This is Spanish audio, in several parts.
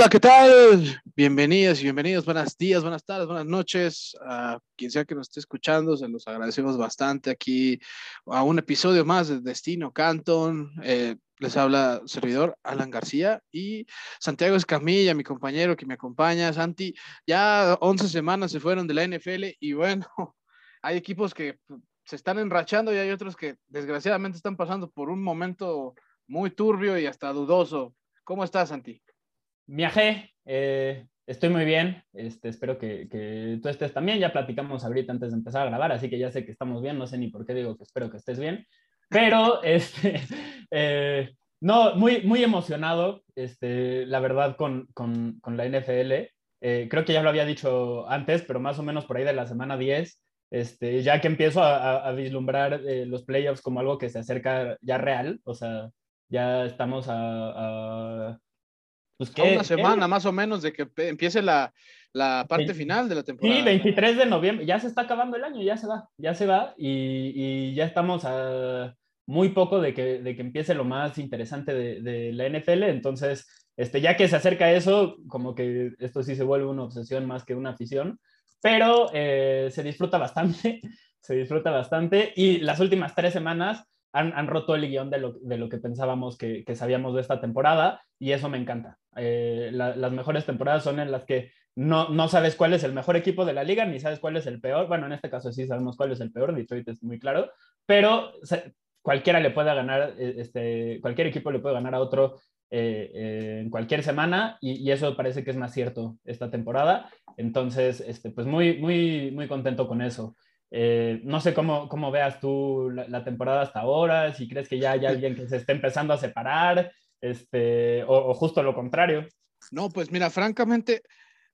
Hola, ¿qué tal? Bienvenidas y bienvenidos. Buenos días, buenas tardes, buenas noches. A quien sea que nos esté escuchando, se los agradecemos bastante aquí a un episodio más de Destino Canton. Eh, les habla servidor Alan García y Santiago Escamilla, mi compañero que me acompaña. Santi, ya 11 semanas se fueron de la NFL y bueno, hay equipos que se están enrachando y hay otros que desgraciadamente están pasando por un momento muy turbio y hasta dudoso. ¿Cómo estás, Santi? Viajé, eh, estoy muy bien, este, espero que, tú estés también, ya platicamos ahorita antes de empezar a grabar, así que ya sé que estamos bien, no sé ni por qué digo que espero que estés bien, pero este, eh, no, muy, muy emocionado, este, la verdad, con, con, con la NFL. Eh, creo que ya lo había dicho antes, pero más o menos por ahí de la semana 10, este, ya que empiezo a, vislumbrar los playoffs como algo que se acerca ya real, o sea, ya estamos a pues, una semana más o menos de que empiece la, la parte final de la temporada. Sí, 23 de noviembre, ya se está acabando el año, ya se va, ya se va y, y ya estamos a muy poco de que, de que empiece lo más interesante de, de, la NFL, entonces, este, ya que se acerca eso, como que esto sí se vuelve una obsesión más que una afición, pero eh, se disfruta bastante, se disfruta bastante y las últimas tres semanas han, han, roto el guion de lo, de lo que pensábamos que, que, sabíamos de esta temporada y eso me encanta. Eh, las mejores temporadas son en las que no, no sabes cuál es el mejor equipo de la liga ni sabes cuál es el peor. Bueno, en este caso sí sabemos cuál es el peor, Detroit es muy claro, pero cualquiera le puede ganar, eh, este, cualquier equipo le puede ganar a otro eh, en cualquier semana y, y, eso parece que es más cierto esta temporada. Entonces, este, pues muy, muy, muy contento con eso. Eh, no sé cómo, cómo veas tú la, temporada hasta ahora, si crees que ya hay alguien que se esté empezando a separar, este, o, justo lo contrario. No, pues mira, francamente,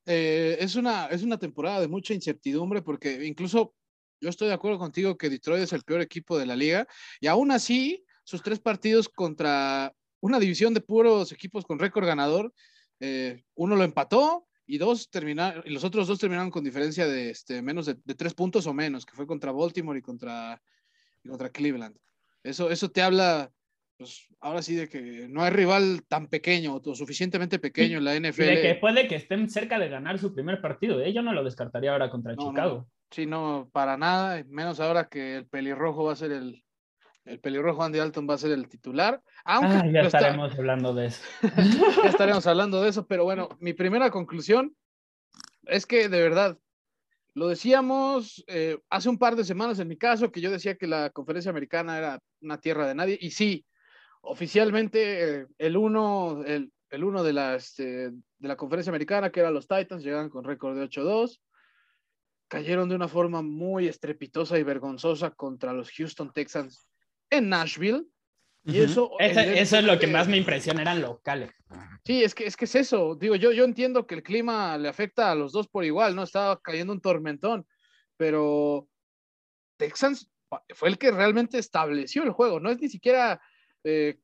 eh, es, una, es una temporada de mucha incertidumbre porque incluso yo estoy de acuerdo contigo que Detroit es el peor equipo de la liga y aún así sus tres partidos contra una división de puros equipos con récord ganador, eh, uno lo empató y dos terminaron, y los otros dos terminaron con diferencia de este, menos de, tres puntos o menos, que fue contra Baltimore y contra, contra Cleveland. Eso, eso te habla, pues ahora sí, de que no hay rival tan pequeño o suficientemente pequeño en la NFL. de que puede que estén cerca de ganar su primer partido. ¿eh? Yo no lo descartaría ahora contra Chicago. sí, no, para nada, menos ahora que el pelirrojo va a ser el, el pelirrojo Andy Dalton va a ser el titular. Aunque ah, ya estaremos hablando de eso. ya estaremos hablando de eso, pero bueno, mi primera conclusión es que de verdad, lo decíamos eh, hace un par de semanas en mi caso, que yo decía que la conferencia americana era una tierra de nadie, y sí, oficialmente eh, el uno, el, el uno de, la, este, de la conferencia americana, que eran los Titans, llegan con récord de 8-2, cayeron de una forma muy estrepitosa y vergonzosa contra los Houston Texans en Nashville. Y eso, eso es lo que más me impresiona, eran locales. Sí, es que, es que es eso. Digo, yo, yo entiendo que el clima le afecta a los dos por igual, ¿no? Estaba cayendo un tormentón, pero Texans fue el que realmente estableció el juego. No es ni siquiera, eh,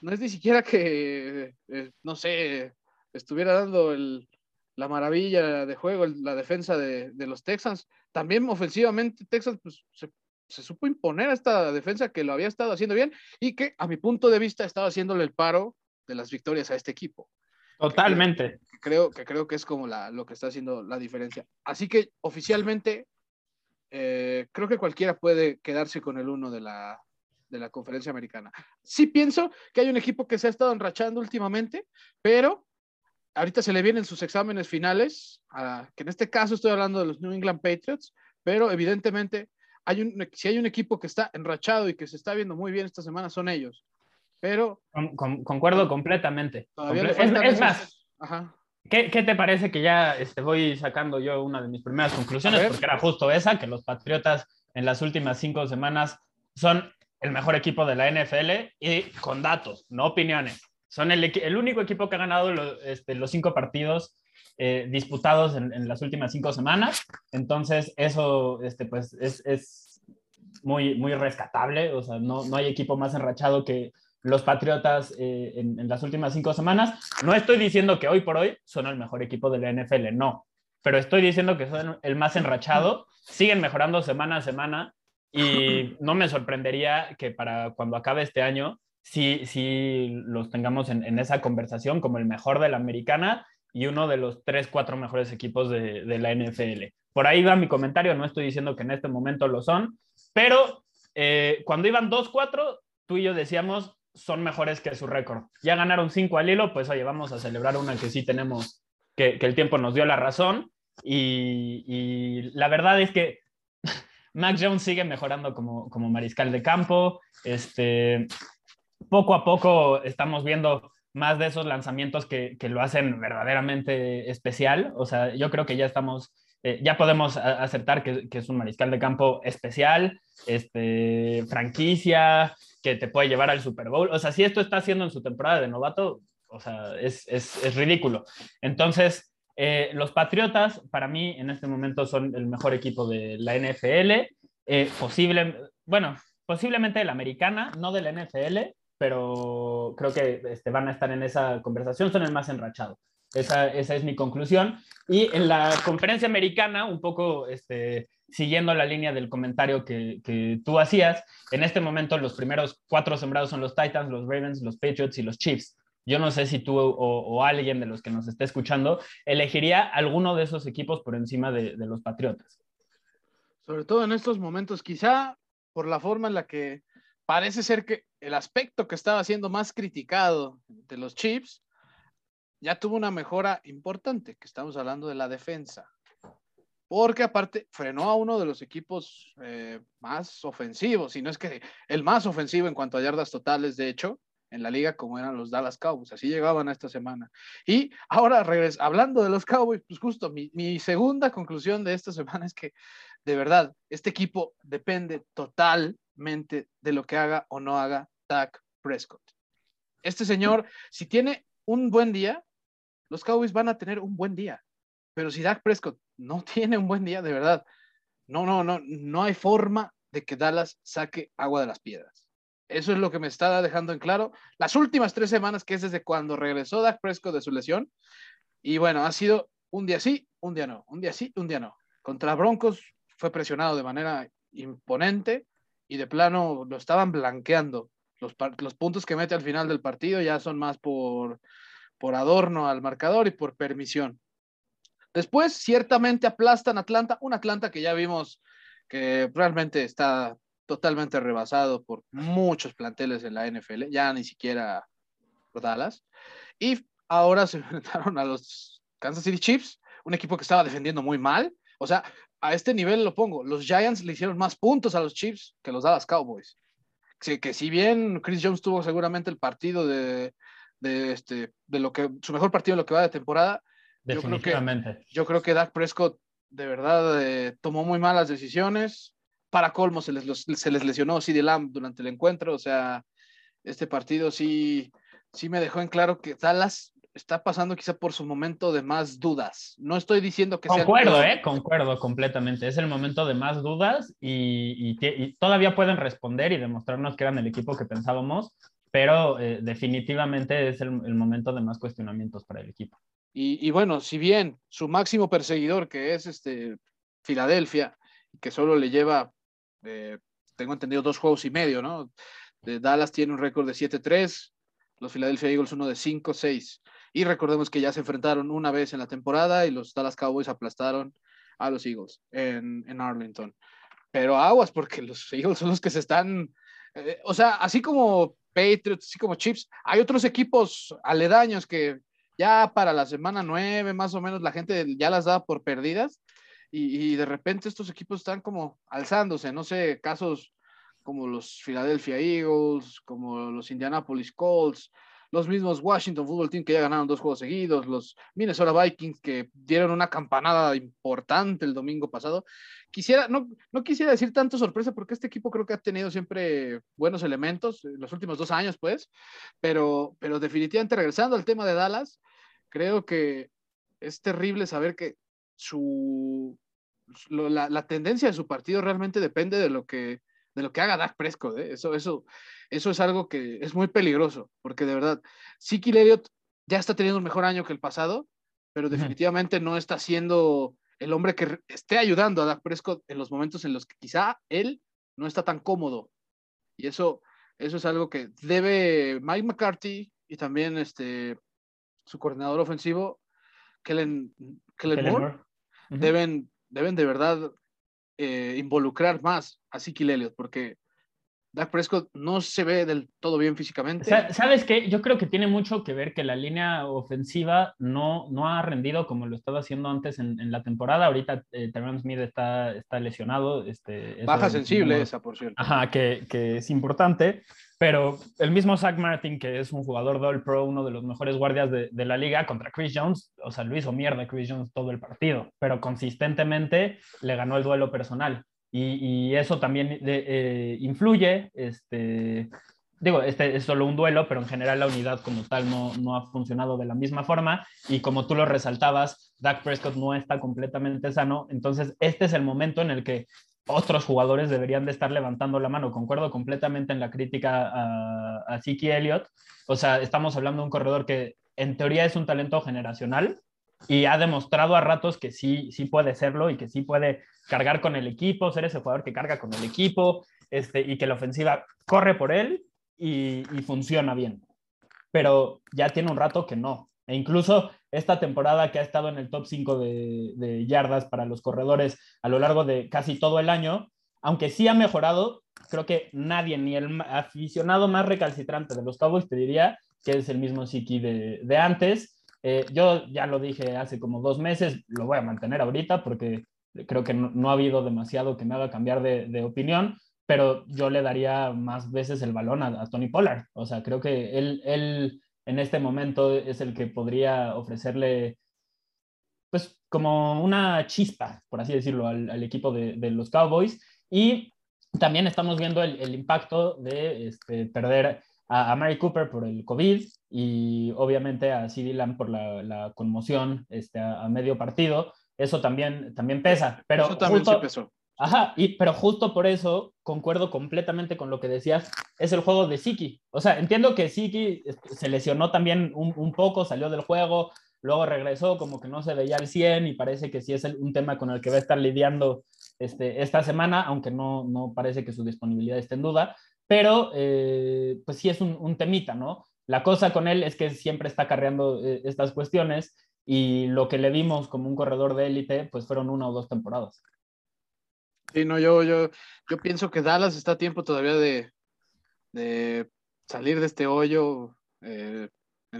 no es ni siquiera que, eh, no sé, estuviera dando el, la maravilla de juego, la defensa de, de, los Texans. También ofensivamente, Texans pues, se se supo imponer a esta defensa que lo había estado haciendo bien y que a mi punto de vista estaba haciéndole el paro de las victorias a este equipo. Totalmente. Que creo que, creo que es como la, lo que está haciendo la diferencia. Así que oficialmente eh, creo que cualquiera puede quedarse con el uno de la, de la conferencia americana. Sí pienso que hay un equipo que se ha estado enrachando últimamente, pero ahorita se le vienen sus exámenes finales, que en este caso estoy hablando de los New England Patriots, pero evidentemente si hay un equipo que está enrachado y que se está viendo muy bien esta semana, son ellos. Pero. concuerdo completamente. es, más, ¿qué, te parece que ya este, voy sacando yo una de mis primeras conclusiones? Porque era justo esa, que los Patriotas en las últimas cinco semanas son el mejor equipo de la NFL y con datos, no opiniones. Son el, el único equipo que ha ganado este, los cinco partidos eh, disputados en, las últimas cinco semanas. Entonces, eso este, pues, es, es muy, muy rescatable. O sea, no, no hay equipo más enrachado que los Patriotas eh, en, en, las últimas cinco semanas. No estoy diciendo que hoy por hoy son el mejor equipo de la NFL, no. Pero estoy diciendo que son el más enrachado. Siguen mejorando semana a semana y no me sorprendería que para cuando acabe este año, sí, sí los tengamos en, en esa conversación como el mejor de la americana y uno de los tres, cuatro mejores equipos de, de, la NFL. Por ahí va mi comentario, no estoy diciendo que en este momento lo son, pero eh, cuando iban 2-4, tú y yo decíamos, son mejores que su récord. Ya ganaron 5 al hilo, pues oye, vamos a celebrar una que sí tenemos, que, que el tiempo nos dio la razón. Y, y la verdad es que Mac Jones sigue mejorando como, como mariscal de campo. Este, poco a poco estamos viendo más de esos lanzamientos que, que, lo hacen verdaderamente especial. O sea, yo creo que ya estamos, eh, ya podemos aceptar que, que, es un mariscal de campo especial, este, franquicia, que te puede llevar al Super Bowl. O sea, si esto está haciendo en su temporada de novato, o sea, es, es, es ridículo. Entonces, eh, los Patriotas, para mí, en este momento son el mejor equipo de la NFL. Eh, posible, bueno, posiblemente de la americana, no de la NFL, pero creo que este, van a estar en esa conversación, son el más enrachado. Esa, esa es mi conclusión. Y en la conferencia americana, un poco este, siguiendo la línea del comentario que, que, tú hacías, en este momento los primeros cuatro sembrados son los Titans, los Ravens, los Patriots y los Chiefs. Yo no sé si tú o, alguien de los que nos esté escuchando elegiría alguno de esos equipos por encima de, los Patriotas. Sobre todo en estos momentos, quizá por la forma en la que parece ser que el aspecto que estaba siendo más criticado de los Chiefs ya tuvo una mejora importante, que estamos hablando de la defensa. Porque aparte frenó a uno de los equipos eh, más ofensivos, y no es que el más ofensivo en cuanto a yardas totales, de hecho, en la liga como eran los Dallas Cowboys. Así llegaban a esta semana. Y ahora, regres hablando de los Cowboys, pues justo mi, mi, segunda conclusión de esta semana es que, de verdad, este equipo depende de lo que haga o no haga Dak Prescott. Este señor, si tiene un buen día, los Cowboys van a tener un buen día. Pero si Dak Prescott no tiene un buen día, de verdad, no, no, no, no hay forma de que Dallas saque agua de las piedras. Eso es lo que me está dejando en claro. Las últimas tres semanas, que es desde cuando regresó Dak Prescott de su lesión. Y bueno, ha sido un día sí, un día no. Un día sí, un día no. Contra Broncos fue presionado de manera imponente y de plano lo estaban blanqueando. Los, los puntos que mete al final del partido ya son más por, por adorno al marcador y por permisión. Después, ciertamente aplastan Atlanta, un Atlanta que ya vimos que realmente está totalmente rebasado por muchos planteles en la NFL, ya ni siquiera por Dallas. Y ahora se enfrentaron a los Kansas City Chiefs, un equipo que estaba defendiendo muy mal. O sea, a este nivel lo pongo, los Giants le hicieron más puntos a los Chiefs que los Dallas Cowboys. Que, que si bien Chris Jones tuvo seguramente el partido de, de, este, de lo que, su mejor partido en lo que va de temporada, yo creo que, yo creo que Dak Prescott de verdad eh, tomó muy malas decisiones, para colmo se les, se les lesionó CD Lamb durante el encuentro, o sea, este partido sí, sí me dejó en claro que Dallas está pasando quizá por su momento de más dudas. No estoy diciendo que concuerdo, sea... eh, concuerdo completamente. Es el momento de más dudas y, y, y, todavía pueden responder y demostrarnos que eran el equipo que pensábamos, pero eh, definitivamente es el, el, momento de más cuestionamientos para el equipo. Y, y, bueno, si bien su máximo perseguidor, que es este Filadelfia, que solo le lleva eh, tengo entendido, dos juegos y medio, ¿no? De Dallas tiene un récord de 7-3, los Philadelphia Eagles uno de 5-6. Y recordemos que ya se enfrentaron una vez en la temporada y los Dallas Cowboys aplastaron a los Eagles en, en Arlington. Pero aguas, porque los Eagles son los que se están, eh, o sea, así como Patriots, así como Chips, hay otros equipos aledaños que ya para la semana 9 más o menos la gente ya las da por perdidas y, y, de repente estos equipos están como alzándose, no sé, casos como los Philadelphia Eagles, como los Indianapolis Colts, los mismos Washington Football Team que ya ganaron dos juegos seguidos, los Minnesota Vikings que dieron una campanada importante el domingo pasado. Quisiera, no, no quisiera decir tanto sorpresa porque este equipo creo que ha tenido siempre buenos elementos en los últimos dos años, pues, pero, pero definitivamente regresando al tema de Dallas, creo que es terrible saber que su, la, tendencia de su partido realmente depende de lo que, de lo que haga Dak Prescott. ¿eh? Eso, eso, eso es algo que es muy peligroso, porque de verdad, Siki Elliott ya está teniendo un mejor año que el pasado, pero definitivamente no está siendo el hombre que esté ayudando a Dak Prescott en los momentos en los que quizá él no está tan cómodo. Y eso, eso es algo que debe Mike McCarthy y también este, su coordinador ofensivo, Kellen, Moore, deben, deben de verdad eh, involucrar más a Siki Elliott, porque Dak Prescott no se ve del todo bien físicamente. ¿Sabes qué? Yo creo que tiene mucho que ver que la línea ofensiva no, no ha rendido como lo estaba haciendo antes en, la temporada. Ahorita eh, Smith está, está lesionado. Este, Baja sensible esa, por cierto. Ajá, que, que, es importante. Pero el mismo Zach Martin, que es un jugador del Pro, uno de los mejores guardias de, de, la liga, contra Chris Jones, o sea, lo hizo mierda Chris Jones todo el partido, pero consistentemente le ganó el duelo personal. Y, eso también eh, influye, este, digo, este es solo un duelo, pero en general la unidad como tal no, no ha funcionado de la misma forma y como tú lo resaltabas, Dak Prescott no está completamente sano, entonces este es el momento en el que otros jugadores deberían de estar levantando la mano. Concuerdo completamente en la crítica a, a Ziki Elliott. O sea, estamos hablando de un corredor que en teoría es un talento generacional, y ha demostrado a ratos que sí, sí puede serlo y que sí puede cargar con el equipo, ser ese jugador que carga con el equipo este, y que la ofensiva corre por él y, funciona bien. Pero ya tiene un rato que no. E incluso esta temporada que ha estado en el top 5 de, de yardas para los corredores a lo largo de casi todo el año, aunque sí ha mejorado, creo que nadie, ni el aficionado más recalcitrante de los Cowboys, te diría que es el mismo Siki de, antes eh, yo ya lo dije hace como dos meses, lo voy a mantener ahorita porque creo que no, ha habido demasiado que me haga cambiar de, opinión, pero yo le daría más veces el balón a, Tony Pollard. O sea, creo que él, él en este momento es el que podría ofrecerle, pues, como una chispa, por así decirlo, al, equipo de, los Cowboys. Y también estamos viendo el, el impacto de este, perder a, Mary Cooper por el COVID y obviamente a CD Lamb por la, conmoción este, a, medio partido. Eso también, también pesa. Pero eso también justo, pesó. Ajá, y, pero justo por eso concuerdo completamente con lo que decías, es el juego de Siki. O sea, entiendo que Siki este, se lesionó también un, poco, salió del juego, luego regresó, como que no se veía al 100 y parece que sí es un tema con el que va a estar lidiando este, esta semana, aunque no, no parece que su disponibilidad esté en duda pero eh, pues sí es un, temita, ¿no? La cosa con él es que siempre está carreando eh, estas cuestiones y lo que le vimos como un corredor de élite, pues fueron una o dos temporadas. Sí, no, yo, yo, yo pienso que Dallas está a tiempo todavía de, de salir de este hoyo. Eh,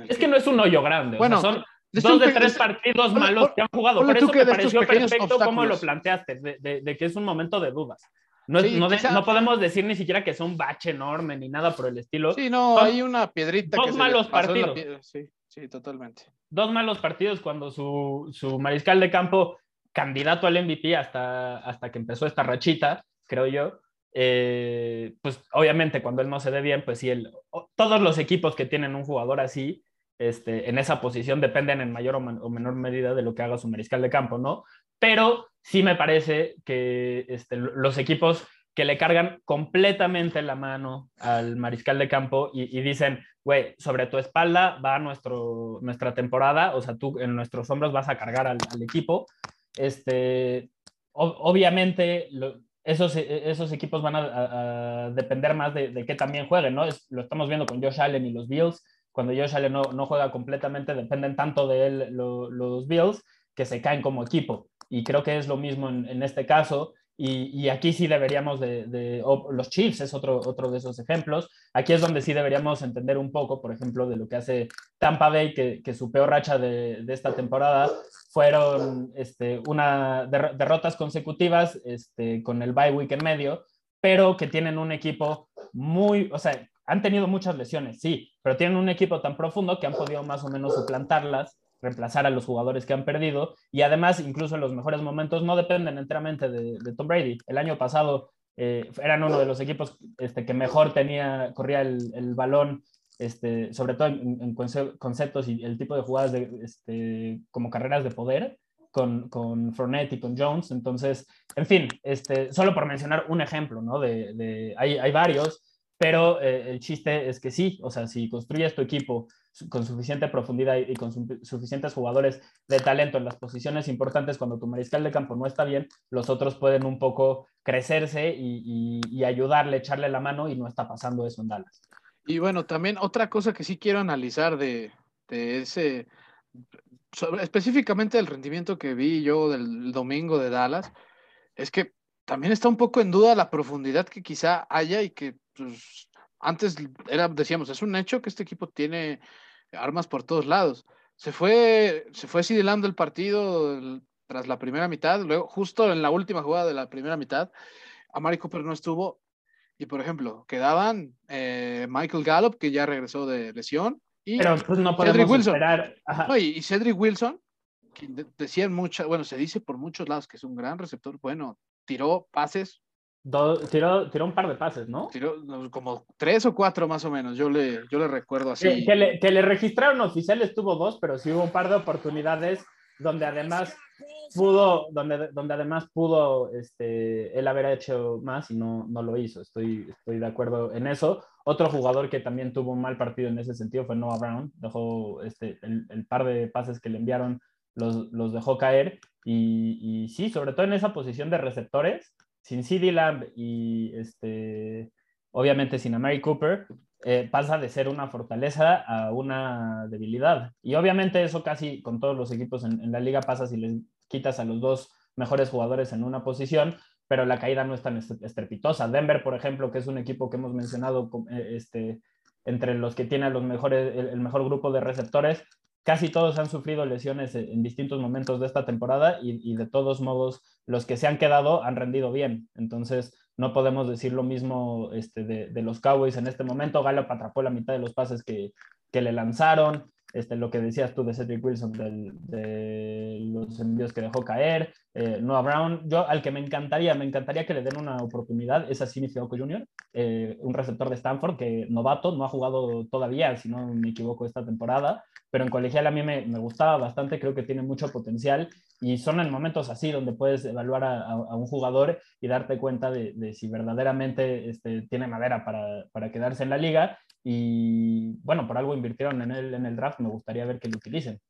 es que, no es un hoyo grande. Bueno, son dos de tres partidos malos que han jugado. Por eso me pareció perfecto cómo lo planteaste, de, de, que es un momento de dudas. No, no, podemos decir ni siquiera que es un bache enorme ni nada por el estilo. Sí, no, hay una piedrita. Dos malos partidos. Sí, sí, totalmente. Dos malos partidos cuando su, su, mariscal de campo, candidato al MVP hasta, hasta que empezó esta rachita, creo yo, eh, pues obviamente cuando él no se dé bien, pues sí, el, todos los equipos que tienen un jugador así, este, en esa posición dependen en mayor o, menor medida de lo que haga su mariscal de campo, ¿no? Pero sí me parece que este, los equipos que le cargan completamente la mano al mariscal de campo y, dicen, güey, sobre tu espalda va nuestro, nuestra temporada, o sea, tú en nuestros hombros vas a cargar al, equipo. Este, obviamente, esos, esos equipos van a, depender más de, de qué también jueguen, ¿no? lo estamos viendo con Josh Allen y los Bills. Cuando Josh Allen no, no juega completamente, dependen tanto de él los Bills que se caen como equipo y creo que es lo mismo en, este caso. Y, aquí sí deberíamos de, los Chiefs es otro, otro de esos ejemplos. Aquí es donde sí deberíamos entender un poco, por ejemplo, de lo que hace Tampa Bay, que, su peor racha de, de, esta temporada fueron este, una derrotas consecutivas este, con el bye week en medio, pero que tienen un equipo muy, o sea, han tenido muchas lesiones, sí, pero tienen un equipo tan profundo que han podido más o menos suplantarlas reemplazar a los jugadores que han perdido y además incluso en los mejores momentos no dependen enteramente de, Tom Brady. El año pasado eh, eran uno de los equipos este, que mejor tenía, corría el, balón este, sobre todo en, conceptos y el tipo de jugadas de, este, como carreras de poder con, con Fournette y con Jones. Entonces, en fin, este, solo por mencionar un ejemplo, ¿no? De hay, hay, varios, pero eh, el chiste es que sí, o sea, si construyes tu equipo con suficiente profundidad y con suficientes jugadores de talento en las posiciones importantes, cuando tu mariscal de campo no está bien, los otros pueden un poco crecerse y, ayudarle, echarle la mano y no está pasando eso en Dallas. Y bueno, también otra cosa que sí quiero analizar de, de ese, específicamente el rendimiento que vi yo del domingo de Dallas, es que también está un poco en duda la profundidad que quizá haya y que pues, antes era, decíamos, es un hecho que este equipo tiene armas por todos lados. Se fue, se fue el partido tras la primera mitad, luego justo en la última jugada de la primera mitad, Amari Cooper no estuvo y por ejemplo, quedaban eh, Michael Gallup, que ya regresó de lesión, y Pero pues no podemos Cedric Wilson. esperar. y, Cedric Wilson, decían muchas, bueno, se dice por muchos lados que es un gran receptor, bueno, tiró pases. Tiró, tiró un par de pases, ¿no? Tiró como tres o cuatro más o menos, yo le, yo le recuerdo así. Que, le, que le registraron oficiales, tuvo dos, pero sí hubo un par de oportunidades donde además pudo, donde, donde además pudo este, él haber hecho más y no, no lo hizo. Estoy, estoy de acuerdo en eso. Otro jugador que también tuvo un mal partido en ese sentido fue Noah Brown. Dejó este, el, el par de pases que le enviaron, los, los dejó caer. Y, y, sí, sobre todo en esa posición de receptores, sin CD Lamb y este, obviamente sin Amari Cooper, eh, pasa de ser una fortaleza a una debilidad. Y obviamente eso casi con todos los equipos en, la liga pasa si les quitas a los dos mejores jugadores en una posición, pero la caída no es tan estrepitosa. Denver, por ejemplo, que es un equipo que hemos mencionado eh, este, entre los que tiene los mejores, el, mejor grupo de receptores, casi todos han sufrido lesiones en distintos momentos de esta temporada y, y de todos modos los que se han quedado han rendido bien. Entonces, no podemos decir lo mismo este, de, los Cowboys en este momento. Gallup atrapó la mitad de los pases que, que le lanzaron. Este, lo que decías tú de Cedric Wilson, de los envíos que dejó caer, eh, Noah Brown, yo al que me encantaría, me encantaría que le den una oportunidad es a Fioco Jr., eh, un receptor de Stanford que novato, no ha jugado todavía, si no me equivoco, esta temporada, pero en colegial a mí me, me gustaba bastante, creo que tiene mucho potencial y son en momentos así donde puedes evaluar a, a, un jugador y darte cuenta de, de si verdaderamente este, tiene madera para, para quedarse en la liga y bueno, por algo invirtieron en él en el draft, me gustaría ver que lo utilicen.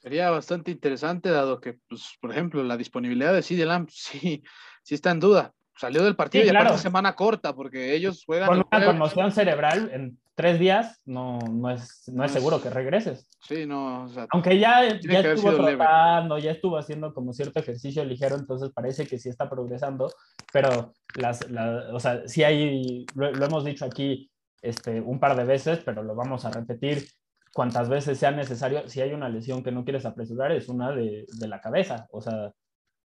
Sería bastante interesante, dado que, pues, por ejemplo, la disponibilidad de CD Lamb sí, sí está en duda. Salió del partido y claro. semana corta, porque ellos juegan. Con una conmoción cerebral en tres días, no, no, es, no es seguro que regreses. Sí, no. O sea, Aunque ya, ya estuvo tratando, ya estuvo haciendo como cierto ejercicio ligero, entonces parece que sí está progresando, pero las, las o sea, sí hay, lo, lo hemos dicho aquí, este, un par de veces, pero lo vamos a repetir cuantas veces sea necesario. Si hay una lesión que no quieres apresurar, es una de, de la cabeza. O sea.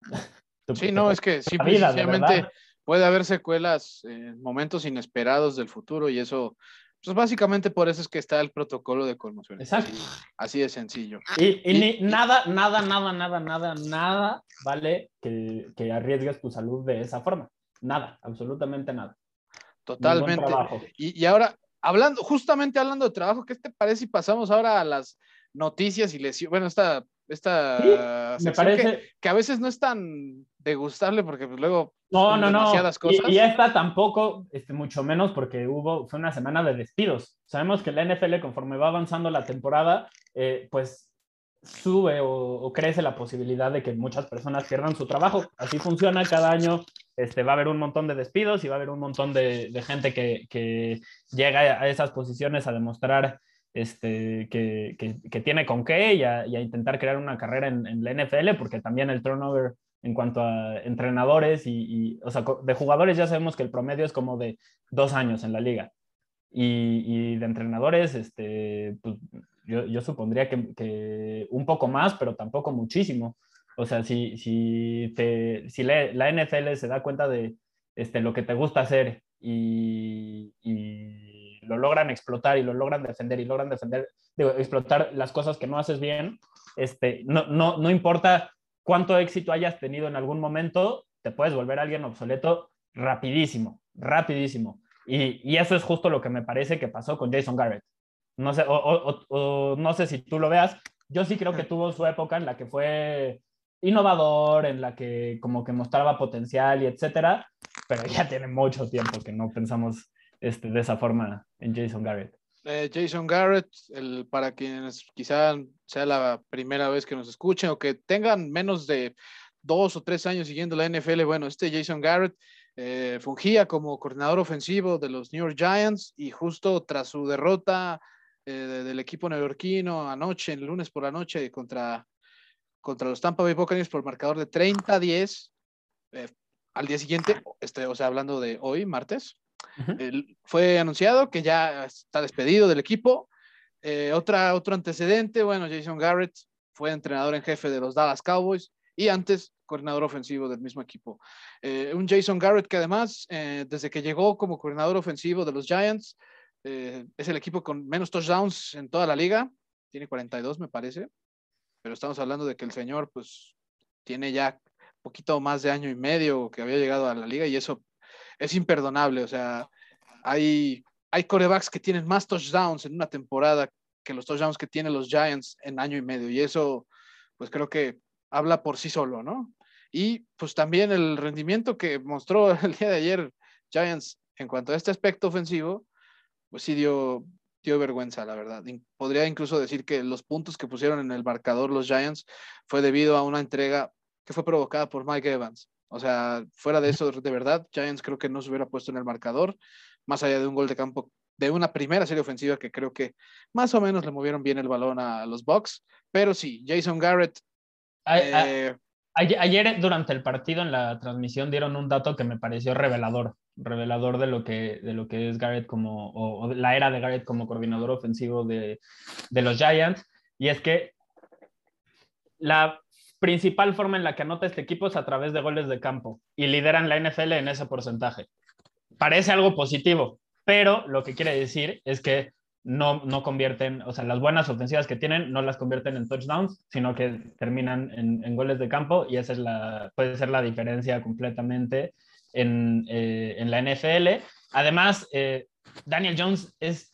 Sí, no, es que simplemente puede haber secuelas en momentos inesperados del futuro y eso, pues básicamente por eso es que está el protocolo de conmoción. Exacto. Así, de sencillo. Y, y, nada, nada, nada, nada, nada, nada vale que, que arriesgues tu salud de esa forma. Nada, absolutamente nada. Totalmente. Y, y, ahora, hablando, justamente hablando de trabajo, ¿qué te parece si pasamos ahora a las noticias y lesiones? Bueno, esta, esta me parece que, a veces no es tan degustable porque pues, luego no, no, demasiadas no. cosas. Y, y, esta tampoco, este, mucho menos porque hubo, fue una semana de despidos. Sabemos que la NFL, conforme va avanzando la temporada, eh, pues sube o, o, crece la posibilidad de que muchas personas pierdan su trabajo. Así funciona cada año. Este, va a haber un montón de despidos y va a haber un montón de, de gente que, que, llega a esas posiciones a demostrar este, que, que tiene con qué y a, y a, intentar crear una carrera en, en, la NFL, porque también el turnover en cuanto a entrenadores y, o sea, de jugadores ya sabemos que el promedio es como de dos años en la liga. Y, de entrenadores, este, pues, yo, yo supondría que, que, un poco más, pero tampoco muchísimo. O sea, si, si, te, si la, la NFL se da cuenta de este, lo que te gusta hacer y, y, lo logran explotar y lo logran defender y logran defender, digo, explotar las cosas que no haces bien, este, no, no, no importa cuánto éxito hayas tenido en algún momento, te puedes volver alguien obsoleto rapidísimo, rapidísimo. Y, y, eso es justo lo que me parece que pasó con Jason Garrett. No sé, o, o, no sé si tú lo veas. Yo sí creo que tuvo su época en la que fue innovador, en la que como que mostraba potencial y etcétera, pero ya tiene mucho tiempo que no pensamos este, de esa forma en Jason Garrett. Eh, Jason Garrett, el, para quienes quizá sea la primera vez que nos escuchen o que tengan menos de dos o tres años siguiendo la NFL, bueno, este Jason Garrett eh, fungía como coordinador ofensivo de los New York Giants y justo tras su derrota eh, del equipo neoyorquino anoche, el lunes por la noche, contra, contra los Tampa Bay Buccaneers por marcador de 30-10, al día siguiente, este, o sea, hablando de hoy, martes, fue anunciado que ya está despedido del equipo. Eh, otra, otro antecedente, bueno, Jason Garrett fue entrenador en jefe de los Dallas Cowboys y antes coordinador ofensivo del mismo equipo. Eh, un Jason Garrett que además, eh, desde que llegó como coordinador ofensivo de los Giants, es el equipo con menos touchdowns en toda la liga, tiene 42 me parece, pero estamos hablando de que el señor pues tiene ya poquito más de año y medio que había llegado a la liga y eso es imperdonable. O sea, hay, hay corebacks que tienen más touchdowns en una temporada que los touchdowns que tienen los Giants en año y medio. Y eso, pues creo que habla por sí solo, ¿no? Y pues también el rendimiento que mostró el día de ayer Giants en cuanto a este aspecto ofensivo, pues sí dio, dio vergüenza, la verdad. Podría incluso decir que los puntos que pusieron en el marcador los Giants fue debido a una entrega que fue provocada por Mike Evans. O sea, fuera de eso, de verdad, Giants creo que no se hubiera puesto en el marcador, más allá de un gol de campo de una primera serie ofensiva que creo que más o menos le movieron bien el balón a los Bucks. Pero sí, Jason Garrett. Eh, ayer, durante el partido en la transmisión dieron un dato que me pareció revelador, revelador de lo que, de lo que es Garrett como, o, la era de Garrett como coordinador ofensivo de, de los Giants. Y es que la principal forma en la que anota este equipo es a través de goles de campo y lideran la NFL en ese porcentaje. Parece algo positivo, pero lo que quiere decir es que no, no convierten, o sea, las buenas ofensivas que tienen no las convierten en touchdowns, sino que terminan en, goles de campo y esa es la, puede ser la diferencia completamente en, eh, en la NFL. Además, eh, Daniel Jones es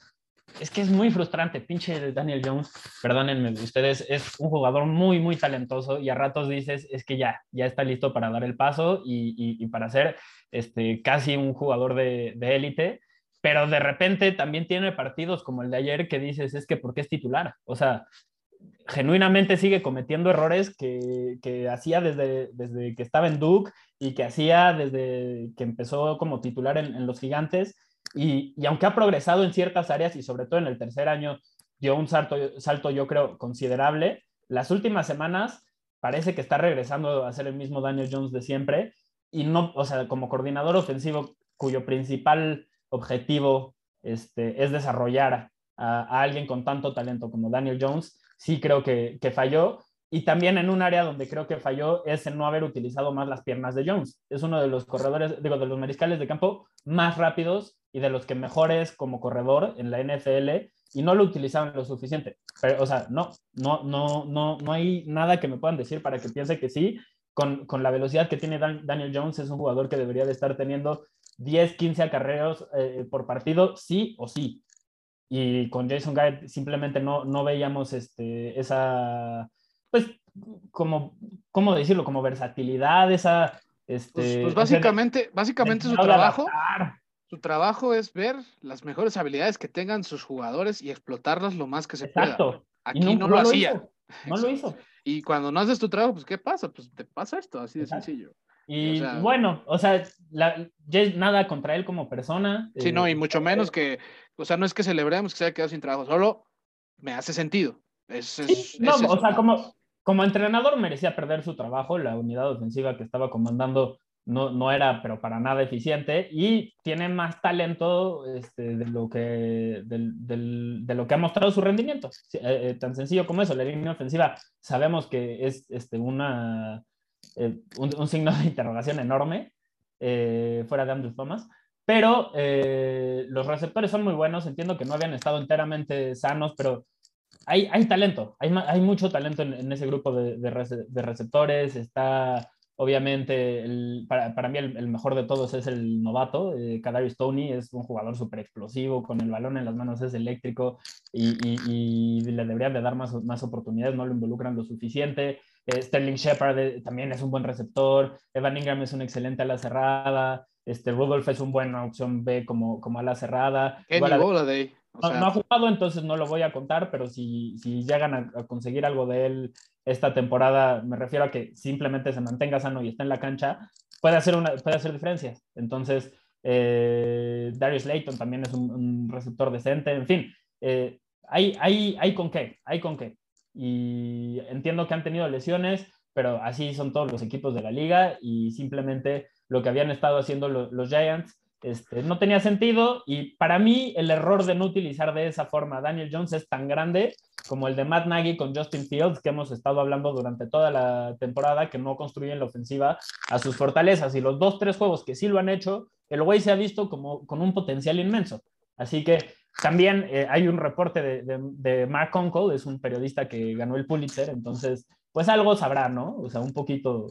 es que es muy frustrante, pinche Daniel Jones, perdónenme ustedes, es un jugador muy, muy talentoso y a ratos dices, es que ya, ya está listo para dar el paso y, para ser este, casi un jugador de élite, pero de repente también tiene partidos como el de ayer que dices, es que ¿por qué es titular? O sea, genuinamente sigue cometiendo errores que, hacía desde, que estaba en Duke y que hacía desde que empezó como titular en los gigantes y, aunque ha progresado en ciertas áreas y sobre todo en el tercer año dio un salto, salto, yo creo, considerable, las últimas semanas parece que está regresando a ser el mismo Daniel Jones de siempre y no, o sea, como coordinador ofensivo cuyo principal objetivo este, es desarrollar a, alguien con tanto talento como Daniel Jones, sí creo que, que falló y también en un área donde creo que falló es en no haber utilizado más las piernas de Jones. Es uno de los corredores, digo, de los mariscales de campo más rápidos y de los que mejores como corredor en la NFL y no lo utilizaban lo suficiente. Pero, o sea, no, no, no, no, no hay nada que me puedan decir para que piense que sí. Con, con la velocidad que tiene Daniel Jones es un jugador que debería de estar teniendo 10, 15 acarreos eh, por partido, sí o sí. Y con Jason Garrett simplemente no, no veíamos este, esa pues, como, ¿cómo decirlo? Como versatilidad, esa... Este, pues, pues básicamente, básicamente su trabajo, su trabajo es ver las mejores habilidades que tengan sus jugadores y explotarlas lo más que se Exacto. pueda. Aquí no, lo, hacía. No lo hizo. Y cuando no haces tu trabajo, pues ¿qué pasa? Pues te pasa esto, así de sencillo. Y bueno, o sea, la, nada contra él como persona. Sí, no, y eh, mucho menos que, o sea, no es que celebremos que se haya quedado sin trabajo, solo me hace sentido. Es, es, no, o sea, como, como entrenador merecía perder su trabajo, la unidad ofensiva que estaba comandando no, no era, pero para nada eficiente, y tiene más talento este, de, lo que, de lo que ha mostrado su rendimiento. Eh, eh, tan sencillo como eso, la línea ofensiva sabemos que es este, una, eh, un, signo de interrogación enorme, fuera de Andrew Thomas, pero los receptores son muy buenos, entiendo que no habían estado enteramente sanos, pero hay, hay talento, hay, hay mucho talento en, ese grupo de, de, receptores. Está Obviamente, para, para, mí el, mejor de todos es el novato. Eh, Kadarius Tony es un jugador súper explosivo, con el balón en las manos es eléctrico y, y, le deberían de dar más, más oportunidades, no lo involucran lo suficiente. Eh, Sterling Shepard eh, también es un buen receptor. Evan Ingram es un excelente ala cerrada. Este, Rudolph es un buena opción B como, como ala cerrada. Kenny Golladay. No, ha jugado, entonces no lo voy a contar, pero si, si llegan a, conseguir algo de él esta temporada, me refiero a que simplemente se mantenga sano y esté en la cancha, puede hacer, una, puede hacer diferencias. Entonces, eh, Darius Layton también es un, receptor decente, en fin, eh, hay, hay, hay con qué, hay con qué. Y entiendo que han tenido lesiones, pero así son todos los equipos de la liga y simplemente lo que habían estado haciendo los Giants este, no tenía sentido y para mí el error de no utilizar de esa forma a Daniel Jones es tan grande como el de Matt Nagy con Justin Fields que hemos estado hablando durante toda la temporada que no construyen la ofensiva a sus fortalezas y los dos, tres juegos que sí lo han hecho, el güey se ha visto como con un potencial inmenso. Así que también eh, hay un reporte de, de, Mark Uncle, es un periodista que ganó el Pulitzer, entonces pues algo sabrá, ¿no? O sea, un poquito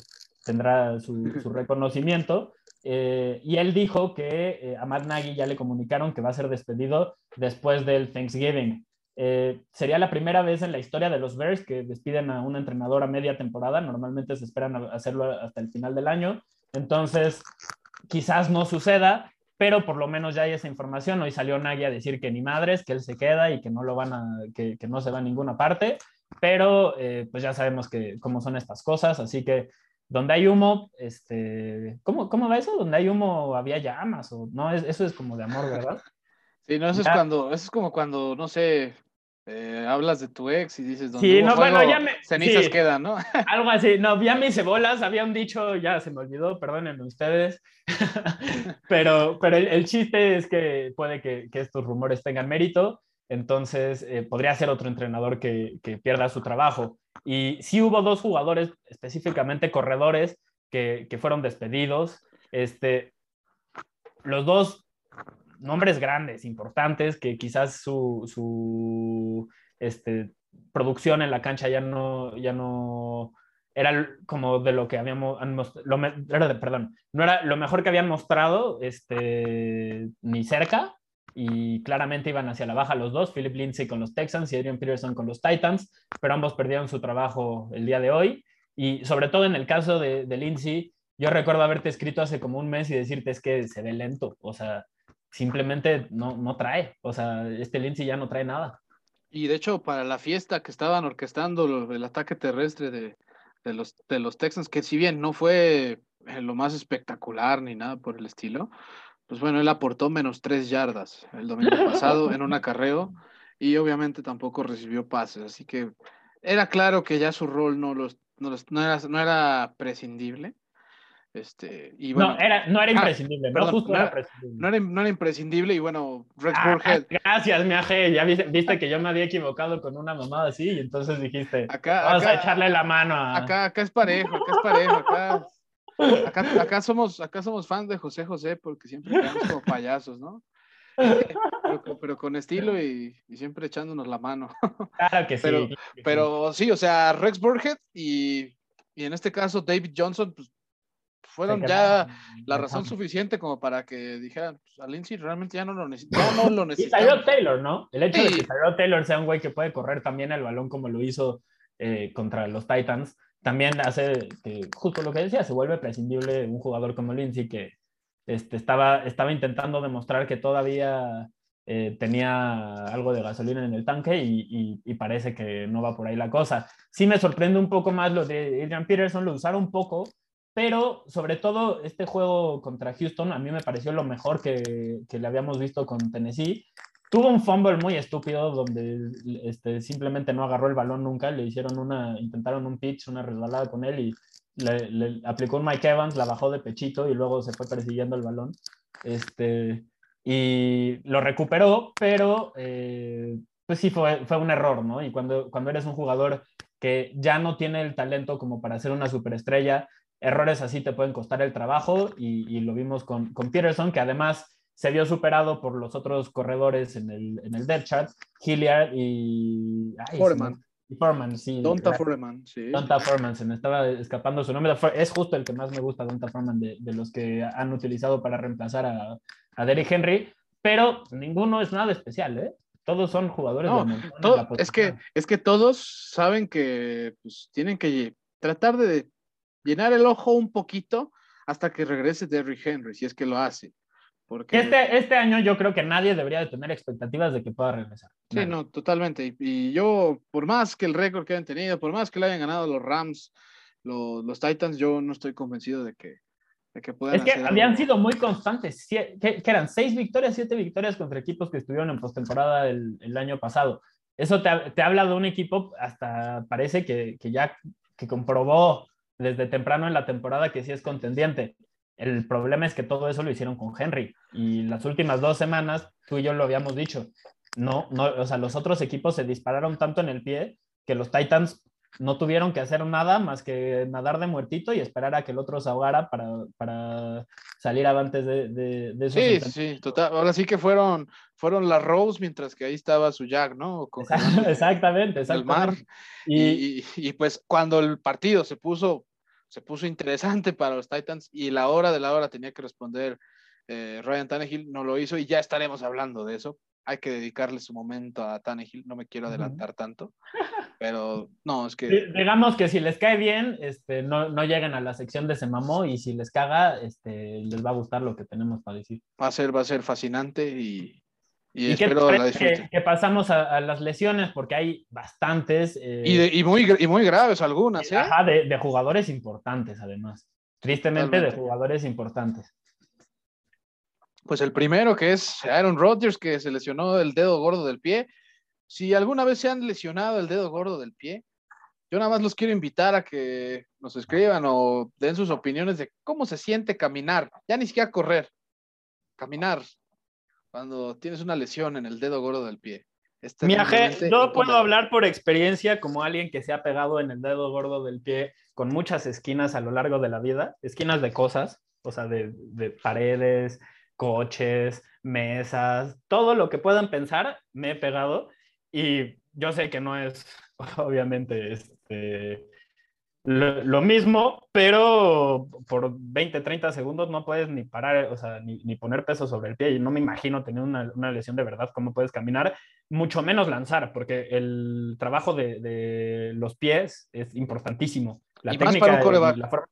tendrá su reconocimiento. Eh, y él dijo que eh, a Matt Nagy ya le comunicaron que va a ser despedido después del Thanksgiving. Eh, sería la primera vez en la historia de los Bears que despiden a un entrenador a media temporada. Normalmente se esperan hacerlo hasta el final del año. Entonces, quizás no suceda, pero por lo menos ya hay esa información. Hoy salió Nagy a decir que ni madres, que él se queda y que no lo van a, que, no se va a ninguna parte. Pero pues ya sabemos que cómo son estas cosas, así que donde hay humo, este, ¿cómo, ¿cómo va eso? Donde hay humo había llamas, o no, eso es como de amor, ¿verdad? Sí, no, eso es cuando, eso es como cuando, no sé, eh, hablas de tu ex y dices, sí, no, bueno, ya me, cenizas quedan, ¿no? Algo así, no, ya me hice bolas, había un dicho, ya se me olvidó, perdónenme ustedes, pero, pero el, chiste es que puede que, que, estos rumores tengan mérito, entonces eh, podría ser otro entrenador que, que pierda su trabajo. Y sí hubo dos jugadores, específicamente corredores, que, que fueron despedidos. Este, los dos nombres grandes, importantes, que quizás su, su este, producción en la cancha ya no, ya no era como de lo que habíamos, lo, perdón, no era lo mejor que habían mostrado este, ni cerca, y claramente iban hacia la baja los dos, Philip Lindsay con los Texans y Adrian Peterson con los Titans, pero ambos perdieron su trabajo el día de hoy. Y sobre todo en el caso de, Lindsay, yo recuerdo haberte escrito hace como un mes y decirte es que se ve lento, o sea, simplemente no, no trae, o sea, este Lindsay ya no trae nada. Y de hecho, para la fiesta que estaban orquestando el ataque terrestre de, de, los, de los Texans, que si bien no fue lo más espectacular ni nada por el estilo, pues bueno, él aportó menos tres yardas el domingo pasado en un acarreo y obviamente tampoco recibió pases, así que era claro que ya su rol no, los, no, era, no era prescindible. Este, y bueno, no, era, no era ah, imprescindible, no, justo era, prescindible. No era, no era, imprescindible y bueno, Rex ah, Gracias, mi aje, ya viste, que yo me había equivocado con una mamada así y entonces dijiste, acá, vamos a echarle la mano a... Acá, acá es parejo, acá es parejo, acá Acá, acá, somos, acá somos fans de José José porque siempre quedamos como payasos, ¿no? Pero, con estilo y, siempre echándonos la mano. Claro que sí. Pero, sí, o sea, Rex Burhead y, y en este caso David Johnson, pues fueron ya la razón suficiente como para que dijeran, pues, a Lindsay realmente ya no lo, necesitamos. no lo Y Taylor, ¿no? El hecho de que Tyrod Taylor sea un güey que puede correr también el balón como lo hizo eh, contra los Titans, también hace que, justo lo que decía, se vuelve prescindible un jugador como Lindsay que este, estaba, estaba intentando demostrar que todavía eh, tenía algo de gasolina en el tanque y, parece que no va por ahí la cosa. Sí me sorprende un poco más lo de Adrian Peterson, lo usaron un poco, pero sobre todo este juego contra Houston a mí me pareció lo mejor que, que le habíamos visto con Tennessee Tuvo un fumble muy estúpido donde este, simplemente no agarró el balón nunca. Le hicieron una, intentaron un pitch, una resbalada con él y le, aplicó un Mike Evans, la bajó de pechito y luego se fue persiguiendo el balón. Este, y lo recuperó, pero eh, pues sí fue, fue un error, ¿no? Y cuando, cuando eres un jugador que ya no tiene el talento como para ser una superestrella, errores así te pueden costar el trabajo y, y lo vimos con, con Peterson, que además se vio superado por los otros corredores en el, en el depth chart, Hilliard y, Foreman. Foreman, sí. Donta Foreman, sí. Donta Foreman, se me estaba escapando su nombre. Es justo el que más me gusta, Donta Foreman, de, de los que han utilizado para reemplazar a, a Derrick Henry, pero ninguno es nada especial, ¿eh? Todos son jugadores no, de es que Es que todos saben que pues, tienen que tratar de llenar el ojo un poquito hasta que regrese Derrick Henry, si es que lo hace. Porque... Este, este año yo creo que nadie debería de tener expectativas de que pueda regresar. Sí, no, totalmente. Y, yo, por más que el récord que hayan tenido, por más que le hayan ganado los Rams, los, los Titans, yo no estoy convencido de que, de que puedan. Es que habían sido muy constantes. que, eran seis victorias, siete victorias contra equipos que estuvieron en postemporada el, el año pasado. Eso te, te, habla de un equipo, hasta parece que, que ya que comprobó desde temprano en la temporada que sí es contendiente. El problema es que todo eso lo hicieron con Henry y las últimas dos semanas, tú y yo lo habíamos dicho, no, no, o sea, los otros equipos se dispararon tanto en el pie que los Titans no tuvieron que hacer nada más que nadar de muertito y esperar a que el otro se ahogara para, para salir avantes de, de, de Sí, sí, total. Ahora sí que fueron, fueron las Rose mientras que ahí estaba su Jack, ¿no? exactamente, exactamente. El mar. Y, y, y, pues cuando el partido se puso se puso interesante para los Titans y la hora de la hora tenía que responder eh, Ryan Tannehill, no lo hizo y ya estaremos hablando de eso. Hay que dedicarle su momento a Tannehill, no me quiero adelantar tanto, pero no, es que... Digamos que si les cae bien, este, no, no lleguen a la sección de se mamó y si les caga, este, les va a gustar lo que tenemos para decir. Va a ser, va a ser fascinante y, y, que, que, pasamos a, las lesiones, porque hay bastantes. Eh, y, y, muy, y muy graves algunas, ¿eh? Ajá, de, de jugadores importantes, además. Tristemente, de jugadores importantes. Pues el primero que es Aaron Rodgers, que se lesionó el dedo gordo del pie. Si alguna vez se han lesionado el dedo gordo del pie, yo nada más los quiero invitar a que nos escriban o den sus opiniones de cómo se siente caminar, ya ni siquiera correr, caminar, cuando tienes una lesión en el dedo gordo del pie. Mira, yo puedo hablar por experiencia como alguien que se ha pegado en el dedo gordo del pie con muchas esquinas a lo largo de la vida, esquinas de cosas, o sea, de, de paredes, coches, mesas, todo lo que puedan pensar, me he pegado y yo sé que no es obviamente este, lo, mismo, pero por 20, 30 segundos no puedes ni parar, o sea, ni, ni poner peso sobre el pie. Y no me imagino tener una, una, lesión de verdad, cómo puedes caminar, mucho menos lanzar, porque el trabajo de, de los pies es importantísimo. La técnica más la forma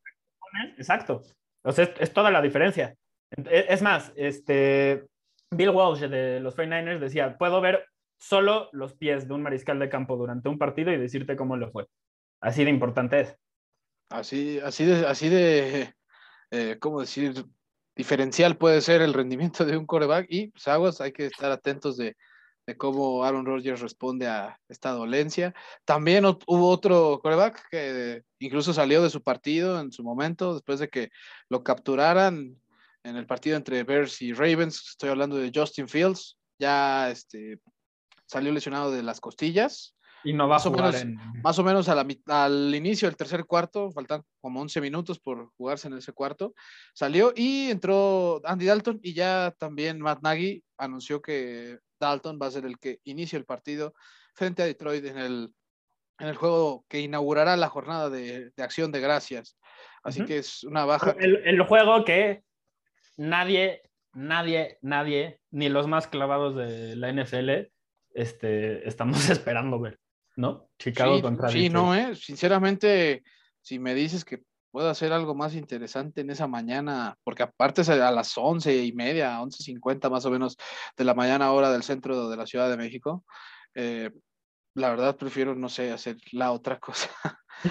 exacto. O sea, es, es, toda la diferencia. E, es más, este, Bill Walsh de los 49ers decía, puedo ver solo los pies de un mariscal de campo durante un partido y decirte cómo le fue. Así de importante es. Así, así de, así de eh, ¿cómo decir? Diferencial puede ser el rendimiento de un coreback y pues hay que estar atentos de, de cómo Aaron Rodgers responde a esta dolencia. También hubo otro coreback que incluso salió de su partido en su momento, después de que lo capturaran en el partido entre Bears y Ravens. Estoy hablando de Justin Fields, ya este, salió lesionado de las costillas. Y no va más a jugar o menos, en... Más o menos a la, al inicio del tercer cuarto, faltan como 11 minutos por jugarse en ese cuarto, salió y entró Andy Dalton y ya también Matt Nagy anunció que Dalton va a ser el que inicie el partido frente a Detroit en el, en el juego que inaugurará la jornada de, de acción de gracias. Así uh -huh. que es una baja. El, el juego que nadie, nadie, nadie, ni los más clavados de la NFL, este, estamos esperando ver. ¿No? Chicago sí, contra Sí, no, ¿eh? Sinceramente, si me dices que puedo hacer algo más interesante en esa mañana, porque aparte es a las once y media, once cincuenta más o menos de la mañana hora del centro de la Ciudad de México, eh, la verdad prefiero, no sé, hacer la otra cosa.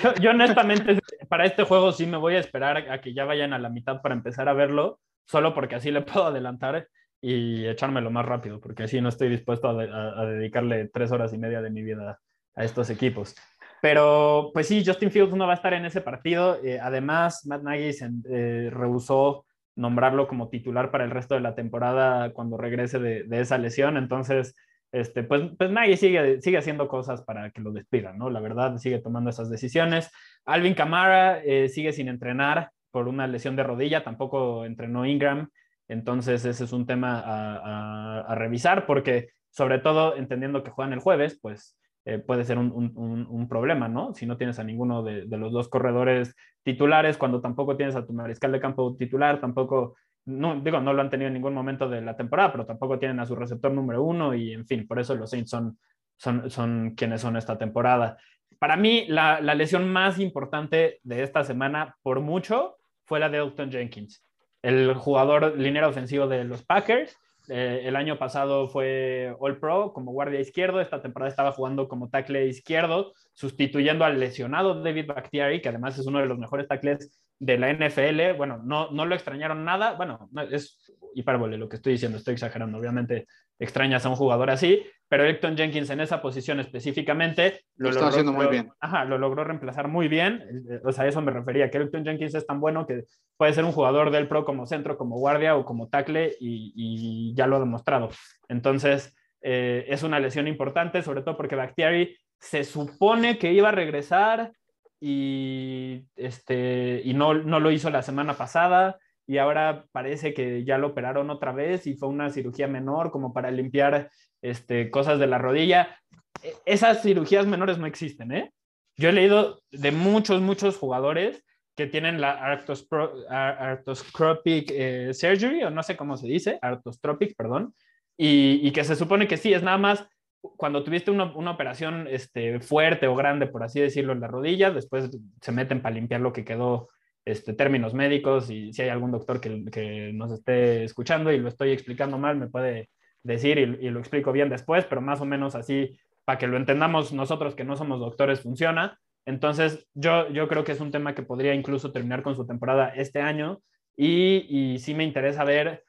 Yo, yo, honestamente, para este juego sí me voy a esperar a que ya vayan a la mitad para empezar a verlo, solo porque así le puedo adelantar y echármelo más rápido, porque así no estoy dispuesto a, a, a dedicarle tres horas y media de mi vida a estos equipos. Pero pues sí, Justin Fields no va a estar en ese partido. Eh, además, Matt Nagy se, eh, rehusó nombrarlo como titular para el resto de la temporada cuando regrese de, esa lesión. Entonces, este, pues, pues Nagy sigue, sigue haciendo cosas para que lo despidan, ¿no? La verdad, sigue tomando esas decisiones. Alvin Kamara eh, sigue sin entrenar por una lesión de rodilla, tampoco entrenó Ingram. Entonces, ese es un tema a, a, a revisar porque, sobre todo, entendiendo que juegan el jueves, pues eh, puede ser un, problema, ¿no? Si no tienes a ninguno de, los dos corredores titulares, cuando tampoco tienes a tu mariscal de campo titular, tampoco, no, digo, no lo han tenido en ningún momento de la temporada, pero tampoco tienen a su receptor número uno y, en fin, por eso los Saints son, son, son quienes son esta temporada. Para mí, la, la lesión más importante de esta semana, por mucho, fue la de Elton Jenkins, el jugador linero ofensivo de los Packers, eh, el año pasado fue All Pro como guardia izquierdo, esta temporada estaba jugando como tackle izquierdo, sustituyendo al lesionado David Bakhtiari, que además es uno de los mejores tackles de la NFL. Bueno, no, no lo extrañaron nada, bueno, es hipérbole lo que estoy diciendo, estoy exagerando, obviamente extrañas a un jugador así, pero Elton Jenkins en esa posición específicamente lo, logró, haciendo muy bien. Ajá, lo logró reemplazar muy bien, eh, o sea, eso me refería, que Elton Jenkins es tan bueno que puede ser un jugador del pro como centro, como guardia o como tackle y, ya lo ha demostrado. Entonces, eh, es una lesión importante, sobre todo porque Bakhtiari se supone que iba a regresar y, este, y no, no lo hizo la semana pasada y ahora parece que ya lo operaron otra vez y fue una cirugía menor como para limpiar este, cosas de la rodilla. E, esas cirugías menores no existen, ¿eh? Yo he leído de muchos, muchos jugadores que tienen la arthroscopic eh, surgery, o no sé cómo se dice, arthrostropic, perdón, y, y, que se supone que sí, es nada más cuando tuviste una, una, operación este, fuerte o grande, por así decirlo, en la rodilla, después se meten para limpiar lo que quedó este, términos médicos y si hay algún doctor que, que, nos esté escuchando y lo estoy explicando mal, me puede decir y, y, lo explico bien después, pero más o menos así, para que lo entendamos nosotros que no somos doctores, funciona. Entonces, yo, yo creo que es un tema que podría incluso terminar con su temporada este año y, y sí me interesa ver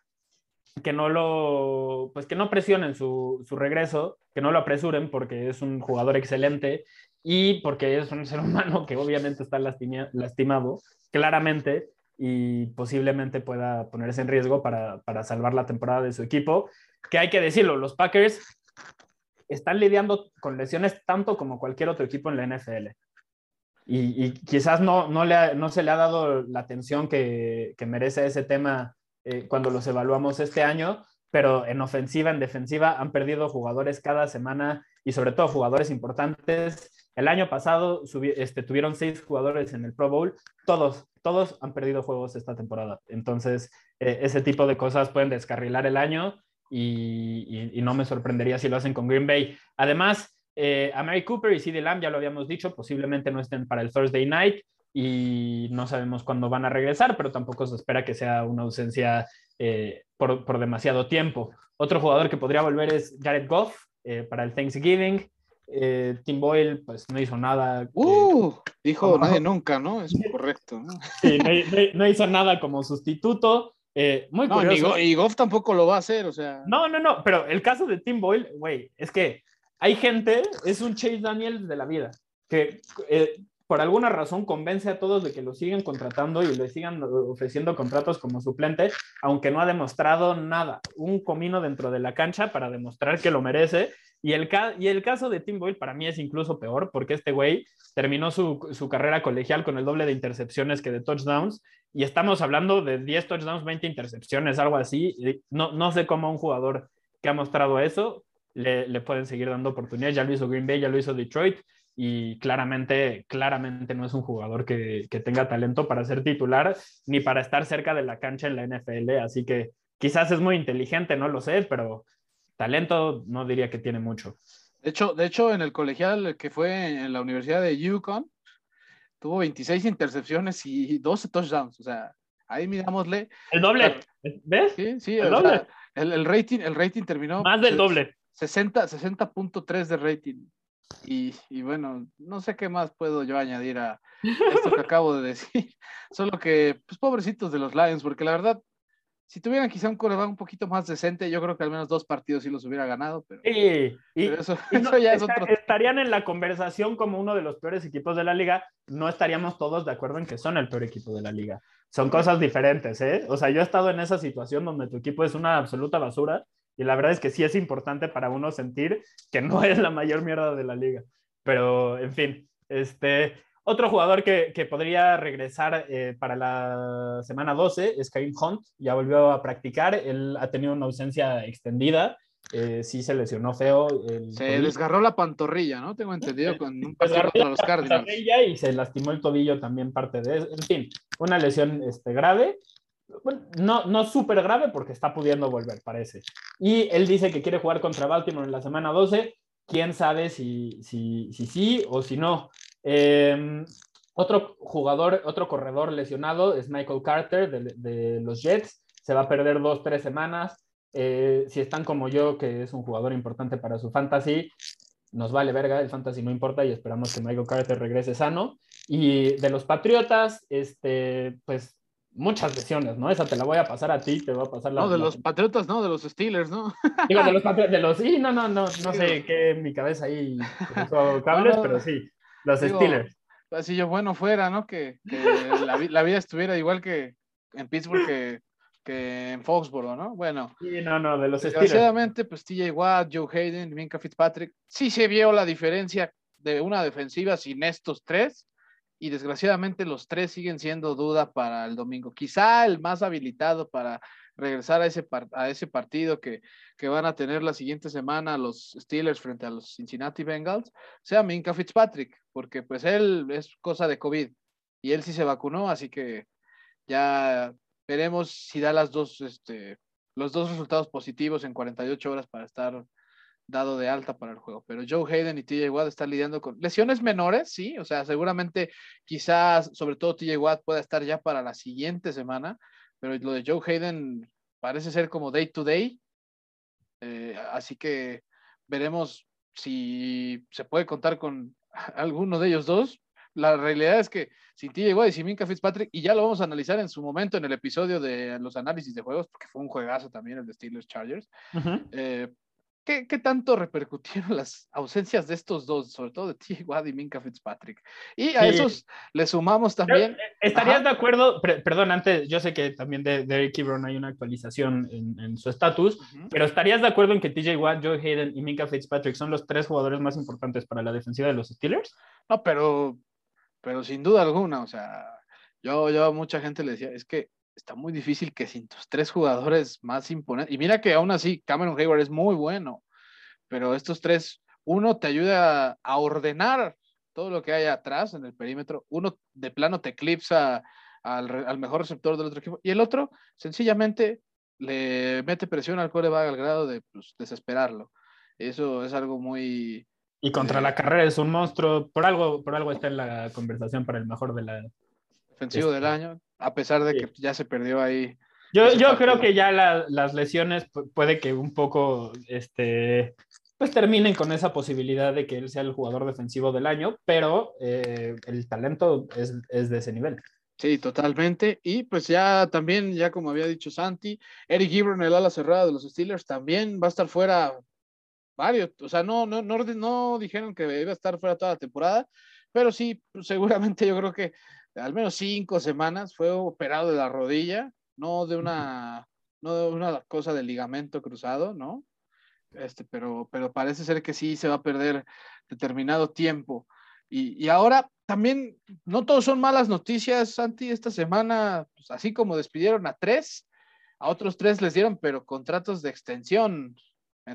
que no lo, pues que no presionen su, su, regreso, que no lo apresuren porque es un jugador excelente y porque es un ser humano que obviamente está lastimado claramente y posiblemente pueda ponerse en riesgo para, para salvar la temporada de su equipo. Que hay que decirlo, los Packers están lidiando con lesiones tanto como cualquier otro equipo en la NFL. Y, y quizás no, no, le no, se le ha dado la atención que, que merece ese tema eh, cuando los evaluamos este año, pero en ofensiva, en defensiva, han perdido jugadores cada semana y sobre todo jugadores importantes el año pasado este, tuvieron seis jugadores en el Pro Bowl, todos, todos han perdido juegos esta temporada. Entonces, eh, ese tipo de cosas pueden descarrilar el año y, no me sorprendería si lo hacen con Green Bay. Además, eh, a Mary Cooper y CD Lamb, ya lo habíamos dicho, posiblemente no estén para el Thursday night y no sabemos cuándo van a regresar, pero tampoco se espera que sea una ausencia eh, por, por, demasiado tiempo. Otro jugador que podría volver es Jared Goff para el Thanksgiving. Eh, Tim Boyle pues no hizo nada. Uh, dijo nadie nunca, ¿no? Es correcto. Sí, no, hizo nada como sustituto. Eh, muy curioso. y Goff tampoco lo va a hacer, o sea. No, no, no, pero el caso de Tim Boyle, güey, es que hay gente, es un Chase Daniel de la vida, que eh, por alguna razón convence a todos de que lo siguen contratando y le sigan ofreciendo contratos como suplente, aunque no ha demostrado nada. Un comino dentro de la cancha para demostrar que lo merece. Y el, y el caso de Tim Boyle para mí es incluso peor, porque este güey terminó su, su carrera colegial con el doble de intercepciones que de touchdowns. Y estamos hablando de 10 touchdowns, 20 intercepciones, algo así. No, no sé cómo un jugador que ha mostrado eso le, le pueden seguir dando oportunidades. Ya lo hizo Green Bay, ya lo hizo Detroit y claramente, claramente no es un jugador que, tenga talento para ser titular ni para estar cerca de la cancha en la NFL, así que quizás es muy inteligente, no lo sé, pero talento no diría que tiene mucho. De hecho, de hecho en el colegial que fue en la Universidad de Yukon, tuvo 26 intercepciones y 12 touchdowns, o sea, ahí mirámosle. El doble, ¿ves? Sí, sí, el, doble. el, rating, el rating terminó. Más del doble. 60.3 60 de rating. Y, bueno, no sé qué más puedo yo añadir a esto que acabo de decir. Solo que, pues pobrecitos de los Lions, porque la verdad, si tuvieran quizá un coreback un poquito más decente, yo creo que al menos dos partidos sí los hubiera ganado. Pero, y, eso, ya es otro... Estarían en la conversación como uno de los peores equipos de la liga. No estaríamos todos de acuerdo en que son el peor equipo de la liga. Son cosas diferentes, ¿eh? O sea, yo he estado en esa situación donde tu equipo es una absoluta basura y la verdad es que sí es importante para uno sentir que no es la mayor mierda de la liga. Pero, en fin, este, otro jugador que, que podría regresar eh, para la semana 12 es Karim Hunt. Ya volvió a practicar. Él ha tenido una ausencia extendida eh, sí se lesionó feo. se desgarró la pantorrilla, ¿no? Tengo entendido con un partido contra los Cardinals. Y se lastimó el tobillo también parte de eso. En fin, una lesión este, grave. no, no súper grave porque está pudiendo volver, parece. Y él dice que quiere jugar contra Baltimore en la semana 12. Quién sabe si sí si, si, o si no. Em, otro jugador, otro corredor lesionado es Michael Carter de, de los Jets. Se va a perder dos, tres semanas. Eh, si están como yo, que es un jugador importante para su fantasy, nos vale verga, el fantasy no importa y esperamos que Michael Carter regrese sano. Y de los Patriotas, este, pues muchas lesiones, ¿no? Esa te la voy a pasar a ti, te voy a pasar la... No, de los Patriotas, no, de los Steelers, ¿no? Digo, de los Patriotas, de los... Sí, no, no, no, no sé qué mi cabeza ahí cables, pero sí, los Steelers. Así yo, bueno, fuera, ¿no? Que, la, la, vida estuviera igual que en Pittsburgh, que que en Foxborough, ¿no? Bueno. Sí, no, no, de los Desgraciadamente, pues TJ Watt, Joe Hayden, Minka Fitzpatrick, sí se vio la diferencia de una defensiva sin estos tres, y desgraciadamente los tres siguen siendo duda para el domingo. Quizá el más habilitado para regresar a ese, a ese partido que, que van a tener la siguiente semana los Steelers frente a los Cincinnati Bengals sea Minka Fitzpatrick, porque pues él es cosa de COVID y él sí se vacunó, así que ya Veremos si da las dos, este, los dos resultados positivos en 48 horas para estar dado de alta para el juego. Pero Joe Hayden y TJ Watt están lidiando con lesiones menores, sí, o sea, seguramente quizás, sobre todo TJ Watt pueda estar ya para la siguiente semana, pero lo de Joe Hayden parece ser como day to day, eh, así que veremos si se puede contar con alguno de ellos dos, la realidad es que si ti llegó y Minka Fitzpatrick, y ya lo vamos a analizar en su momento en el episodio de los análisis de juegos, porque fue un juegazo también el de Steelers Chargers. eh, ¿Qué, tanto repercutieron las ausencias de estos dos, sobre todo de T. Watt y Minka Fitzpatrick? Y a esos le sumamos también. Eh, ¿Estarías de acuerdo? perdón, antes, yo sé que también de, de Eric Ebron hay una actualización en, su estatus, pero ¿estarías de acuerdo en que TJ Watt, Joe Hayden y Minka Fitzpatrick son los tres jugadores más importantes para la defensiva de los Steelers? No, pero, pero sin duda alguna, o sea, yo, yo a mucha gente le decía, es que está muy difícil que sin tus tres jugadores más imponentes, y mira que aún así Cameron Hayward es muy bueno, pero estos tres, uno te ayuda a ordenar todo lo que hay atrás en el perímetro, uno de plano te eclipsa al, mejor receptor del otro equipo, y el otro sencillamente le mete presión al coreback al grado de pues, desesperarlo. Eso es algo muy... Y contra la eh, carrera es un monstruo, por algo, por algo está en la conversación para el mejor de la... Defensivo del este, año a pesar de que ya se perdió ahí. Yo, yo creo que ya las lesiones puede que un poco, este, pues terminen con esa posibilidad de que él sea el jugador defensivo del año, pero eh, el talento es, es, de ese nivel. Sí, totalmente. Y pues ya también, ya como había dicho Santi, Eric Gibron, el ala cerrada de los Steelers, también va a estar fuera varios, o sea, no, no, no, no dijeron que iba a estar fuera toda la temporada, pero sí, seguramente yo creo que al menos cinco semanas, fue operado de la rodilla, no de una, no de una cosa de ligamento cruzado, ¿no? Este, pero, pero parece ser que sí se va a perder determinado tiempo. Y, y ahora también, no todos son malas noticias, Santi, esta semana, pues así como despidieron a tres, a otros tres les dieron, pero contratos de extensión.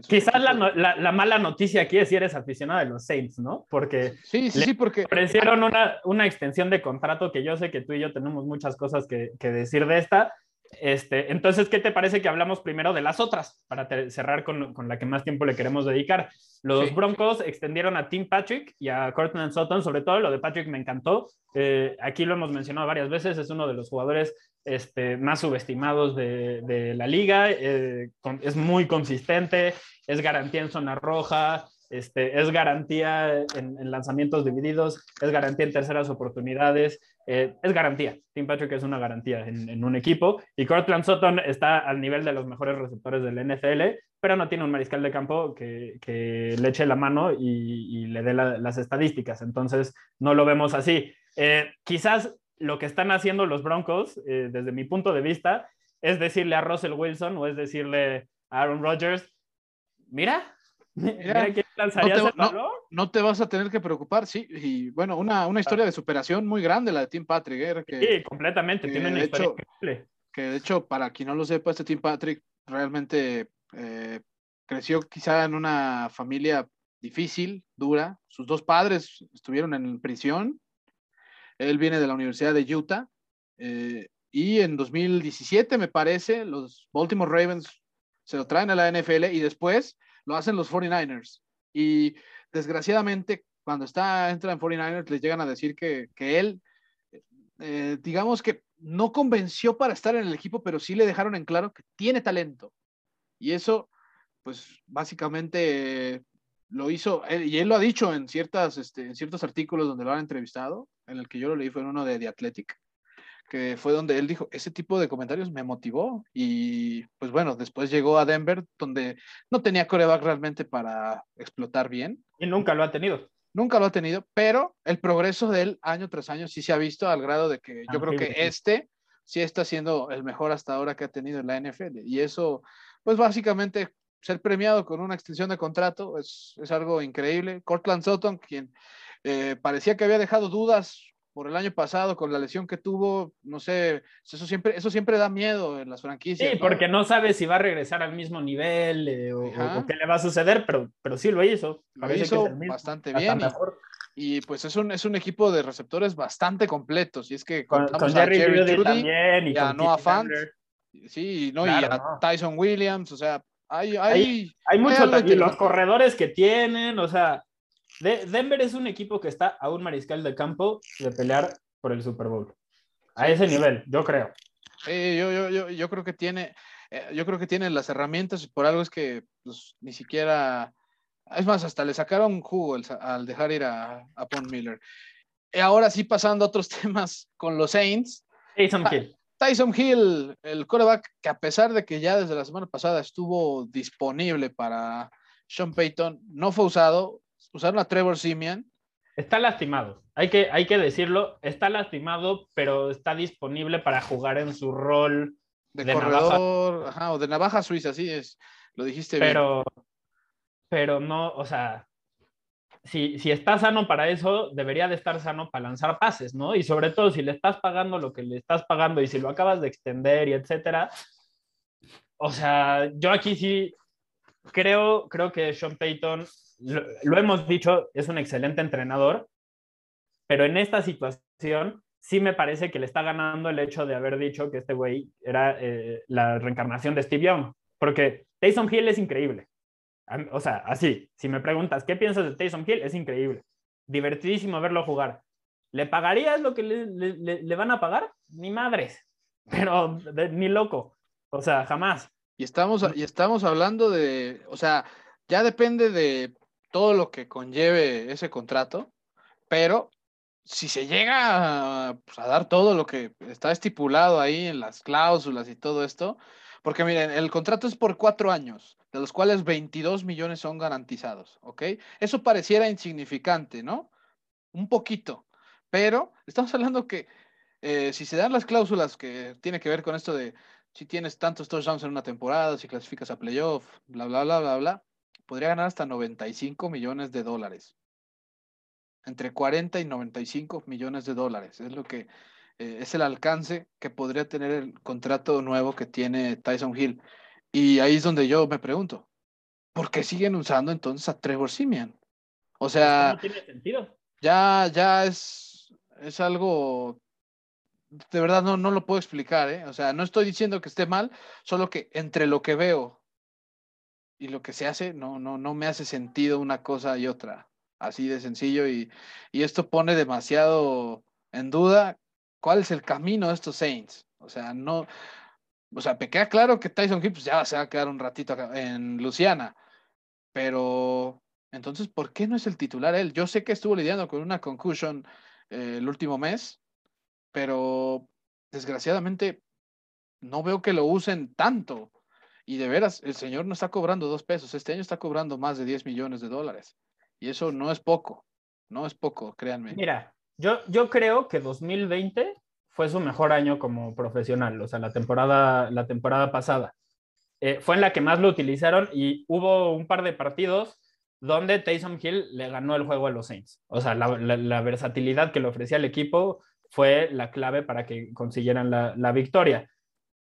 Quizás la, mala noticia aquí es si eres aficionado de los Saints, ¿no? Porque sí, sí, sí, porque ofrecieron una, una, extensión de contrato que yo sé que tú y yo tenemos muchas cosas que, que, decir de esta. Este, entonces, ¿qué te parece que hablamos primero de las otras para cerrar con, con, la que más tiempo le queremos dedicar? Los Broncos extendieron a Tim Patrick y a Cortland Sutton, sobre todo lo de Patrick me encantó. Eh, aquí lo hemos mencionado varias veces, es uno de los jugadores este, más subestimados de, la liga, eh, es muy consistente, es garantía en zona roja, este, es garantía en, lanzamientos divididos, es garantía en terceras oportunidades, eh, es garantía. Tim Patrick es una garantía en, un equipo y Cortland Sutton está al nivel de los mejores receptores del NFL, pero no tiene un mariscal de campo que, le eche la mano y, le dé las estadísticas. Entonces, no lo vemos así. Eh, quizás lo que están haciendo los Broncos, eh, desde mi punto de vista, es decirle a Russell Wilson o es decirle a Aaron Rodgers, mira, mira, que no te, el No, te vas a tener que preocupar, sí. Y bueno, una, una historia de superación muy grande la de Tim Patrick. Eh, que, sí, completamente, tiene una historia hecho, Que de hecho, para quien no lo sepa, este Tim Patrick realmente eh, creció quizá en una familia difícil, dura. Sus dos padres estuvieron en prisión. Él viene de la Universidad de Utah. Eh, y en 2017, me parece, los Baltimore Ravens se lo traen a la NFL y después lo hacen los 49ers. Y desgraciadamente, cuando está, entra en 49ers, les llegan a decir que, que él, eh, digamos que no convenció para estar en el equipo, pero sí le dejaron en claro que tiene talento. Y eso, pues básicamente lo hizo, y él lo ha dicho en, ciertas, este, en ciertos artículos donde lo han entrevistado, en el que yo lo leí fue en uno de The Athletic, que fue donde él dijo, ese tipo de comentarios me motivó y pues bueno, después llegó a Denver donde no tenía coreback realmente para explotar bien. Y nunca lo ha tenido. Nunca lo ha tenido, pero el progreso de él año tras año sí se ha visto al grado de que yo creo que este sí está siendo el mejor hasta ahora que ha tenido en la NFL. Y eso, pues básicamente ser premiado con una extensión de contrato es, es algo increíble. Cortland Sutton, quien eh, parecía que había dejado dudas por el año pasado con la lesión que tuvo, no sé, eso siempre, eso siempre da miedo en las franquicias. Sí, porque no sabes si va a regresar al mismo nivel eh, o, qué le va a suceder, pero, pero sí lo hizo. Lo hizo bastante bien. Y, pues es un, es un equipo de receptores bastante completos. Y es que con, Jerry, Jerry también y, a Noah Fant. Sí, no, y a Tyson Williams, o sea, hay, hay, hay, mucho y los corredores que tienen, o sea, Denver es un equipo que está a un mariscal de campo de pelear por el Super Bowl. A ese nivel, yo creo. yo, yo, yo, yo, creo que tiene, eh, yo creo que tiene las herramientas y por algo es que pues, ni siquiera, es más, hasta le sacaron jugo al dejar ir a, a Pond Miller. Y ahora sí pasando a otros temas con los Saints. Tyson Hill. Tyson Hill, el quarterback que a pesar de que ya desde la semana pasada estuvo disponible para Sean Payton, no fue usado, usaron a Trevor Simeon. Está lastimado, hay que, hay que decirlo, está lastimado, pero está disponible para jugar en su rol de, corredor, Ajá, o de navaja suiza, sí es, lo dijiste pero, bien. Pero no, o sea, si, si está sano para eso, debería de estar sano para lanzar pases, ¿no? Y sobre todo si le estás pagando lo que le estás pagando y si lo acabas de extender y etcétera. O sea, yo aquí sí creo, creo que Sean Payton lo, hemos dicho, es un excelente entrenador, pero en esta situación sí me parece que le está ganando el hecho de haber dicho que este güey era eh, la reencarnación de Steve Young, porque Taysom Hill es increíble. O sea, así, si me preguntas, ¿qué piensas de Taysom Hill? Es increíble. Divertidísimo verlo jugar. ¿Le pagarías lo que le, van a pagar? Ni madres, pero ni loco. O sea, jamás. Y estamos, y estamos hablando de, o sea, ya depende de todo lo que conlleve ese contrato, pero si se llega pues, a, dar todo lo que está estipulado ahí en las cláusulas y todo esto, porque miren, el contrato es por cuatro años, de los cuales 22 millones son garantizados, ¿ok? Eso pareciera insignificante, ¿no? Un poquito, pero estamos hablando que eh, si se dan las cláusulas que tiene que ver con esto de si tienes tantos touchdowns en una temporada, si clasificas a playoff, bla, bla, bla, bla, bla, podría ganar hasta 95 millones de dólares. Entre 40 y 95 millones de dólares. Es lo que eh, es el alcance que podría tener el contrato nuevo que tiene Tyson Hill. Y ahí es donde yo me pregunto, ¿por qué siguen usando entonces a Trevor Simeon? O sea, no tiene sentido. Ya, ya es, es algo de verdad no, no lo puedo explicar, ¿eh? O sea, no estoy diciendo que esté mal, solo que entre lo que veo y lo que se hace, no, no, no me hace sentido una cosa y otra. Así de sencillo. Y, esto pone demasiado en duda cuál es el camino de estos Saints. O sea, no. O sea, me queda claro que Tyson Hill pues, ya se va a quedar un ratito acá en Luciana. Pero entonces, ¿por qué no es el titular él? Yo sé que estuvo lidiando con una concussion eh, el último mes, pero desgraciadamente no veo que lo usen tanto. Y de veras, el señor no está cobrando dos pesos, este año está cobrando más de 10 millones de dólares. Y eso no es poco, no es poco, créanme. Mira, yo, yo creo que 2020 fue su mejor año como profesional, o sea, la temporada, la temporada pasada. Eh, fue en la que más lo utilizaron y hubo un par de partidos donde Taysom Hill le ganó el juego a los Saints. O sea, la, la, versatilidad que le ofrecía el equipo fue la clave para que consiguieran la, la victoria.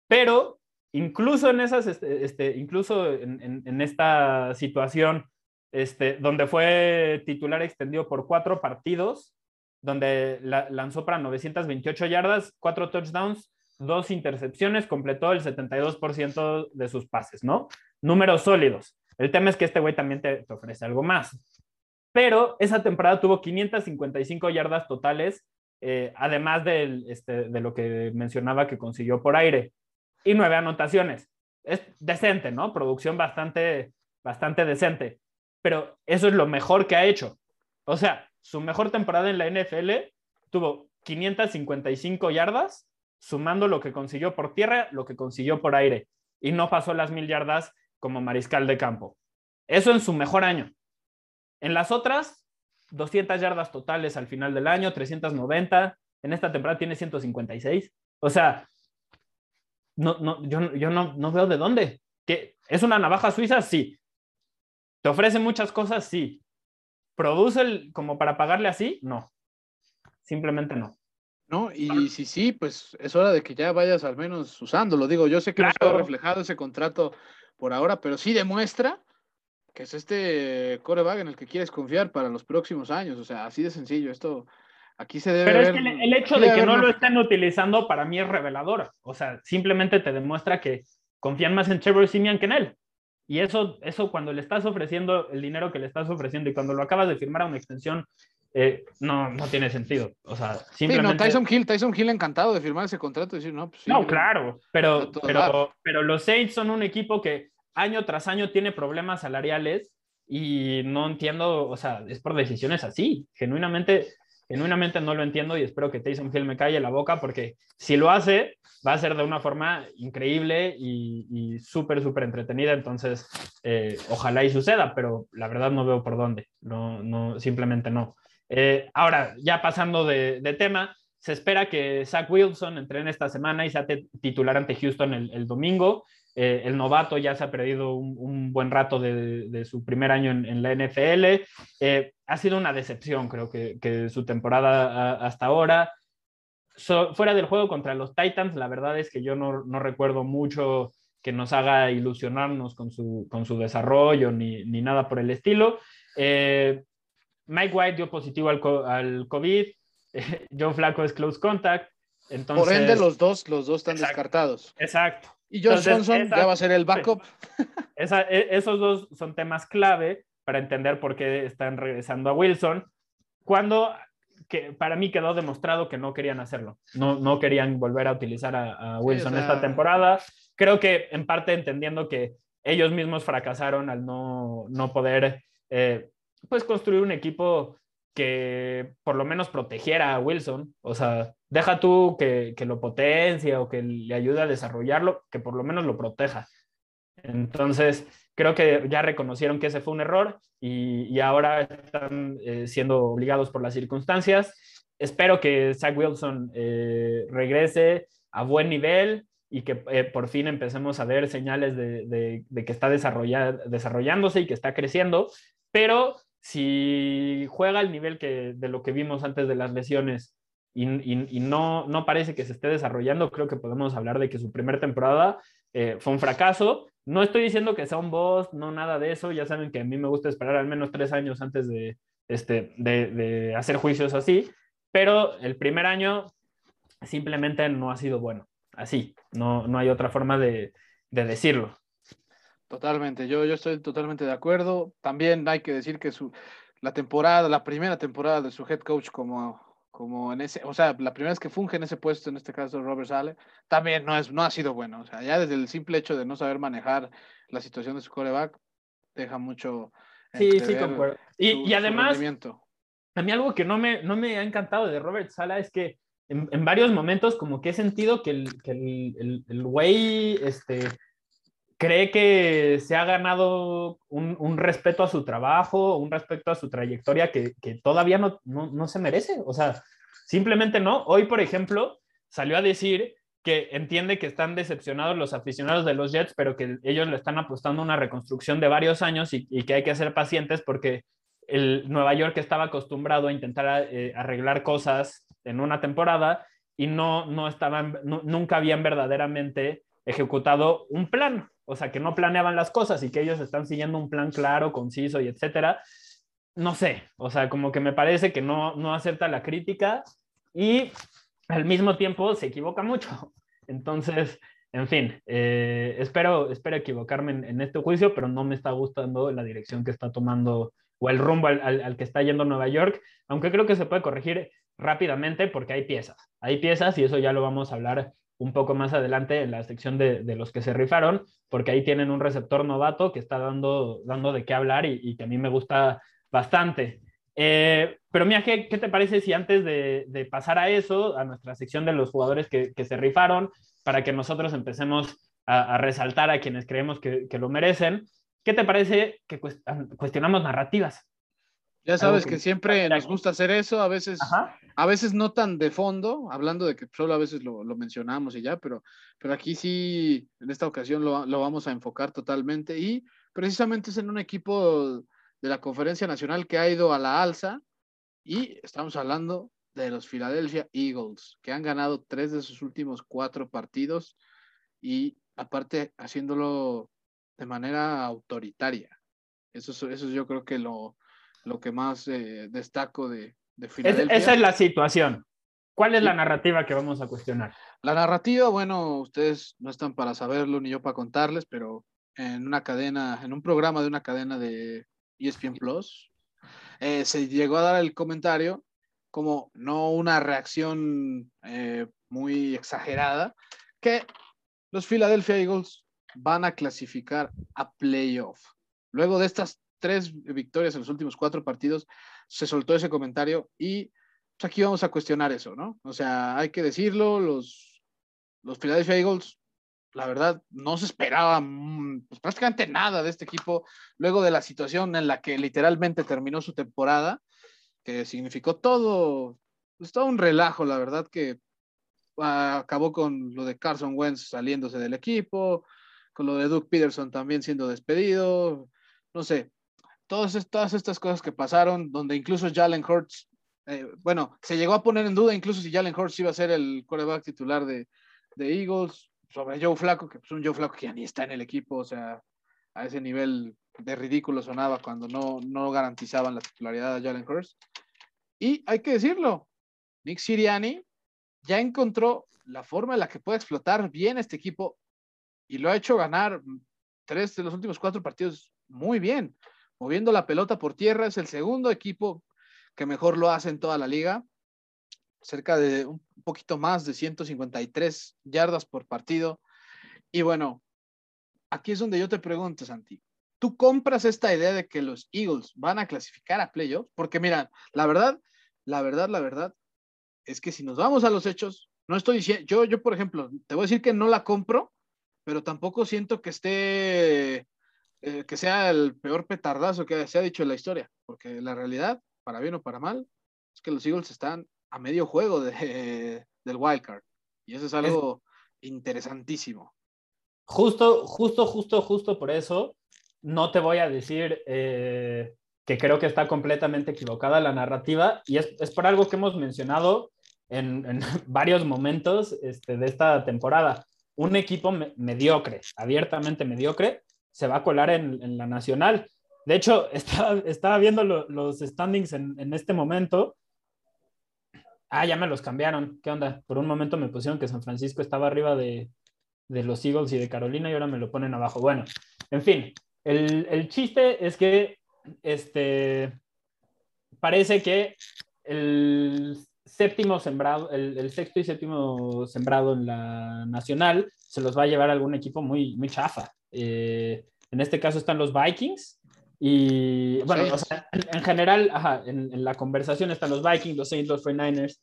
Pero incluso en esas, este, este incluso en, esta situación, este, donde fue titular extendido por cuatro partidos, donde lanzó para 928 yardas, cuatro touchdowns, dos intercepciones, completó el 72% de sus pases, ¿no? Números sólidos. El tema es que este güey también te, ofrece algo más. Pero esa temporada tuvo 555 yardas totales, eh, además este, de lo que mencionaba que consiguió por aire, y nueve anotaciones. Es decente, ¿no? Producción bastante, bastante decente. Pero eso es lo mejor que ha hecho. O sea, su mejor temporada en la NFL tuvo 555 yardas, sumando lo que consiguió por tierra, lo que consiguió por aire, y no pasó las mil yardas como mariscal de campo. Eso en su mejor año. En las otras, 200 yardas totales al final del año, 390. En esta temporada tiene 156. O sea, no, no, yo, yo no, no veo de dónde. ¿Que ¿Es una navaja suiza? Sí. ¿Te ofrece muchas cosas? Sí. ¿Produce el, como para pagarle así? No. Simplemente no. No, y si sí, pues es hora de que ya vayas al menos usándolo. Digo, yo sé que no ha reflejado ese contrato por ahora, pero sí demuestra que es este coreback en el que quieres confiar para los próximos años. O sea, así de sencillo. Esto aquí se debe. Pero es que el, hecho de que no lo estén utilizando para mí es revelador. O sea, simplemente te demuestra que confían más en Trevor Simeon que en él. Y eso, eso cuando le estás ofreciendo el dinero que le estás ofreciendo y cuando lo acabas de firmar a una extensión, eh, no, no tiene sentido. O sea, simplemente... Tyson Hill, Tyson Hill encantado de firmar ese contrato y decir, no, pues No, claro, pero, pero, pero los Saints son un equipo que año tras año tiene problemas salariales y no entiendo, o sea, es por decisiones así. Genuinamente, genuinamente no lo entiendo y espero que Tyson Hill me calle la boca porque si lo hace, va a ser de una forma increíble y, súper, súper entretenida. Entonces, eh, ojalá y suceda, pero la verdad no veo por dónde. No, no, simplemente no. Eh, ahora, ya pasando de, tema, se espera que Zach Wilson entrene esta semana y sea titular ante Houston el domingo. Eh, el novato ya se ha perdido un, buen rato de, su primer año en, la NFL. Eh, ha sido una decepción, creo que, su temporada hasta ahora. fuera del juego contra los Titans, la verdad es que yo no, recuerdo mucho que nos haga ilusionarnos con su, con su desarrollo ni, nada por el estilo. Eh, Mike White dio positivo al, al COVID. Joe Flaco es close contact. Entonces, por ende, los dos, los dos están descartados. Exacto. Y Josh Johnson ya va a ser el backup. E, esos dos son temas clave para entender por qué están regresando a Wilson, cuando que para mí quedó demostrado que no querían hacerlo, no, no querían volver a utilizar a, Wilson esta temporada. Creo que en parte entendiendo que ellos mismos fracasaron al no, no poder eh, pues construir un equipo que por lo menos protegiera a Wilson, o sea, deja tú que, lo potencie o que le ayude a desarrollarlo, que por lo menos lo proteja. Entonces, creo que ya reconocieron que ese fue un error y, ahora están eh, siendo obligados por las circunstancias. Espero que Zach Wilson eh, regrese a buen nivel y que eh, por fin empecemos a ver señales de, que está desarrollándose y que está creciendo, pero si juega al nivel que, de lo que vimos antes de las lesiones y, no, no parece que se esté desarrollando, creo que podemos hablar de que su primera temporada eh, fue un fracaso. No estoy diciendo que sea un boss, no nada de eso. Ya saben que a mí me gusta esperar al menos tres años antes de, este, de, hacer juicios así, pero el primer año simplemente no ha sido bueno. Así, no, no hay otra forma de, decirlo. Totalmente, yo, yo estoy totalmente de acuerdo. También hay que decir que su, la temporada, la primera temporada de su head coach como como en ese, o sea, la primera vez que funge en ese puesto, en este caso Robert Sale, también no, es, no ha sido bueno. O sea, ya desde el simple hecho de no saber manejar la situación de su coreback, deja mucho. Sí, sí, concuerdo. Y, y además, a mí algo que no me, no me ha encantado de Robert Sala es que en, en varios momentos como que he sentido que el, que el, el, güey, este, cree que se ha ganado un, un, respeto a su trabajo, un respeto a su trayectoria que, que todavía no, no, no, se merece. O sea, simplemente no. Hoy, por ejemplo, salió a decir que entiende que están decepcionados los aficionados de los Jets, pero que ellos le están apostando a una reconstrucción de varios años y, y, que hay que ser pacientes porque el Nueva York estaba acostumbrado a intentar eh, arreglar cosas en una temporada y no, no estaban, nunca habían verdaderamente ejecutado un plan, o sea, que no planeaban las cosas y que ellos están siguiendo un plan claro, conciso y etcétera. No sé, o sea, como que me parece que no, no acepta la crítica y al mismo tiempo se equivoca mucho. Entonces, en fin, eh, espero, espero equivocarme en, este juicio, pero no me está gustando la dirección que está tomando o el rumbo al, que está yendo Nueva York, aunque creo que se puede corregir rápidamente porque hay piezas, hay piezas y eso ya lo vamos a hablar un poco más adelante en la sección de, los que se rifaron, porque ahí tienen un receptor novato que está dando, dando de qué hablar y, que a mí me gusta bastante. Eh, pero Mía, ¿qué, te parece si antes de, pasar a eso, a nuestra sección de los jugadores que, que se rifaron, para que nosotros empecemos a, resaltar a quienes creemos que, lo merecen. ¿Qué te parece que cuestionamos narrativas? Ya sabes que, siempre nos gusta hacer eso, a veces, a veces no tan de fondo, hablando de que solo a veces lo, mencionamos y ya, pero, pero aquí sí, en esta ocasión lo, lo, vamos a enfocar totalmente y precisamente es en un equipo de la Conferencia Nacional que ha ido a la alza y estamos hablando de los Philadelphia Eagles, que han ganado tres de sus últimos cuatro partidos y aparte haciéndolo de manera autoritaria. Eso, eso es yo creo que lo, lo que más eh, destaco de, de Filadelfia. esa es la situación. ¿Cuál es la narrativa que vamos a cuestionar? La narrativa, bueno, ustedes no están para saberlo ni yo para contarles, pero en una cadena, en un programa de una cadena de ESPN Plus, eh, se llegó a dar el comentario como no una reacción eh, muy exagerada, que los Philadelphia Eagles van a clasificar a playoff. Luego de estas tres victorias en los últimos cuatro partidos, se soltó ese comentario y pues, aquí vamos a cuestionar eso, ¿no? O sea, hay que decirlo, los, los Philadelphia Eagles, la verdad, no se esperaba mm, pues, prácticamente nada de este equipo luego de la situación en la que literalmente terminó su temporada que significó todo, pues todo un relajo, la verdad que acabó con lo de Carson Wentz saliéndose del equipo, con lo de Doug Peterson también siendo despedido, no sé, todas, todas estas cosas que pasaron, donde incluso Jalen Hurts, eh, bueno, se llegó a poner en duda incluso si Jalen Hurts iba a ser el quarterback titular de, de Eagles, sobre Joe Flaco, que es pues, un Joe Flaco que ya ni está en el equipo, o sea, a ese nivel de ridículo sonaba cuando no, no garantizaban la titularidad a Jalen Hurts. Y hay que decirlo, Nick Siriani ya encontró la forma en la que puede explotar bien este equipo y lo ha hecho ganar tres de los últimos cuatro partidos muy bien, moviendo la pelota por tierra. Es el segundo equipo que mejor lo hace en toda la liga, cerca de un poquito más de 153 yardas por partido. Y bueno, aquí es donde yo te pregunto, Santi, ¿tú compras esta idea de que los Eagles van a clasificar a playoffs? Porque mira, la verdad, la verdad, la verdad, es que si nos vamos a los hechos, no estoy diciendo, yo, yo por ejemplo, te voy a decir que no la compro, pero tampoco siento que esté, eh, que sea el peor petardazo que se ha dicho en la historia, porque la realidad, para bien o para mal, es que los Eagles están a medio juego de, del wildcard. Y eso es algo interesantísimo. Justo, justo, justo, justo por eso no te voy a decir eh, que creo que está completamente equivocada la narrativa y es, es por algo que hemos mencionado en, en varios momentos este, de esta temporada. Un equipo mediocre, abiertamente mediocre, se va a colar en, en la nacional. De hecho, estaba, estaba viendo los standings en, en, este momento. Ah, ya me los cambiaron. ¿Qué onda? Por un momento me pusieron que San Francisco estaba arriba de, de los Eagles y de Carolina y ahora me lo ponen abajo. Bueno, en fin, el, chiste es que este, parece que el séptimo sembrado, el, sexto y séptimo sembrado en la nacional se los va a llevar algún equipo muy, muy chafa. Eh, en este caso están los Vikings. Y bueno, en, general, en, en, la conversación están los Vikings, los Saints, los 49ers,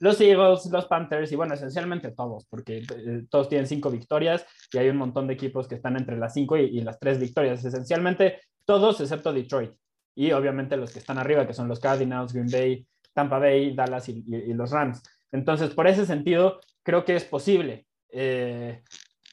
los Eagles, los Panthers y bueno, esencialmente todos, porque eh, todos tienen cinco victorias y hay un montón de equipos que están entre las cinco y, las tres victorias. Esencialmente todos excepto Detroit y obviamente los que están arriba, que son los Cardinals, Green Bay, Tampa Bay, Dallas y, los Rams. Entonces, por ese sentido, creo que es posible. Eh,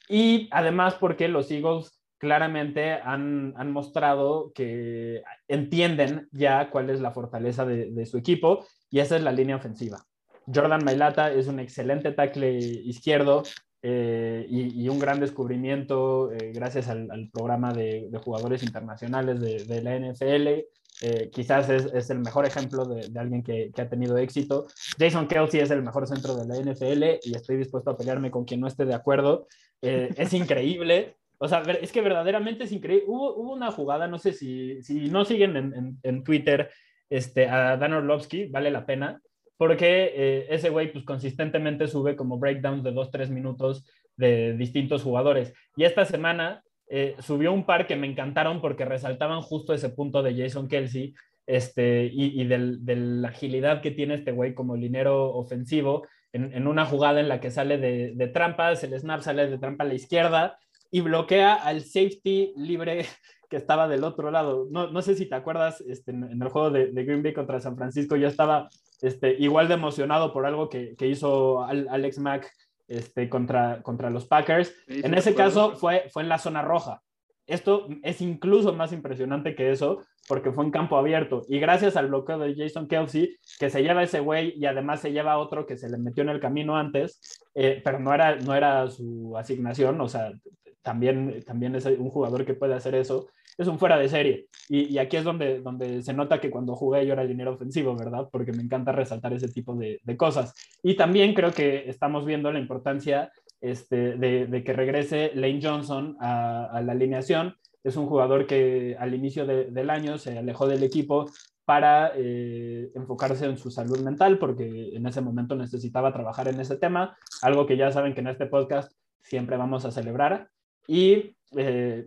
y además porque los Eagles claramente han, han, mostrado que entienden ya cuál es la fortaleza de, de, su equipo y esa es la línea ofensiva. Jordan Mailata es un excelente tackle izquierdo. eh, y, un gran descubrimiento eh, gracias al, programa de, jugadores internacionales de, la NFL. Eh, quizás es, el mejor ejemplo de, alguien que, ha tenido éxito. Jason Kelsey es el mejor centro de la NFL y estoy dispuesto a pelearme con quien no esté de acuerdo. Es increíble. O sea, es que verdaderamente es increíble. Hubo, una jugada, no sé si, si no siguen en, en, Twitter este, a Dan Orlovsky, vale la pena porque eh, ese güey pues consistentemente sube como breakdowns de dos, tres minutos de distintos jugadores. Y esta semana eh, subió un par que me encantaron porque resaltaban justo ese punto de Jason Kelsey este, y, de la agilidad que tiene este güey como linero ofensivo en, una jugada en la que sale de, de trampas, el snap sale de trampa a la izquierda y bloquea al safety libre que estaba del otro lado. No, no sé si te acuerdas, este, en, el juego de, Green Bay contra San Francisco, yo estaba este, igual de emocionado por algo que, que hizo Alex Mack este, contra, contra los Packers. en ese caso fue, fue en la zona roja. Esto es incluso más impresionante que eso porque fue en campo abierto. Y gracias al bloqueo de Jason Kelsey, que se lleva ese güey y además se lleva otro que se le metió en el camino antes, eh, pero no era, no era su asignación, o sea, también, también es un jugador que puede hacer eso es un fuera de serie. Y, aquí es donde, donde se nota que cuando jugué yo era dinero ofensivo, ¿verdad? Porque me encanta resaltar ese tipo de, cosas. Y también creo que estamos viendo la importancia este, de, que regrese Lane Johnson a, la alineación. Es un jugador que al inicio del año se alejó del equipo para eh, enfocarse en su salud mental, porque en ese momento necesitaba trabajar en ese tema, algo que ya saben que en este podcast siempre vamos a celebrar. Y eh,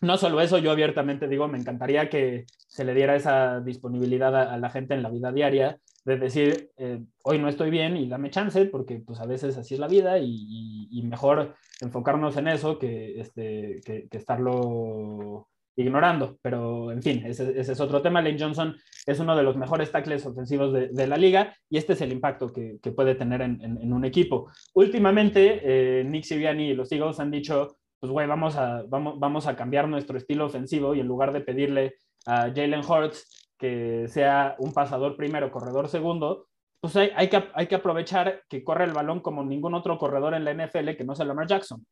no solo eso, yo abiertamente digo, me encantaría que se le diera esa disponibilidad a, la gente en la vida diaria, de decir, eh, hoy no estoy bien y dame chance, porque pues a veces así es la vida y, mejor enfocarnos en eso que, este, que, estarlo ignorando. Pero, en fin, ese, es otro tema. Lane Johnson es uno de los mejores tackles ofensivos de, la liga y este es el impacto que, puede tener en, un equipo. Últimamente, eh, Nick Siviani y los Eagles han dicho pues güey, vamos a, vamos, vamos a cambiar nuestro estilo ofensivo y en lugar de pedirle a Jalen Hurts que sea un pasador primero, corredor segundo, pues hay, hay, que, hay que aprovechar que corre el balón como ningún otro corredor en la NFL que no sea Lamar Jackson.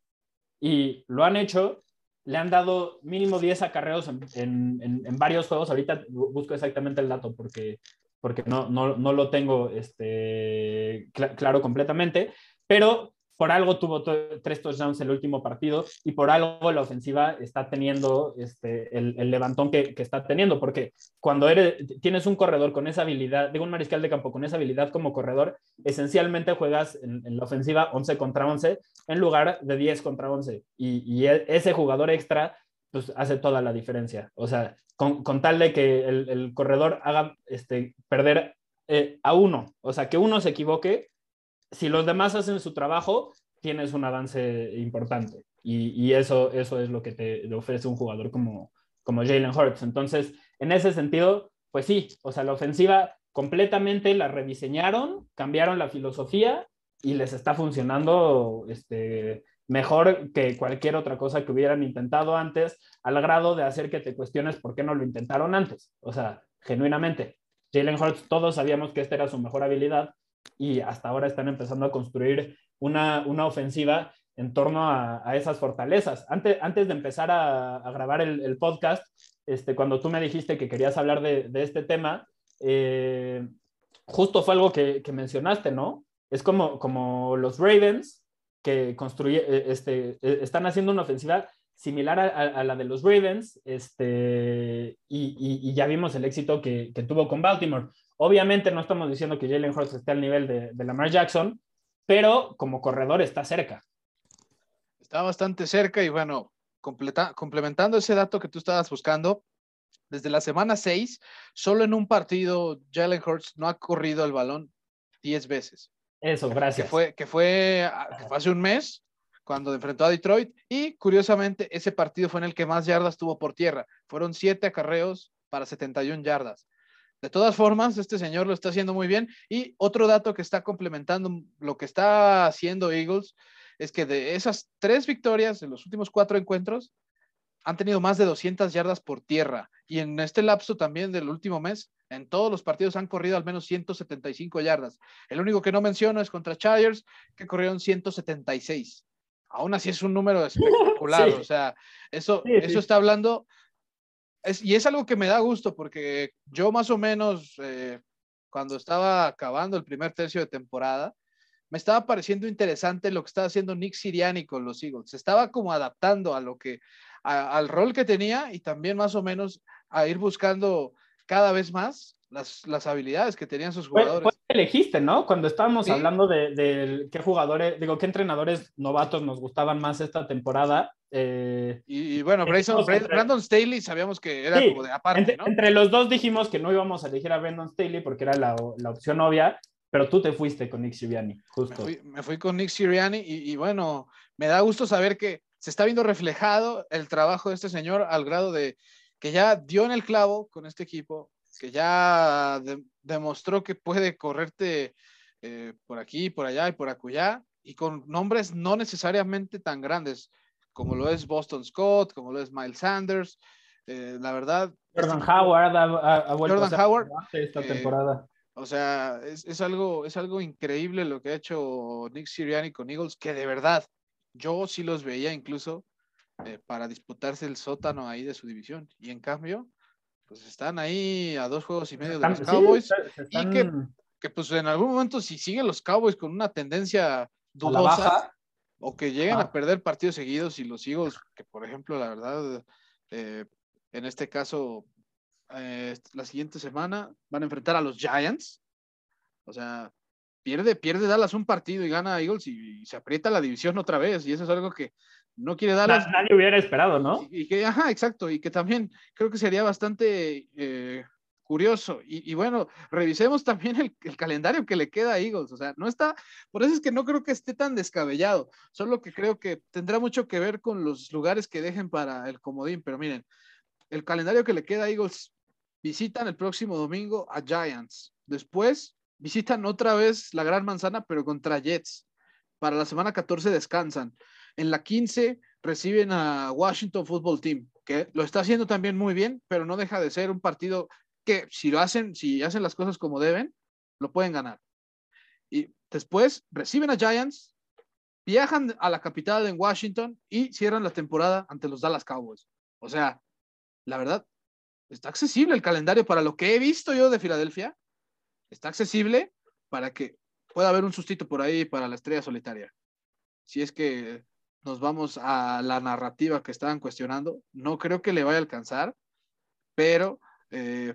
Y lo han hecho, le han dado mínimo 10 acarreos en, en, varios juegos. Ahorita busco exactamente el dato porque, porque no, no, no lo tengo este, claro completamente, pero por algo tuvo tres touchdowns el último partido y por algo la ofensiva está teniendo este, el, levantón que, está teniendo, porque cuando eres, tienes un corredor con esa habilidad, digo un mariscal de campo con esa habilidad como corredor, esencialmente juegas en, la ofensiva 11 contra 11 en lugar de 10 contra 11 y, e, ese jugador extra pues hace toda la diferencia. O sea, con, tal de que el, corredor haga este, perder eh, a uno, o sea, que uno se equivoque, si los demás hacen su trabajo, tienes un avance importante. Y, eso, eso es lo que te, ofrece un jugador como, como Jalen Hurts. Entonces, en ese sentido, pues sí, o sea, la ofensiva completamente la rediseñaron, cambiaron la filosofía y les está funcionando este, mejor que cualquier otra cosa que hubieran intentado antes, al grado de hacer que te cuestiones por qué no lo intentaron antes. O sea, genuinamente, Jalen Hurts, todos sabíamos que esta era su mejor habilidad, y hasta ahora están empezando a construir una, una ofensiva en torno a, a, esas fortalezas. Antes, antes de empezar a, grabar el, el, podcast, este, cuando tú me dijiste que querías hablar de, de este tema, eh, justo fue algo que, que, mencionaste, ¿no? Es como, como los Ravens que construye, eh, este, eh, están haciendo una ofensiva similar a, a, la de los Ravens, este, y, y, y ya vimos el éxito que, que, tuvo con Baltimore. Obviamente no estamos diciendo que Jalen Hurts esté al nivel de, de Lamar Jackson, pero como corredor está cerca. Está bastante cerca y bueno, complementando ese dato que tú estabas buscando, desde la semana 6, solo en un partido Jalen Hurts no ha corrido el balón 10 veces. Eso, gracias. Que fue, que fue, que fue hace un mes cuando enfrentó a Detroit y curiosamente ese partido fue en el que más yardas tuvo por tierra. Fueron 7 acarreos para 71 yardas. De todas formas, este señor lo está haciendo muy bien. Y otro dato que está complementando lo que está haciendo Eagles es que de esas tres victorias en los últimos cuatro encuentros, han tenido más de 200 yardas por tierra. Y en este lapso también del último mes, en todos los partidos han corrido al menos 175 yardas. El único que no menciono es contra Chargers, que corrieron 176. aún así es un número espectacular. O sea, eso, eso está hablando. Es, y es algo que me da gusto porque yo más o menos eh, cuando estaba acabando el primer tercio de temporada, me estaba pareciendo interesante lo que estaba haciendo Nick Siriani con los Eagles. Se estaba como adaptando a lo que, al rol que tenía y también más o menos a ir buscando cada vez más las, las habilidades que tenían sus jugadores. Elegiste, ¿no? Cuando estábamos hablando de, qué jugadores, digo, qué entrenadores novatos nos gustaban más esta temporada. Eh, y, bueno, Brandon Staley sabíamos que era como de aparte, entre, ¿no? Entre los dos dijimos que no íbamos a elegir a Brandon Staley porque era la, la opción obvia, pero tú te fuiste con Nick Sirianni, justo. Me fui, con Nick Sirianni y, y, bueno, me da gusto saber que se está viendo reflejado el trabajo de este señor al grado de que ya dio en el clavo con este equipo, que ya demostró que puede correrte eh, por aquí, por allá y por acullá, y con nombres no necesariamente tan grandes como lo es Boston Scott, como lo es Miles Sanders. Eh, la verdad. Jordan Howard ha, vuelto Jordan Howard esta eh, temporada. o sea, es, es, algo, es algo increíble lo que ha hecho Nick Sirianni con Eagles, que de verdad, yo sí los veía incluso para disputarse el sótano ahí de su división. Y en cambio, pues están ahí a dos juegos y medio de los Cowboys. Y que, que, pues en algún momento si siguen los Cowboys con una tendencia dudosa o que lleguen a perder partidos seguidos y los Eagles, que por ejemplo, la verdad, eh, en este caso, eh, la siguiente semana van a enfrentar a los Giants. O sea, pierde, pierde Dallas un partido y gana Eagles y se aprieta la división otra vez. Y eso es algo que no quiere dar. Nadie hubiera esperado, ¿no? Y, que, ajá, exacto, y que también creo que sería bastante eh, curioso. Y, bueno, revisemos también el, calendario que le queda a Eagles, o sea, no está, por eso es que no creo que esté tan descabellado, solo que creo que tendrá mucho que ver con los lugares que dejen para el comodín, pero miren, el calendario que le queda a Eagles, visitan el próximo domingo a Giants, después visitan otra vez la Gran Manzana, pero contra Jets. Para la semana 14 descansan. En la 15 reciben a Washington Football Team, que lo está haciendo también muy bien, pero no deja de ser un partido que si lo hacen, si hacen las cosas como deben, lo pueden ganar. Y después reciben a Giants, viajan a la capital en Washington y cierran la temporada ante los Dallas Cowboys. O sea, la verdad, está accesible el calendario para lo que he visto yo de Filadelfia. Está accesible para que pueda haber un sustito por ahí para la estrella solitaria. Si es que nos vamos a la narrativa que estaban cuestionando. No creo que le vaya a alcanzar, pero eh,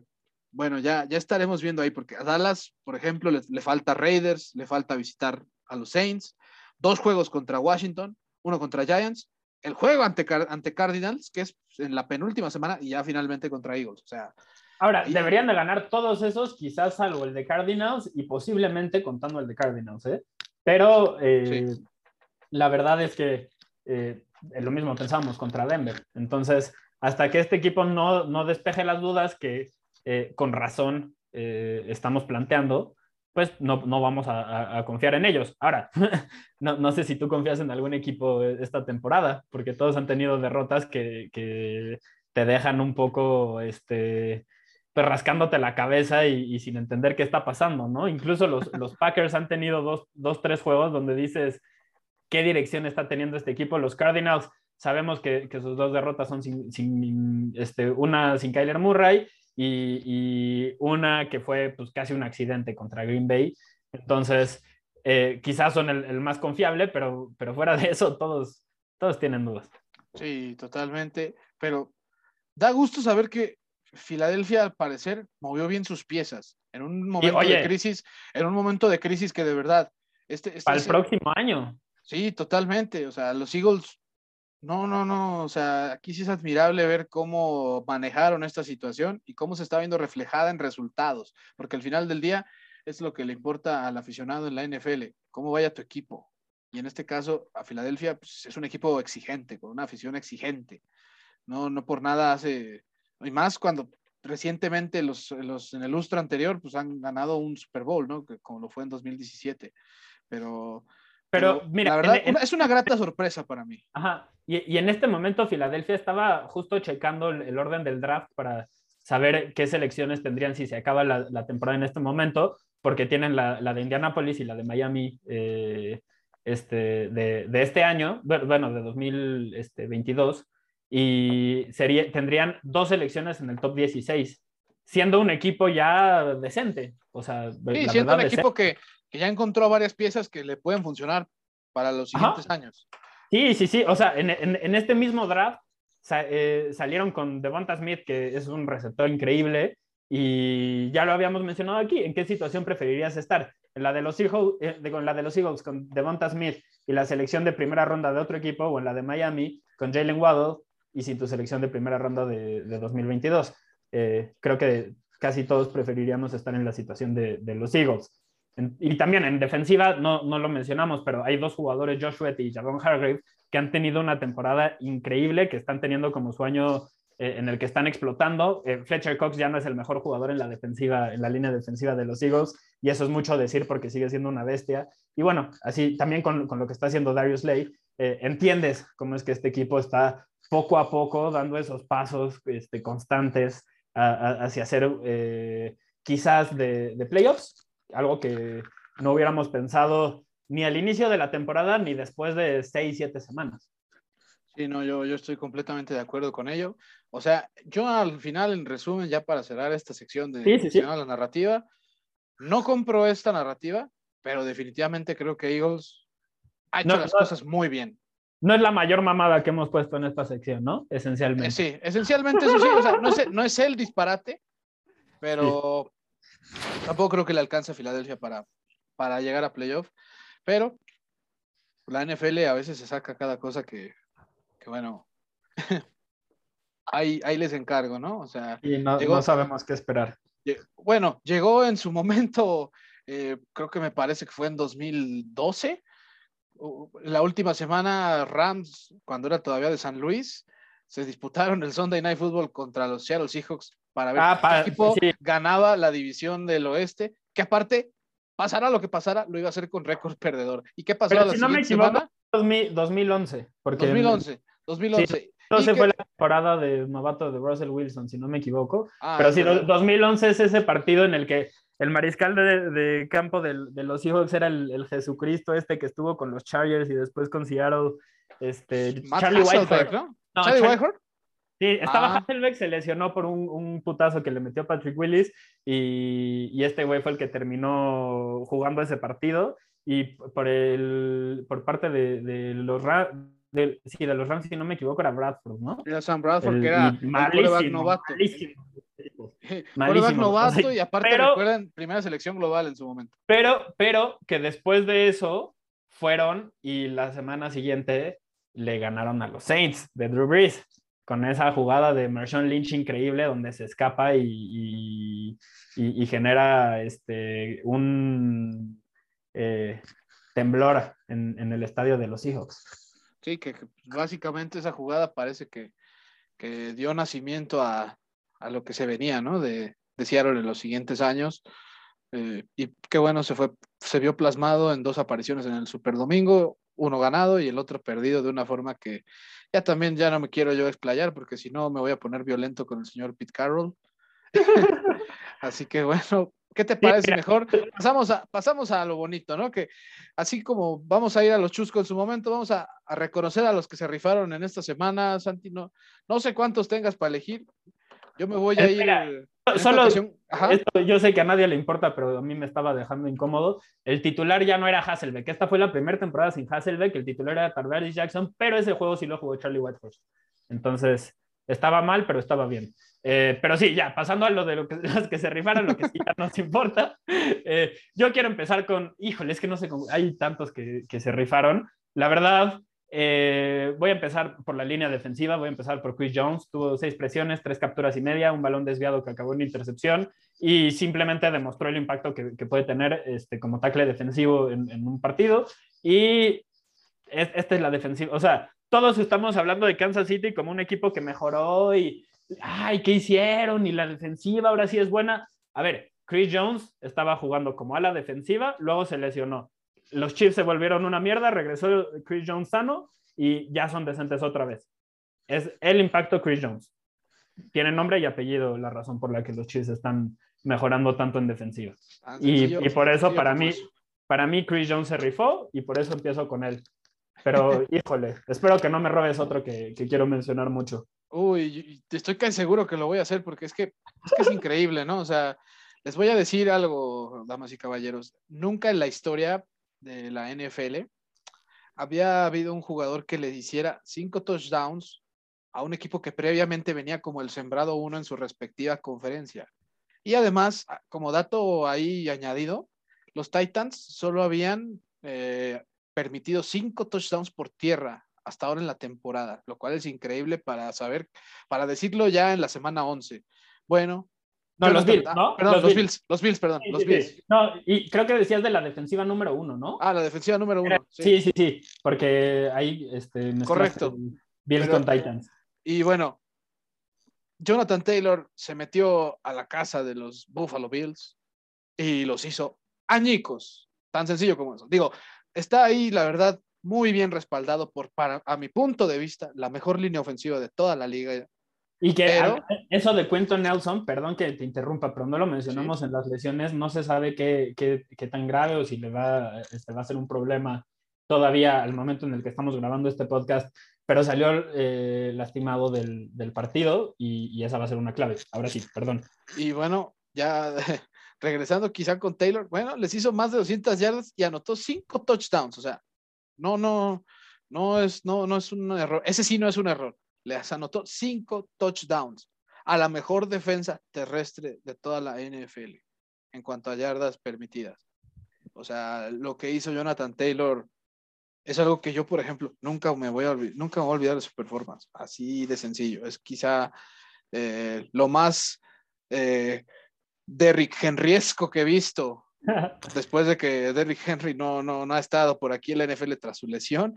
bueno, ya, ya estaremos viendo ahí, porque a Dallas, por ejemplo, le, falta Raiders, le falta visitar a los Saints, dos juegos contra Washington, uno contra Giants, el juego ante, ante Cardinals, que es en la penúltima semana, y ya finalmente contra Eagles. O sea, Ahora, deberían de ganar todos esos, quizás salvo el de Cardinals y posiblemente contando el de Cardinals, ¿eh? Pero eh, la verdad es que eh, lo mismo pensamos contra Denver. Entonces, hasta que este equipo no, no despeje las dudas que eh, con razón eh, estamos planteando, pues no, no vamos a, confiar en ellos. Ahora, no, no, sé si tú confías en algún equipo esta temporada, porque todos han tenido derrotas que, que te dejan un poco, este, pues rascándote la cabeza y, sin entender qué está pasando, ¿no? Incluso los, los Packers han tenido dos, dos, tres juegos donde dices, qué dirección está teniendo este equipo. Los Cardinals sabemos que, sus dos derrotas son sin, este, una sin Kyler Murray y, una que fue pues, casi un accidente contra Green Bay. Entonces, eh, quizás son el, más confiable, pero, pero fuera de eso, todos, todos tienen dudas. Sí, totalmente. Pero da gusto saber que Filadelfia, al parecer, movió bien sus piezas en un momento de crisis, en un momento de crisis que de verdad. Este, este para el próximo año. Sí, totalmente. O sea, los Eagles, no, no, no. O sea, aquí sí es admirable ver cómo manejaron esta situación y cómo se está viendo reflejada en resultados, porque al final del día es lo que le importa al aficionado en la NFL, cómo vaya tu equipo. Y en este caso, a Filadelfia pues, es un equipo exigente, con una afición exigente. No, no por nada hace, y más cuando recientemente los, los en el lustro anterior pues han ganado un Super Bowl, ¿no? Como lo fue en 2017. Pero pero, mira, la verdad, es una grata sorpresa para mí. Ajá. Y, y, en este momento Filadelfia estaba justo checando el, orden del draft para saber qué selecciones tendrían si se acaba la, temporada en este momento, porque tienen la, la, de Indianapolis y la de Miami eh, este, de, de este año, bueno, de 2022, y sería, tendrían dos selecciones en el top 16, siendo un equipo ya decente. O sea, sí, siendo un equipo que, que, ya encontró varias piezas que le pueden funcionar para los siguientes años. Sí, sí, sí. O sea, en, en, en este mismo draft eh, salieron con Devonta Smith, que es un receptor increíble, y ya lo habíamos mencionado aquí. ¿En qué situación preferirías estar? ¿En la de los Eagles, eh, con la de los Eagles con Devonta Smith y la selección de primera ronda de otro equipo, o en la de Miami con Jalen Waddle y sin tu selección de primera ronda de, de 2022? Eh, creo que casi todos preferiríamos estar en la situación de, de los Eagles. Y también en defensiva, no, no, lo mencionamos, pero hay dos jugadores, Joshua y Javon Hargrave, que han tenido una temporada increíble, que están teniendo como su año eh, en el que están explotando. Eh, Fletcher Cox ya no es el mejor jugador en la defensiva, en la línea defensiva de los Eagles, y eso es mucho decir porque sigue siendo una bestia. Y bueno, así también con, con lo que está haciendo Darius Lay, eh, entiendes cómo es que este equipo está poco a poco dando esos pasos este, constantes hacia ser quizás de, de playoffs, algo que no hubiéramos pensado ni al inicio de la temporada ni después de seis, siete semanas. Sí, no, yo, yo estoy completamente de acuerdo con ello. O sea, yo al final, en resumen, ya para cerrar esta sección de la narrativa, no compro esta narrativa, pero definitivamente creo que Eagles ha hecho las cosas muy bien. No es la mayor mamada que hemos puesto en esta sección, ¿no? Esencialmente. Sí, esencialmente eso sí. O sea, no es, no es el disparate, pero tampoco creo que le alcance a Filadelfia para, para llegar a playoff. Pero la NFL a veces se saca cada cosa que, bueno, ahí, ahí les encargo, ¿no? O sea, y no, sabemos qué esperar. Bueno, llegó en su momento, eh, creo que me parece que fue en 2012. La última semana, Rams, cuando era todavía de San Luis, se disputaron el Sunday Night Football contra los Seattle Seahawks para ver ah, qué equipo ganaba la división del oeste, que aparte pasara lo que pasara, lo iba a hacer con récord perdedor. ¿Y qué pasó si no me equivoco, 2011. Porque 2011, 2011. entonces fue la temporada de novato de Russell Wilson, si no me equivoco. Ah, Pero sí, 2011 es ese partido en el que el mariscal de, campo de, los Seahawks era el, Jesucristo este que estuvo con los Chargers y después con Seattle. Este, Charlie Whitehurst, ¿no? Charlie Whitehurst. Sí, estaba ah. Hasselbeck, se lesionó por un, putazo que le metió Patrick Willis y, este güey fue el que terminó jugando ese partido y por, el, por parte de, los de, sí, de los Rams, si no me equivoco, era Bradford, ¿no? Era Sam Bradford, que era malísimo, novato. Malísimo. malísimo. novato y aparte recuerdan primera selección global en su momento. Pero, pero que después de eso fueron y la semana siguiente le ganaron a los Saints de Drew Brees con esa jugada de Marshawn Lynch increíble donde se escapa y, y, genera este, un eh, temblor en, en, el estadio de los Seahawks. Sí, que, básicamente esa jugada parece que, que dio nacimiento a, a, lo que se venía, ¿no? De, de Seattle en los siguientes años. Eh, y qué bueno, se, fue, se vio plasmado en dos apariciones en el Super Domingo, uno ganado y el otro perdido de una forma que ya también ya no me quiero yo explayar porque si no me voy a poner violento con el señor Pete Carroll. así que bueno, ¿qué te parece mejor? Pasamos a, pasamos a lo bonito, ¿no? Que así como vamos a ir a los chuscos en su momento, vamos a, reconocer a los que se rifaron en esta semana, Santi. No, no sé cuántos tengas para elegir. Yo me voy a ir. Solo, esto yo sé que a nadie le importa, pero a mí me estaba dejando incómodo. El titular ya no era Hasselbeck. Esta fue la primera temporada sin Hasselbeck. El titular era Tarvaris Jackson, pero ese juego sí lo jugó Charlie Whitehorse. Entonces, estaba mal, pero estaba bien. Eh, pero sí, ya, pasando a lo de lo que, los que se rifaron, lo que sí ya nos importa. Eh, yo quiero empezar con, híjole, es que no sé, cómo, hay tantos que, que se rifaron. La verdad, eh, voy a empezar por la línea defensiva, voy a empezar por Chris Jones, tuvo seis presiones, tres capturas y media, un balón desviado que acabó en intercepción y simplemente demostró el impacto que, puede tener este, como tackle defensivo en, un partido. Y esta es la defensiva, o sea, todos estamos hablando de Kansas City como un equipo que mejoró y, ay, ¿qué hicieron? Y la defensiva ahora sí es buena. A ver, Chris Jones estaba jugando como ala defensiva, luego se lesionó los Chiefs se volvieron una mierda, regresó Chris Jones sano y ya son decentes otra vez. Es el impacto Chris Jones. Tiene nombre y apellido la razón por la que los Chiefs están mejorando tanto en defensiva. Y, por eso, para mí, para mí Chris Jones se rifó y por eso empiezo con él. Pero, híjole, espero que no me robes otro que, que quiero mencionar mucho. Uy, estoy casi seguro que lo voy a hacer porque es que es, que es increíble, ¿no? O sea, les voy a decir algo, damas y caballeros. Nunca en la historia de la NFL había habido un jugador que le hiciera cinco touchdowns a un equipo que previamente venía como el sembrado uno en su respectiva conferencia. Y además, como dato ahí añadido, los Titans solo habían eh, permitido cinco touchdowns por tierra hasta ahora en la temporada, lo cual es increíble para saber, para decirlo ya en la semana 11. Bueno. No, los Bills, ¿no? Perdón, los, Bills. los Bills, perdón, los Bills. No, y creo que decías de la defensiva número uno, ¿no? Ah, la defensiva número uno. Sí, sí, sí, porque ahí este, Correcto. Bills con Titans. Y bueno, Jonathan Taylor se metió a la casa de los Buffalo Bills y los hizo añicos. Tan sencillo como eso. Digo, está ahí, la verdad, muy bien respaldado por, para, a mi punto de vista, la mejor línea ofensiva de toda la liga. Y que eso de Cuento Nelson, perdón que te interrumpa, pero no lo mencionamos en las lesiones, no se sabe qué, qué, qué, tan grave o si le va, este, va a ser un problema todavía al momento en el que estamos grabando este podcast, pero salió eh, lastimado del, del partido y, y, esa va a ser una clave. Ahora sí, perdón. Y bueno, ya regresando quizá con Taylor, bueno, les hizo más de 200 yardas y anotó cinco touchdowns, o sea, no, no, no es, no, no es un error. Ese sí no es un error. Les anotó cinco touchdowns a la mejor defensa terrestre de toda la NFL en cuanto a yardas permitidas. O sea, lo que hizo Jonathan Taylor es algo que yo, por ejemplo, nunca me voy a olvidar, nunca me voy a olvidar de su performance. Así de sencillo. Es quizá eh, lo más eh, Derrick Henriesco que he visto después de que Derrick Henry no, no, no ha estado por aquí en la NFL tras su lesión.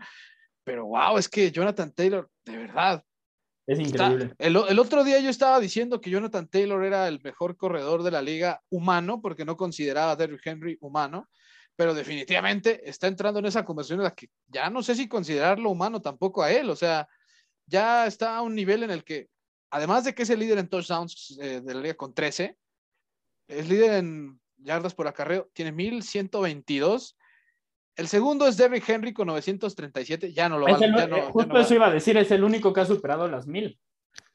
Pero wow, es que Jonathan Taylor, de verdad. Es increíble. el, el, otro día yo estaba diciendo que Jonathan Taylor era el mejor corredor de la liga humano, porque no consideraba a Derrick Henry humano, pero definitivamente está entrando en esa conversación en la que ya no sé si considerarlo humano tampoco a él. O sea, ya está a un nivel en el que, además de que es el líder en touchdowns eh, de la liga con 13, es líder en yardas por acarreo, tiene 1122. El segundo es Derrick Henry con 937, ya no lo va, ya no, Justo eso iba a decir, es el único que ha superado las 1000.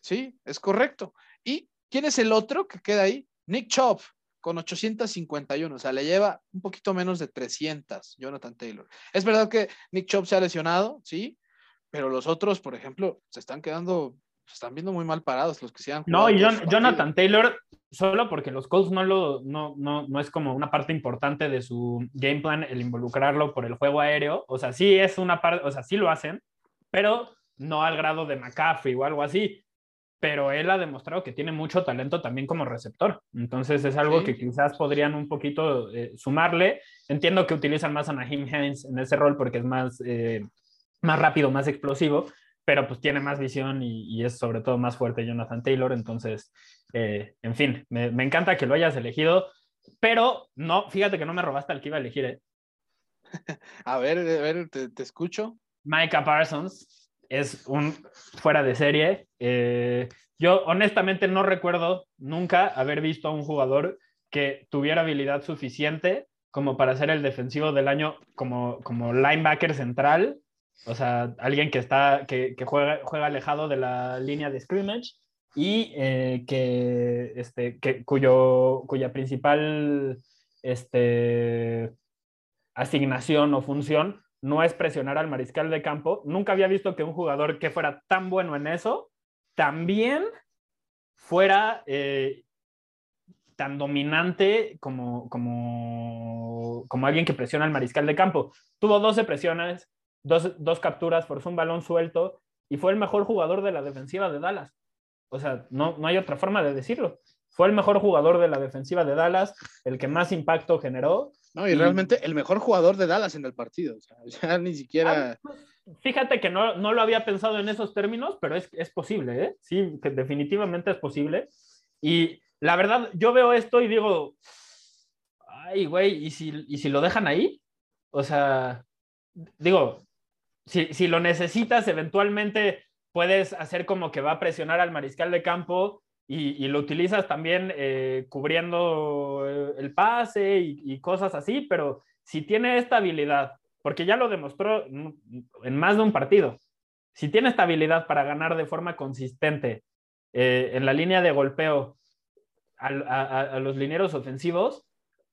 Sí, es correcto. ¿Y quién es el otro que queda ahí? Nick Chop con 851, o sea, le lleva un poquito menos de 300, Jonathan Taylor. Es verdad que Nick Chop se ha lesionado, sí, pero los otros, por ejemplo, se están quedando están viendo muy mal parados los que se han No, y Jonathan Taylor, solo porque los Colts no lo, no, no, no es como una parte importante de su game plan el involucrarlo por el juego aéreo. O sea, sí es una parte, o sea, sí lo hacen, pero no al grado de McCaffrey o algo así. Pero él ha demostrado que tiene mucho talento también como receptor. Entonces es algo que quizás podrían un poquito eh, sumarle. Entiendo que utilizan más a Naheem Hines en ese rol porque es más, eh, más rápido, más explosivo pero pues tiene más visión y, es sobre todo más fuerte Jonathan Taylor. Entonces, eh, en fin, me, encanta que lo hayas elegido, pero no, fíjate que no me robaste al que iba a elegir. ¿eh? A ver, a ver, te, escucho. Micah Parsons es un fuera de serie. Eh, yo honestamente no recuerdo nunca haber visto a un jugador que tuviera habilidad suficiente como para ser el defensivo del año como, como linebacker central o sea, alguien que, está, que, que juega, juega, alejado de la línea de scrimmage y eh, que, este, que, cuyo, cuya principal este, asignación o función no es presionar al mariscal de campo. Nunca había visto que un jugador que fuera tan bueno en eso también fuera eh, tan dominante como, como, como alguien que presiona al mariscal de campo. Tuvo 12 presiones, dos, dos capturas, forzó un balón suelto y fue el mejor jugador de la defensiva de Dallas. O sea, no, no hay otra forma de decirlo. Fue el mejor jugador de la defensiva de Dallas, el que más impacto generó. No, y, realmente el mejor jugador de Dallas en el partido. O sea, ya ni siquiera. Ah, fíjate que no, no, lo había pensado en esos términos, pero es, es posible, ¿eh? Sí, que definitivamente es posible. Y la verdad, yo veo esto y digo, ay, güey, ¿y si, ¿y si lo dejan ahí? O sea, digo, si, lo necesitas, eventualmente puedes hacer como que va a presionar al mariscal de campo y, lo utilizas también eh, cubriendo eh, el pase y, cosas así, pero si tiene estabilidad, porque ya lo demostró en más de un partido, si tiene estabilidad para ganar de forma consistente eh, en la línea de golpeo a, los lineros ofensivos,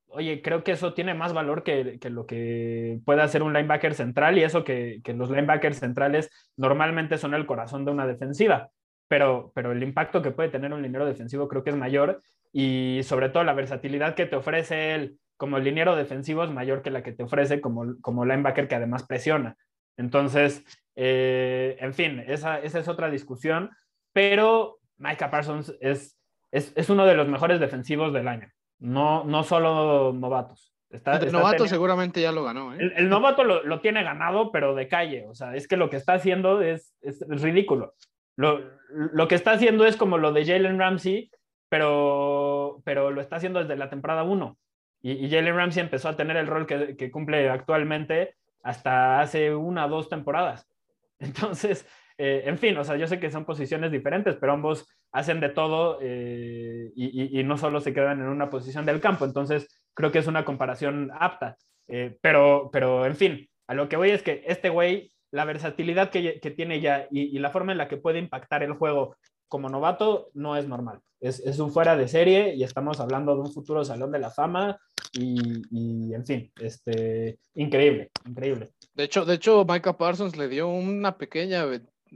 oye, creo que eso tiene más valor que, lo que puede hacer un linebacker central y eso que, que, los linebackers centrales normalmente son el corazón de una defensiva pero, pero el impacto que puede tener un liniero defensivo creo que es mayor y sobre todo la versatilidad que te ofrece él como liniero defensivo es mayor que la que te ofrece como, como linebacker que además presiona. Entonces, eh, en fin, esa, esa, es otra discusión, pero Micah Parsons es, es, es, uno de los mejores defensivos del año, no, no solo novatos. Está, el novato seguramente ya lo ganó. ¿eh? El, novato lo, lo, tiene ganado, pero de calle. O sea, es que lo que está haciendo es, es ridículo. Lo, lo que está haciendo es como lo de Jalen Ramsey, pero, pero lo está haciendo desde la temporada 1. Y, Jalen Ramsey empezó a tener el rol que, que, cumple actualmente hasta hace una o dos temporadas. Entonces, eh, en fin, o sea, yo sé que son posiciones diferentes, pero ambos hacen de todo eh, y, y, no solo se quedan en una posición del campo. Entonces, creo que es una comparación apta. Eh, pero, pero, en fin, a lo que voy es que este güey la versatilidad que, tiene ya y, la forma en la que puede impactar el juego como novato no es normal. Es, un fuera de serie y estamos hablando de un futuro salón de la fama y, en fin, este, increíble, increíble. De hecho, de hecho, Micah Parsons le dio una pequeña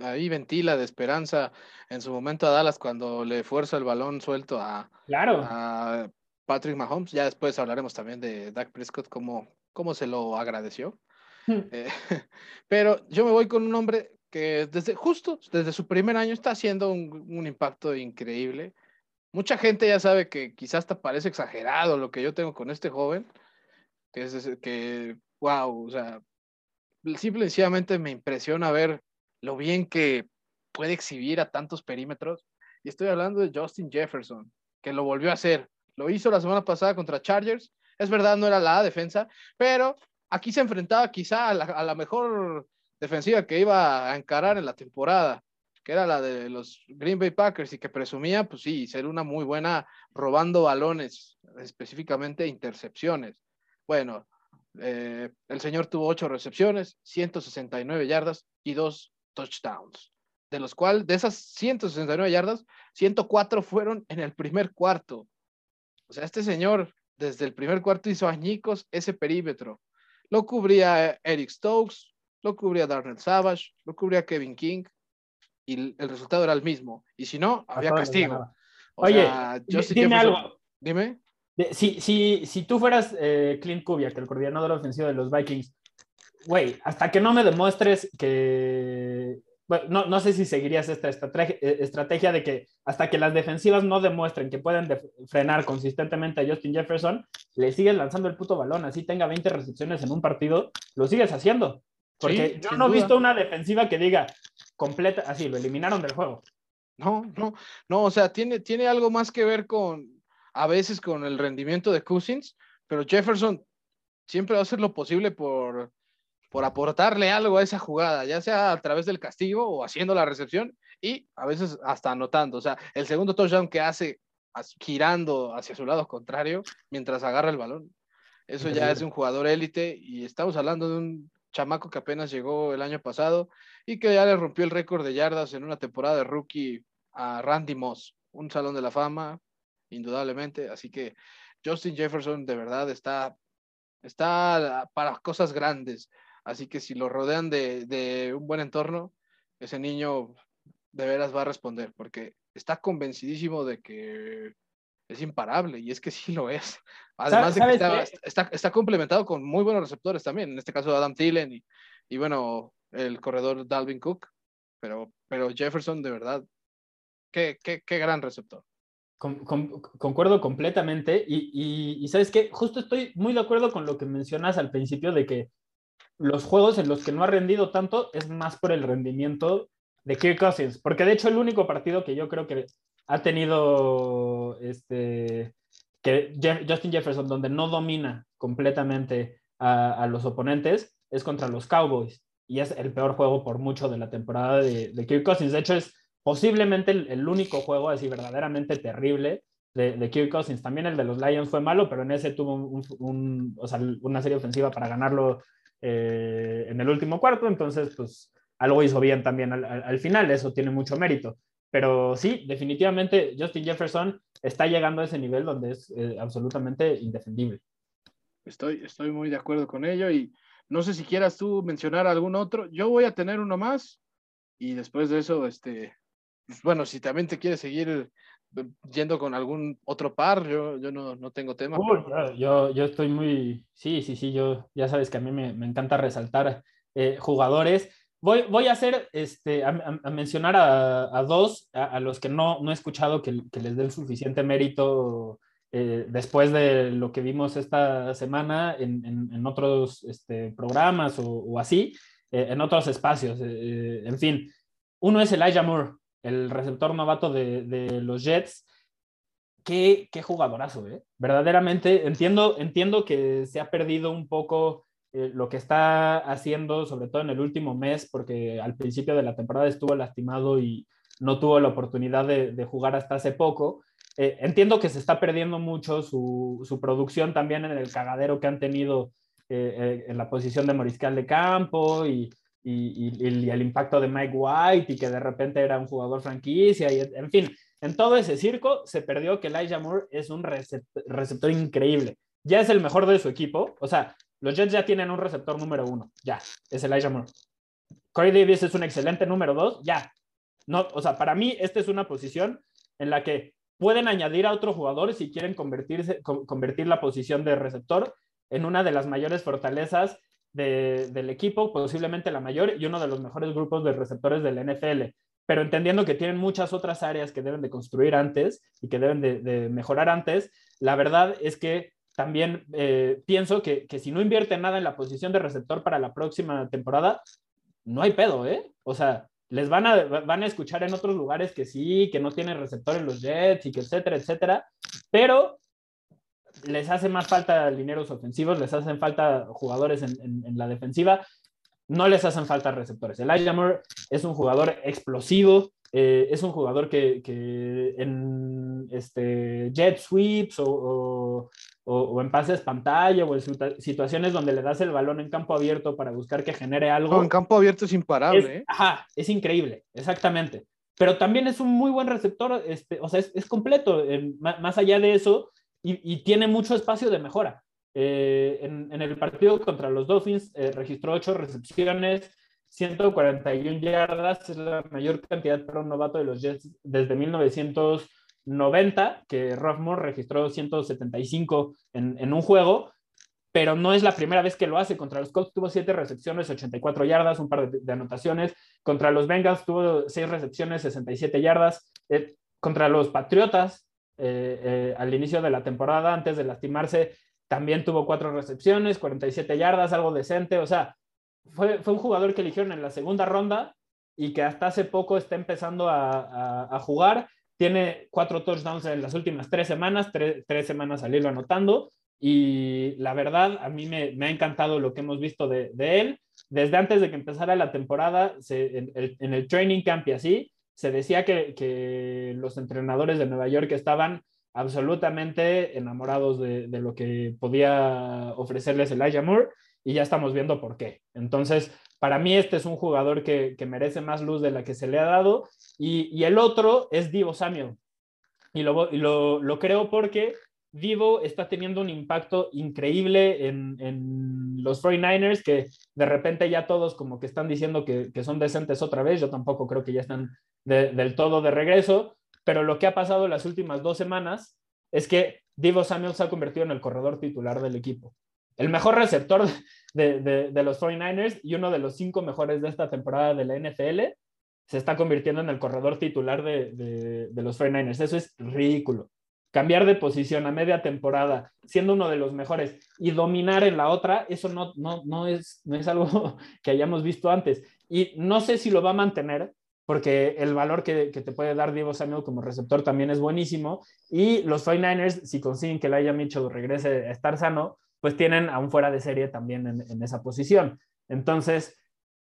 ahí ventila de esperanza en su momento a Dallas cuando le fuerza el balón suelto a, claro. a Patrick Mahomes. Ya después hablaremos también de Dak Prescott, cómo, cómo se lo agradeció. Eh, pero yo me voy con un hombre que desde justo desde su primer año está haciendo un, impacto increíble. Mucha gente ya sabe que quizás te parece exagerado lo que yo tengo con este joven, que es que, wow, o sea, simple y sencillamente me impresiona ver lo bien que puede exhibir a tantos perímetros. Y estoy hablando de Justin Jefferson, que lo volvió a hacer. Lo hizo la semana pasada contra Chargers. Es verdad, no era la defensa, pero aquí se enfrentaba quizá a la, mejor defensiva que iba a encarar en la temporada, que era la de los Green Bay Packers y que presumía, pues sí, ser una muy buena robando balones, específicamente intercepciones. Bueno, eh, el señor tuvo ocho recepciones, 169 yardas y dos touchdowns, de los cuales, de esas 169 yardas, 104 fueron en el primer cuarto. O sea, este señor desde el primer cuarto hizo añicos ese perímetro. Lo cubría Eric Stokes, lo cubría Darnell Savage, lo cubría Kevin King y el resultado era el mismo. Y si no, había castigo. Oye, dime algo. Dime. Si, si, si tú fueras eh, Clint Kubiak, el coordinador ofensivo de los Vikings, güey, hasta que no me demuestres que no, no, sé si seguirías esta estrategia, eh, estrategia, de que hasta que las defensivas no demuestren que pueden frenar consistentemente a Justin Jefferson, le sigues lanzando el puto balón, así tenga 20 recepciones en un partido, lo sigues haciendo. Porque yo no he visto una defensiva que diga completa, así, lo eliminaron del juego. No, no, no, o sea, tiene, tiene algo más que ver con, a veces con el rendimiento de Cousins, pero Jefferson siempre va a hacer lo posible por por aportarle algo a esa jugada, ya sea a través del castigo o haciendo la recepción y a veces hasta anotando. O sea, el segundo touchdown que hace girando hacia su lado contrario mientras agarra el balón. Eso ya es un jugador élite y estamos hablando de un chamaco que apenas llegó el año pasado y que ya le rompió el récord de yardas en una temporada de rookie a Randy Moss, un salón de la fama, indudablemente. Así que Justin Jefferson de verdad está, está para cosas grandes. Así que si lo rodean de, un buen entorno, ese niño de veras va a responder, porque está convencidísimo de que es imparable, y es que sí lo es. Además de que está, complementado con muy buenos receptores también, en este caso Adam Thielen y, bueno, el corredor Dalvin Cook, pero, pero Jefferson de verdad, qué, qué, gran receptor. concuerdo completamente y, y, sabes que justo estoy muy de acuerdo con lo que mencionas al principio de que los juegos en los que no ha rendido tanto es más por el rendimiento de Kirk Cousins, porque de hecho el único partido que yo creo que ha tenido este que Justin Jefferson donde no domina completamente a, los oponentes es contra los Cowboys y es el peor juego por mucho de la temporada de, Kirk Cousins. De hecho es posiblemente el, único juego así verdaderamente terrible de, de, Kirk Cousins. También el de los Lions fue malo, pero en ese tuvo un, una serie ofensiva para ganarlo eh, en el último cuarto, entonces pues algo hizo bien también al, final, eso tiene mucho mérito. Pero sí, definitivamente Justin Jefferson está llegando a ese nivel donde es eh, absolutamente indefendible. Estoy, estoy muy de acuerdo con ello y no sé si quieras tú mencionar algún otro. Yo voy a tener uno más y después de eso, este, pues, bueno, si también te quieres seguir yendo con algún otro par, yo, yo no, no tengo tema. yo, yo estoy muy, sí, sí, sí, yo ya sabes que a mí me, me encanta resaltar eh, jugadores. Voy, voy, a hacer, este, a, mencionar a, a dos, a, los que no, no he escuchado que, que les den suficiente mérito eh, después de lo que vimos esta semana en, en, otros este, programas o, o así, en otros espacios. en fin, uno es Elijah Moore el receptor novato de, los Jets. Qué, qué, jugadorazo, ¿eh? Verdaderamente entiendo, entiendo que se ha perdido un poco eh, lo que está haciendo, sobre todo en el último mes, porque al principio de la temporada estuvo lastimado y no tuvo la oportunidad de, jugar hasta hace poco. Eh, entiendo que se está perdiendo mucho su, su, producción también en el cagadero que han tenido eh, en la posición de moriscal de campo y, y, el impacto de Mike White y que de repente era un jugador franquicia y en fin, en todo ese circo se perdió que Elijah Moore es un receptor increíble. Ya es el mejor de su equipo, o sea, los Jets ya tienen un receptor número uno, ya, es Elijah Moore. Corey Davis es un excelente número dos, ya. No, o sea, para mí esta es una posición en la que pueden añadir a otro jugador si quieren convertirse, convertir la posición de receptor en una de las mayores fortalezas del equipo, posiblemente la mayor y uno de los mejores grupos de receptores del NFL, pero entendiendo que tienen muchas otras áreas que deben de construir antes y que deben de, mejorar antes, la verdad es que también eh, pienso que, que, si no invierte nada en la posición de receptor para la próxima temporada, no hay pedo, ¿eh? O sea, les van a, van a escuchar en otros lugares que sí, que no tienen receptor en los Jets y que etcétera, etcétera, pero les hace más falta lineros ofensivos, les hacen falta jugadores en, la defensiva, no les hacen falta receptores. El Moore es un jugador explosivo, eh, es un jugador que, en este, jet sweeps o, en pases pantalla o en situaciones donde le das el balón en campo abierto para buscar que genere algo. en campo abierto es imparable. ¿eh? Ajá, es increíble, exactamente. Pero también es un muy buen receptor, este, o sea, es, completo. más allá de eso, y, tiene mucho espacio de mejora. Eh, en, el partido contra los Dolphins eh, registró ocho recepciones, 141 yardas, es la mayor cantidad para un novato de los Jets desde 1990, que Rough Moore registró 175 en, en un juego, pero no es la primera vez que lo hace. Contra los Colts tuvo siete recepciones, 84 yardas, un par de, anotaciones. Contra los Bengals tuvo seis recepciones, 67 yardas. Eh, contra los Patriotas eh, eh, al inicio de la temporada, antes de lastimarse, también tuvo cuatro recepciones, 47 yardas, algo decente. O sea, fue, fue un jugador que eligieron en la segunda ronda y que hasta hace poco está empezando a, jugar. Tiene cuatro touchdowns en las últimas tres semanas, tres, semanas al hilo anotando. Y la verdad, a mí me, ha encantado lo que hemos visto de, él. Desde antes de que empezara la temporada, en, el, training camp y así, se decía que, los entrenadores de Nueva York estaban absolutamente enamorados de, lo que podía ofrecerles Elijah Moore y ya estamos viendo por qué. Entonces, para mí este es un jugador que, merece más luz de la que se le ha dado y, el otro es Divo Samuel. Y, lo, lo, creo porque Divo está teniendo un impacto increíble en, los 49ers, que de repente ya todos como que están diciendo que, que son decentes otra vez. Yo tampoco creo que ya están del todo de regreso, pero lo que ha pasado las últimas dos semanas es que Divo Samuel se ha convertido en el corredor titular del equipo. El mejor receptor de, los 49ers y uno de los cinco mejores de esta temporada de la NFL se está convirtiendo en el corredor titular de, los 49ers. Eso es ridículo. Cambiar de posición a media temporada, siendo uno de los mejores y dominar en la otra, eso no, no, no, es, no es algo que hayamos visto antes. Y no sé si lo va a mantener, porque el valor que, te puede dar Diego Samuel como receptor también es buenísimo. Y los 49ers, si consiguen que Laia Mitchell regrese a estar sano, pues tienen a un fuera de serie también en, esa posición. Entonces,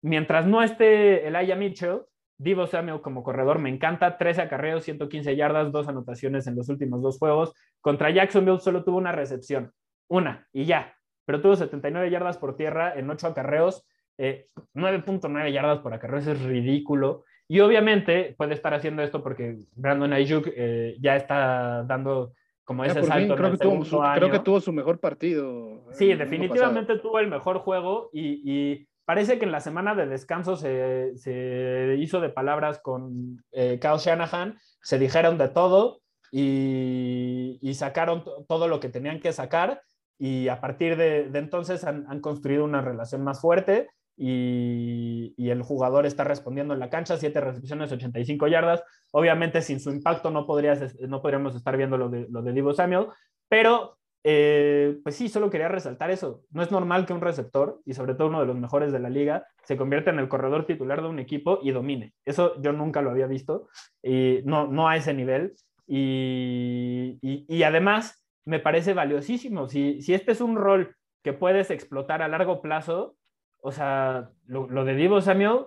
mientras no esté el Aya Mitchell, Divo Samuel como corredor me encanta, 13 acarreos, 115 yardas, dos anotaciones en los últimos dos juegos. Contra Jacksonville solo tuvo una recepción, una, y ya, pero tuvo 79 yardas por tierra en 8 acarreos, 9.9 eh, yardas por acarreo, eso es ridículo. Y obviamente puede estar haciendo esto porque Brandon Ayuk eh, ya está dando como ese salto. creo, que tuvo su, creo, que tuvo su, mejor partido. Sí, definitivamente tuvo el mejor juego y, parece que en la semana de descanso se, se hizo de palabras con eh, Kyle Shanahan, se dijeron de todo y, y, sacaron todo lo que tenían que sacar y a partir de, entonces han, han, construido una relación más fuerte y, el jugador está respondiendo en la cancha, 7 recepciones, 85 yardas. Obviamente sin su impacto no, podrías, no podríamos estar viendo lo de, lo de Divo Samuel, pero eh, pues sí, solo quería resaltar eso. No es normal que un receptor, y sobre todo uno de los mejores de la liga, se convierta en el corredor titular de un equipo y domine. Eso yo nunca lo había visto, y no, no a ese nivel. Y, y, además me parece valiosísimo. Si, si este es un rol que puedes explotar a largo plazo, o sea, lo, de Divo Samuel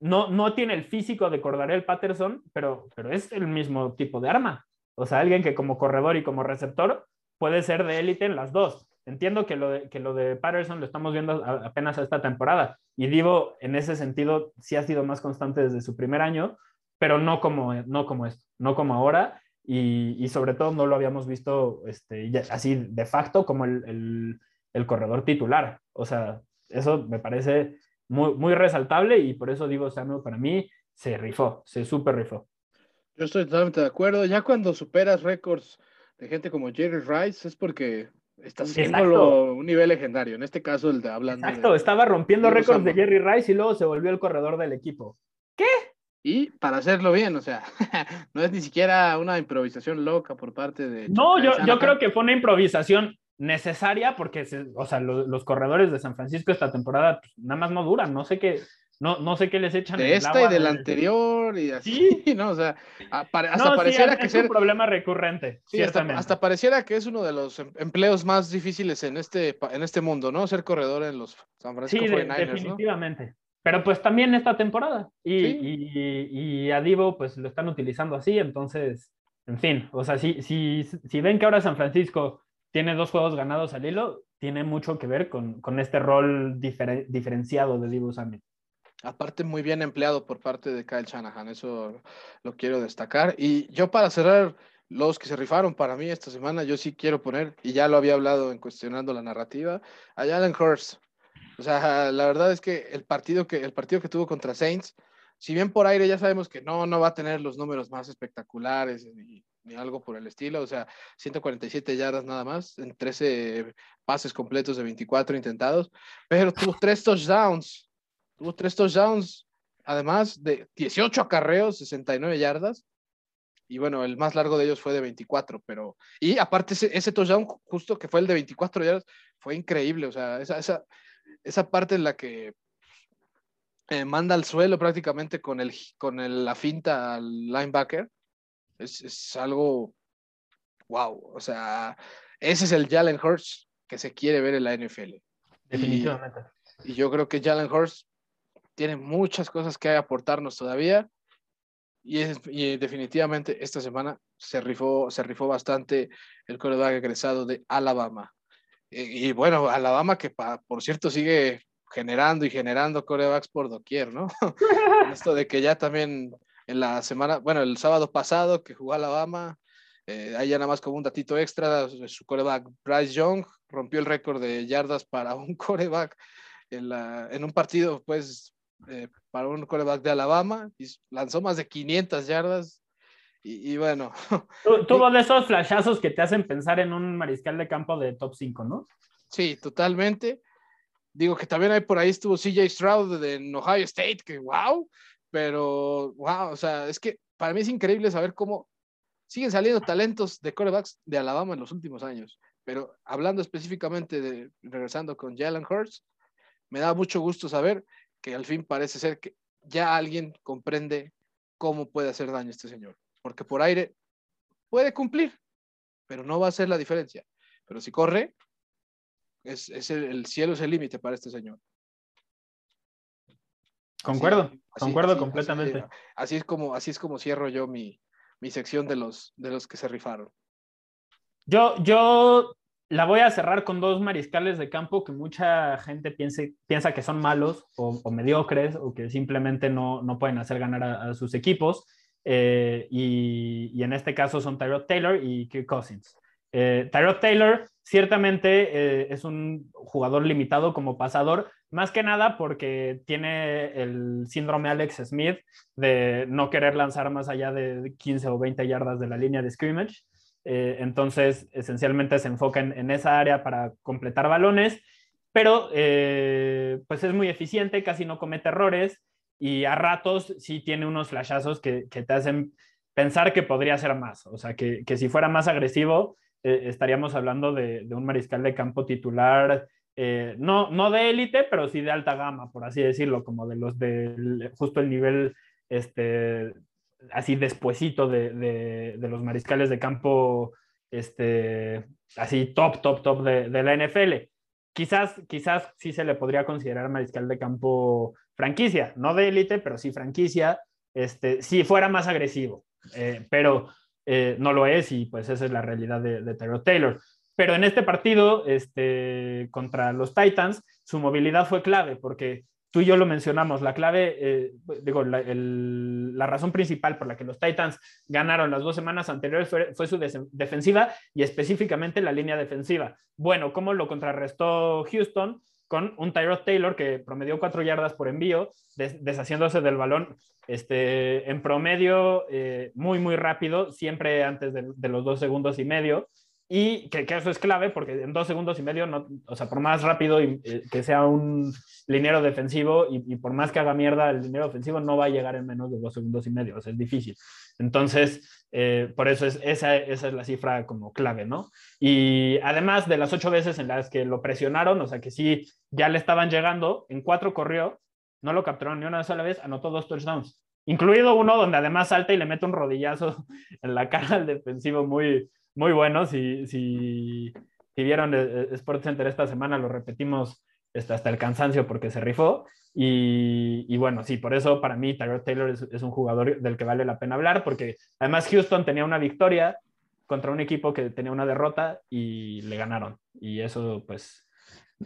no, no tiene el físico de Cordarel Patterson, pero, pero es el mismo tipo de arma. O sea, alguien que como corredor y como receptor puede ser de élite en las dos. Entiendo que lo, de, que lo de Patterson lo estamos viendo apenas esta temporada y Divo en ese sentido sí ha sido más constante desde su primer año, pero no como, no como esto, no como ahora y, y sobre todo no lo habíamos visto este, así de facto como el, el, el corredor titular. O sea, eso me parece muy, muy resaltable y por eso digo, Samuel para mí se rifó, se super rifó. Yo estoy totalmente de acuerdo. Ya cuando superas récords de gente como Jerry Rice es porque estás haciendo un nivel legendario. En este caso, el de hablando. Exacto, estaba rompiendo récords de Jerry Rice y luego se volvió el corredor del equipo. ¿Qué? Y para hacerlo bien, o sea, no es ni siquiera una improvisación loca por parte de. No, yo, yo creo que fue una improvisación necesaria porque, o sea, los, corredores de San Francisco esta temporada pues, nada más no duran, no sé qué, no, no sé qué les echan. De esta y del anterior y así, ¿no? O sea, hasta pareciera que es un problema recurrente. Sí, hasta, pareciera que es uno de los em, empleos más difíciles en este, en este mundo, ¿no? Ser corredor en los San Francisco sí, 49ers, definitivamente. Pero pues también esta temporada. Y, y, y, a Divo pues lo están utilizando así, entonces, en fin, o sea, si, si, si ven que ahora San Francisco tiene dos juegos ganados al hilo, tiene mucho que ver con, con este rol diferenciado de Dibu Samuel. Aparte, muy bien empleado por parte de Kyle Shanahan, eso lo quiero destacar. Y yo para cerrar los que se rifaron para mí esta semana, yo sí quiero poner, y ya lo había hablado en cuestionando la narrativa, a Jalen Hurst. O sea, la verdad es que el partido que, el partido que tuvo contra Saints, si bien por aire ya sabemos que no, no va a tener los números más espectaculares y ni algo por el estilo, o sea, 147 yardas nada más, en 13 pases completos de 24 intentados, pero tuvo tres touchdowns, tuvo tres touchdowns, además de 18 acarreos, 69 yardas, y bueno, el más largo de ellos fue de 24, pero, y aparte ese, ese touchdown justo que fue el de 24 yardas, fue increíble, o sea, esa, esa, esa parte en la que eh, manda al suelo prácticamente con, el, con el, la finta al linebacker, es, algo, wow, o sea, ese es el Jalen Hurts que se quiere ver en la NFL. Definitivamente. Y, yo creo que Jalen Hurts tiene muchas cosas que aportarnos todavía. Y, es, definitivamente esta semana se rifó, se rifó bastante el coreback egresado de Alabama. Y, bueno, Alabama que por cierto sigue generando y generando corebacks por doquier, ¿no? Esto de que ya también en la semana, bueno, el sábado pasado que jugó Alabama, eh, ahí ya nada más como un datito extra, su coreback Bryce Young rompió el récord de yardas para un coreback en, la, en un partido, pues, eh, para un coreback de Alabama, y lanzó más de 500 yardas. Y, bueno. Tuvo de esos flashazos que te hacen pensar en un mariscal de campo de top 5, ¿no? Sí, totalmente. Digo que también hay por ahí estuvo CJ Stroud de Ohio State, que wow, pero, wow, o sea, es que para mí es increíble saber cómo siguen saliendo talentos de corebacks de Alabama en los últimos años. Pero hablando específicamente de, regresando con Jalen Hurts, me da mucho gusto saber que al fin parece ser que ya alguien comprende cómo puede hacer daño este señor. Porque por aire puede cumplir, pero no va a ser la diferencia. Pero si corre, es, el, el cielo es el límite para este señor. Concuerdo, concuerdo completamente. Así, es como, así es como cierro yo mi, mi sección de los, de los que se rifaron. Yo, yo la voy a cerrar con dos mariscales de campo que mucha gente piense, piensa que son malos o, mediocres o que simplemente no, no pueden hacer ganar a, sus equipos. Eh, y, en este caso son Tyrod Taylor y Kirk Cousins. Eh, Tyrod Taylor ciertamente eh, es un jugador limitado como pasador, más que nada porque tiene el síndrome Alex Smith de no querer lanzar más allá de 15 o 20 yardas de la línea de scrimmage. Eh, entonces, esencialmente se enfoca en, esa área para completar balones, pero eh, pues es muy eficiente, casi no comete errores y a ratos sí tiene unos flashazos que, te hacen pensar que podría ser más. O sea, que, si fuera más agresivo, eh, estaríamos hablando de, un mariscal de campo titular, no, no de élite, pero sí de alta gama, por así decirlo, como de los de justo el nivel este, así despuesito de, de, los mariscales de campo, este, así top, top, top de, de, la NFL. Quizás, quizás sí se le podría considerar mariscal de campo franquicia, no de élite, pero sí franquicia, este, si fuera más agresivo, eh, pero eh, no lo es y pues esa es la realidad de, de Taylor. Pero en este partido este, contra los Titans, su movilidad fue clave porque tú y yo lo mencionamos, la clave, eh, digo, la, razón principal por la que los Titans ganaron las dos semanas anteriores fue, su defensiva y específicamente la línea defensiva. Bueno, ¿cómo lo contrarrestó Houston? Con un Tyrod Taylor que promedió cuatro yardas por envío, deshaciéndose del balón este, en promedio eh, muy, muy rápido, siempre antes de los dos segundos y medio y que, eso es clave porque en dos segundos y medio, no, o sea, por más rápido y, eh, que sea un liniero defensivo y, por más que haga mierda el liniero ofensivo, no va a llegar en menos de dos segundos y medio, o sea, es difícil. Entonces, eh, por eso es, esa, esa es la cifra como clave, ¿no? Y además de las ocho veces en las que lo presionaron, o sea, que sí, ya le estaban llegando, en cuatro corrió, no lo capturaron ni una sola vez, anotó dos touchdowns incluido uno donde además salta y le mete un rodillazo en la cara al defensivo muy, muy bueno. Si, si, si vieron Sports Center esta semana, lo repetimos este, hasta el cansancio porque se rifó. Y, y bueno, sí, por eso para mí Tyrod Taylor es, es, un jugador del que vale la pena hablar, porque además Houston tenía una victoria contra un equipo que tenía una derrota y le ganaron. Y eso, pues,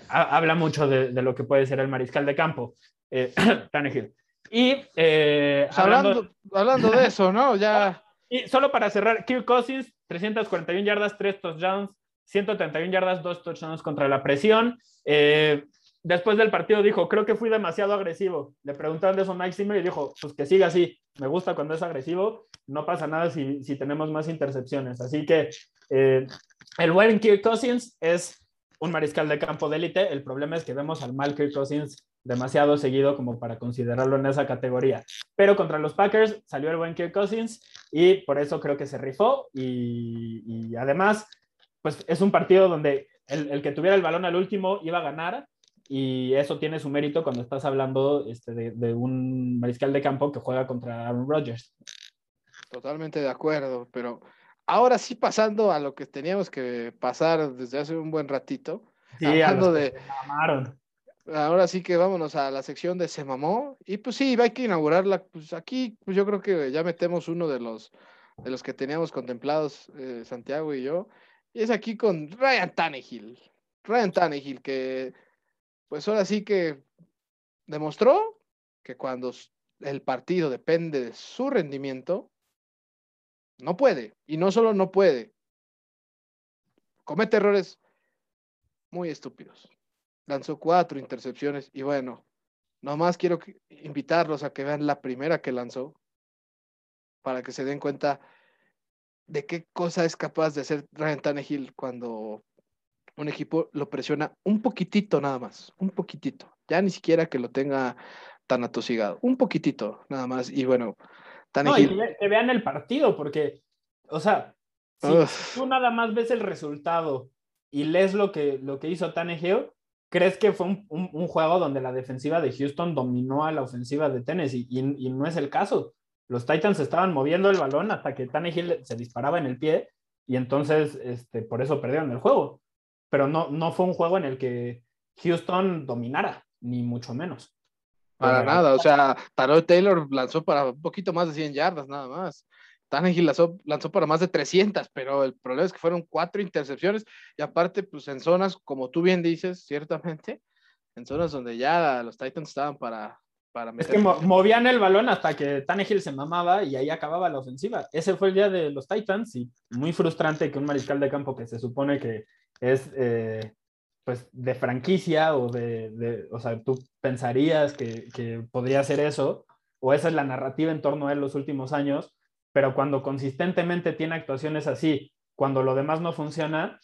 habla mucho de, de, lo que puede ser el mariscal de campo, eh, Tannehill. Y eh, hablando, hablando, de eso, ¿no? Ya. Y solo para cerrar, Kirk Cousins, 341 yardas, 3 touchdowns, 131 yardas, 2 touchdowns contra la presión. Eh, después del partido dijo, creo que fui demasiado agresivo. Le preguntaron de eso a Mike Zimmer y dijo, pues que siga así. Me gusta cuando es agresivo. No pasa nada si, si tenemos más intercepciones. Así que eh, el buen Kirk Cousins es un mariscal de campo de élite. El problema es que vemos al mal Kirk Cousins demasiado seguido como para considerarlo en esa categoría. Pero contra los Packers salió el buen Kirk Cousins y por eso creo que se rifó y, además, pues es un partido donde el, que tuviera el balón al último iba a ganar y eso tiene su mérito cuando estás hablando este, de, un mariscal de campo que juega contra Aaron Rodgers. Totalmente de acuerdo, pero ahora sí pasando a lo que teníamos que pasar desde hace un buen ratito. Sí, hablando de, Ahora sí que vámonos a la sección de Se Mamó. Y pues sí, hay que inaugurarla. Pues aquí, pues yo creo que ya metemos uno de los, de los que teníamos contemplados, eh, Santiago y yo. Y es aquí con Ryan Tannehill. Ryan Tannehill, que pues ahora sí que demostró que cuando el partido depende de su rendimiento, no puede. Y no solo no puede, comete errores muy estúpidos lanzó cuatro intercepciones y bueno, nomás quiero invitarlos a que vean la primera que lanzó para que se den cuenta de qué cosa es capaz de hacer Ryan Tannehill cuando un equipo lo presiona un poquitito nada más, un poquitito, ya ni siquiera que lo tenga tan atosigado, un poquitito nada más y bueno, Tannehill... No, que vean el partido porque, o sea, si tú nada más ves el resultado y lees lo que, lo que hizo Tannehill, ¿Crees que fue un, juego donde la defensiva de Houston dominó a la ofensiva de Tennessee? Y, no es el caso. Los Titans estaban moviendo el balón hasta que Tannehill se disparaba en el pie y entonces este, por eso perdieron el juego. Pero no, no fue un juego en el que Houston dominara, ni mucho menos. Para nada, o sea, Tarot Taylor lanzó para un poquito más de 100 yardas, nada más. Tannehill lanzó, lanzó para más de 300, pero el problema es que fueron cuatro intercepciones y aparte, pues en zonas, como tú bien dices, ciertamente, en zonas donde ya los Titans estaban para, para meter. Es que movían el balón hasta que Tannehill se mamaba y ahí acababa la ofensiva. Ese fue el día de los Titans y muy frustrante que un mariscal de campo que se supone que es eh, pues de franquicia o de, o sea, tú pensarías que, que podría ser eso, o esa es la narrativa en torno a él los últimos años, pero cuando consistentemente tiene actuaciones así, cuando lo demás no funciona,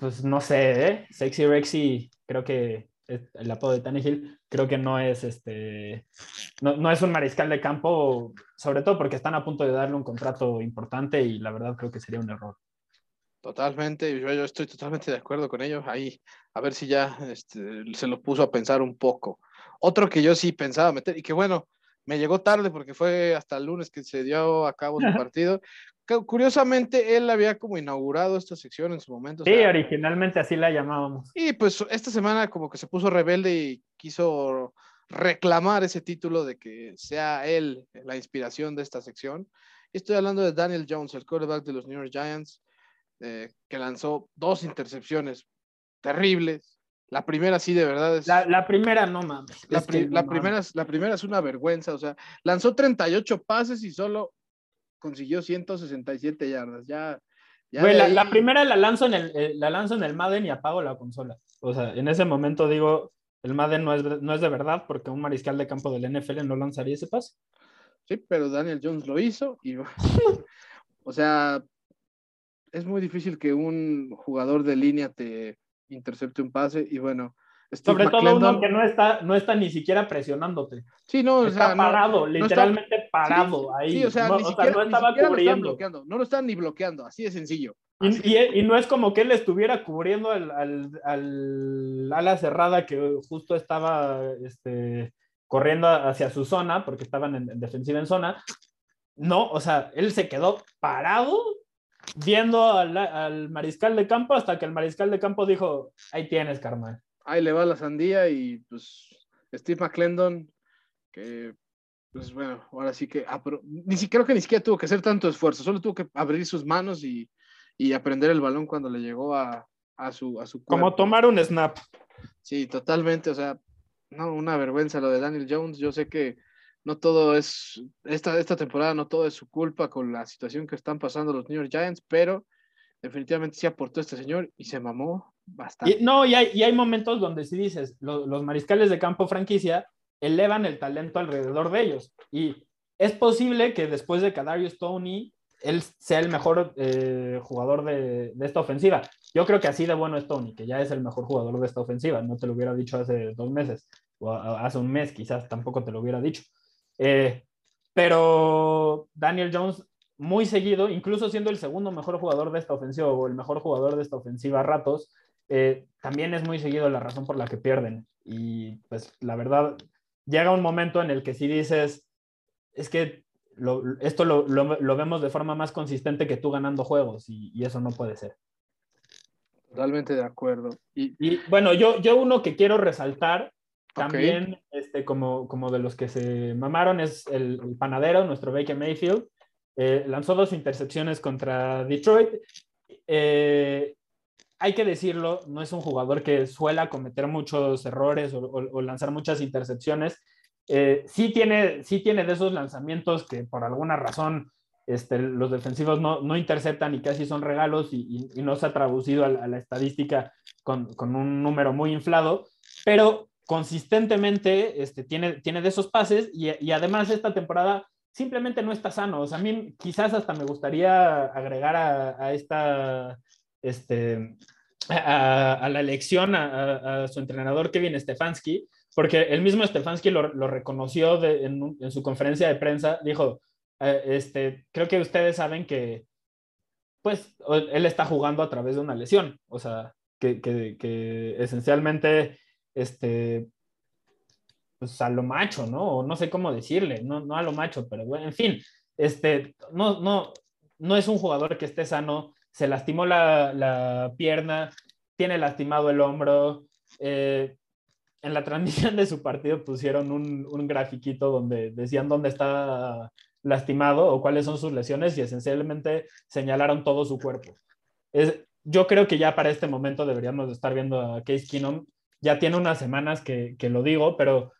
pues no sé, ¿eh? Sexy Rexy, creo que el apodo de Tannehill, creo que no es este, no, no, es un mariscal de campo, sobre todo porque están a punto de darle un contrato importante y la verdad creo que sería un error. Totalmente, yo, estoy totalmente de acuerdo con ellos. Ahí, a ver si ya este, se lo puso a pensar un poco. Otro que yo sí pensaba meter, y que bueno, me llegó tarde porque fue hasta el lunes que se dio a cabo su partido. Curiosamente, él había como inaugurado esta sección en su momento. Sí, originalmente así la llamábamos. Y pues esta semana como que se puso rebelde y quiso reclamar ese título de que sea él la inspiración de esta sección. Estoy hablando de Daniel Jones, el quarterback de los New York Giants. Eh, que lanzó dos intercepciones terribles. La primera sí de verdad es... La, primera no mames. La, primera, la primera es una vergüenza, o sea, lanzó 38 pases y solo consiguió 167 yardas. Ya, la, primera la lanzo, en el, eh, la lanzo en el Madden y apago la consola. O sea, en ese momento digo, el Madden no es, no es de verdad porque un mariscal de campo del NFL no lanzaría ese pase. Sí, pero Daniel Jones lo hizo y, o sea, es muy difícil que un jugador de línea te intercepte un pase y bueno. Sobre todo uno que no está, no está ni siquiera presionándote. Sí, no, está parado, literalmente parado ahí. Sí, o sea, no, estaba cubriendo. no lo están ni bloqueando, así de sencillo. Y, no es como que él estuviera cubriendo al, al, ala cerrada que justo estaba este, corriendo hacia su zona, porque estaban en defensiva en zona. No, o sea, él se quedó parado viendo al, mariscal de campo hasta que el mariscal de campo dijo, ahí tienes, carnal. Ahí le va la sandía y pues Steve McClendon, que pues bueno, ahora sí que, ni siquiera creo que ni siquiera tuvo que hacer tanto esfuerzo, solo tuvo que abrir sus manos y, y aprender el balón cuando le llegó a, a su, a su Como tomar un snap. Sí, totalmente, o sea, no, una vergüenza lo de Daniel Jones, yo sé que no todo es, esta, esta temporada no todo es su culpa con la situación que están pasando los New York Giants, pero definitivamente sí aportó este señor y se mamó bastante. no, y hay, y hay momentos donde sí dices, los mariscales de campo franquicia elevan el talento alrededor de ellos. Y es posible que después de Kadarius Tony, él sea el mejor eh, jugador de, de, esta ofensiva. Yo creo que así de bueno es Tony, que ya es el mejor jugador de esta ofensiva. No te lo hubiera dicho hace dos meses, o hace un mes quizás tampoco te lo hubiera dicho. Eh, pero Daniel Jones, muy seguido, incluso siendo el segundo mejor jugador de esta ofensiva o el mejor jugador de esta ofensiva a ratos, eh, también es muy seguido la razón por la que pierden. Y pues la verdad, llega un momento en el que si dices, es que esto lo, vemos de forma más consistente que tú ganando juegos y, eso no puede ser. Totalmente de acuerdo. Y, y, bueno, yo, yo uno que quiero resaltar también, este, como, como de los que se mamaron, es el, panadero, nuestro Baker Mayfield. Eh, lanzó dos intercepciones contra Detroit. Eh, hay que decirlo, no es un jugador que suela cometer muchos errores o, lanzar muchas intercepciones. Eh, sí, tiene, sí tiene de esos lanzamientos que por alguna razón este, los defensivos no, no, interceptan y casi son regalos y, no se ha traducido a, la estadística con, con, un número muy inflado, pero consistentemente este, tiene, tiene de esos pases y, además esta temporada simplemente no está sano. O sea, a mí quizás hasta me gustaría agregar a, esta, este, a, la elección a, su entrenador Kevin Stefanski, porque el mismo Stefanski lo, reconoció en, su conferencia de prensa, dijo, eh, este, creo que ustedes saben que pues él está jugando a través de una lesión, o sea, que, que, que esencialmente este, pues a lo macho, ¿no? No sé cómo decirle, no, no a lo macho, pero bueno, en fin, este, no, no, no es un jugador que esté sano, se lastimó la, la pierna, tiene lastimado el hombro, eh, en la transmisión de su partido pusieron un, un grafiquito donde decían dónde está lastimado o cuáles son sus lesiones y esencialmente señalaron todo su cuerpo. Es, yo creo que ya para este momento deberíamos estar viendo a Case Keenum. Ya tiene unas semanas que, que lo digo, pero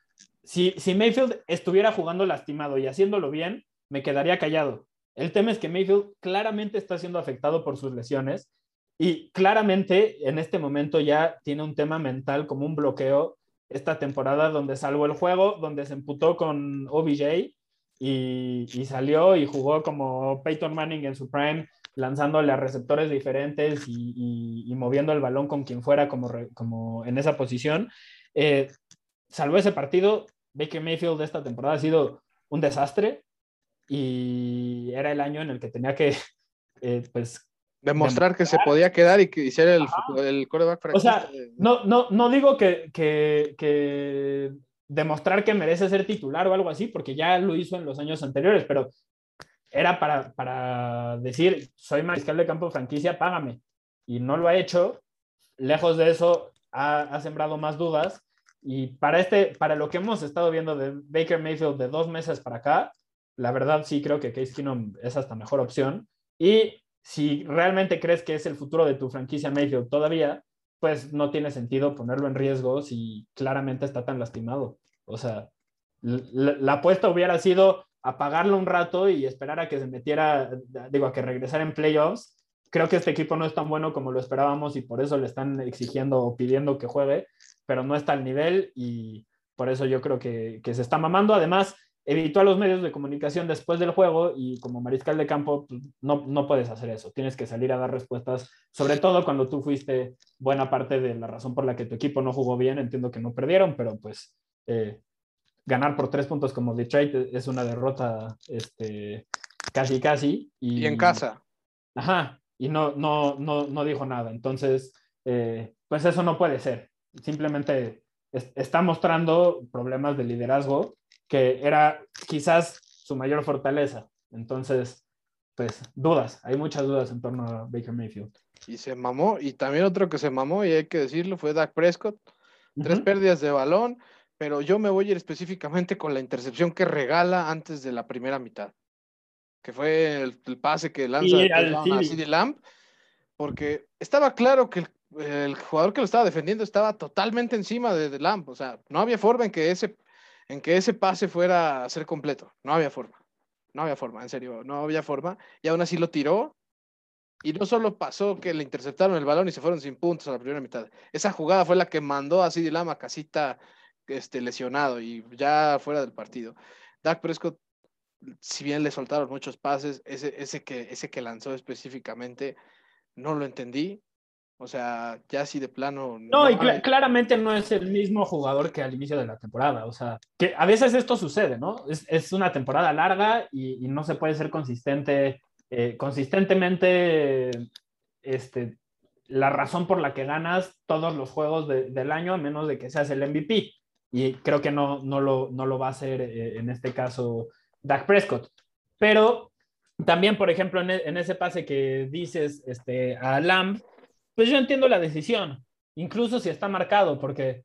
si, si Mayfield estuviera jugando lastimado y haciéndolo bien, me quedaría callado. El tema es que Mayfield claramente está siendo afectado por sus lesiones y claramente en este momento ya tiene un tema mental como un bloqueo esta temporada donde salvó el juego, donde se emputó con OBJ y, y, salió y jugó como Peyton Manning en su prime, lanzándole a receptores diferentes y, y, moviendo el balón con quien fuera como, como en esa posición. Eh, salvó ese partido. Baker Mayfield de esta temporada ha sido un desastre y era el año en el que tenía que, eh, pues... Demostrar que se podía quedar y que ser el, el coreback O sea, no, no, no digo que, que, que demostrar que merece ser titular o algo así, porque ya lo hizo en los años anteriores, pero era para, para decir, soy mariscal de campo franquicia, págame. Y no lo ha hecho. Lejos de eso, ha, ha, sembrado más dudas. Y para, este, para lo que hemos estado viendo de Baker Mayfield de dos meses para acá, la verdad sí creo que Case Keenum es hasta mejor opción. Y si realmente crees que es el futuro de tu franquicia Mayfield todavía, pues no tiene sentido ponerlo en riesgo si claramente está tan lastimado. O sea, la, la apuesta hubiera sido apagarlo un rato y esperar a que se metiera, digo, a que regresara en playoffs. Creo que este equipo no es tan bueno como lo esperábamos y por eso le están exigiendo o pidiendo que juegue, pero no está al nivel y por eso yo creo que, que se está mamando. Además, evitó a los medios de comunicación después del juego y como mariscal de campo pues, no, no puedes hacer eso. Tienes que salir a dar respuestas, sobre todo cuando tú fuiste buena parte de la razón por la que tu equipo no jugó bien. Entiendo que no perdieron, pero pues eh, ganar por tres puntos como Detroit es una derrota este, casi, casi. Y, en casa. Ajá, y no, no, no, no dijo nada. Entonces, eh, pues eso no puede ser. Simplemente está mostrando problemas de liderazgo que era quizás su mayor fortaleza. Entonces, pues dudas, hay muchas dudas en torno a Baker Mayfield. Y se mamó, y también otro que se mamó, y hay que decirlo, fue Dak Prescott. Tres pérdidas de balón, pero yo me voy a ir específicamente con la intercepción que regala antes de la primera mitad, que fue el, el pase que lanza Sí, a CD Lamb, porque estaba claro que el, el jugador que lo estaba defendiendo estaba totalmente encima de, de Lamb, o sea, no había forma en que ese, en que ese pase fuera a ser completo, no había forma, no había forma, en serio, no había forma, y aún así lo tiró. Y no solo pasó que le interceptaron el balón y se fueron sin puntos a la primera mitad. Esa jugada fue la que mandó a CD Lamb a casita este, lesionado y ya fuera del partido. Dak Prescott, si bien le soltaron muchos pases, ese, ese, que, ese que lanzó específicamente, no lo entendí. O sea, ya así de plano. No, y cl hay- claramente no es el mismo jugador que al inicio de la temporada. O sea, que a veces esto sucede, ¿no? Es, es una temporada larga y, y, no se puede ser consistente, eh, consistentemente, este, la razón por la que ganas todos los juegos de, del año, a menos de que seas el MVP. Y creo que no, no, lo, no lo va a hacer eh, en este caso Dak Prescott. Pero también, por ejemplo, en, en ese pase que dices este, a Lamb, pues yo entiendo la decisión, incluso si está marcado, porque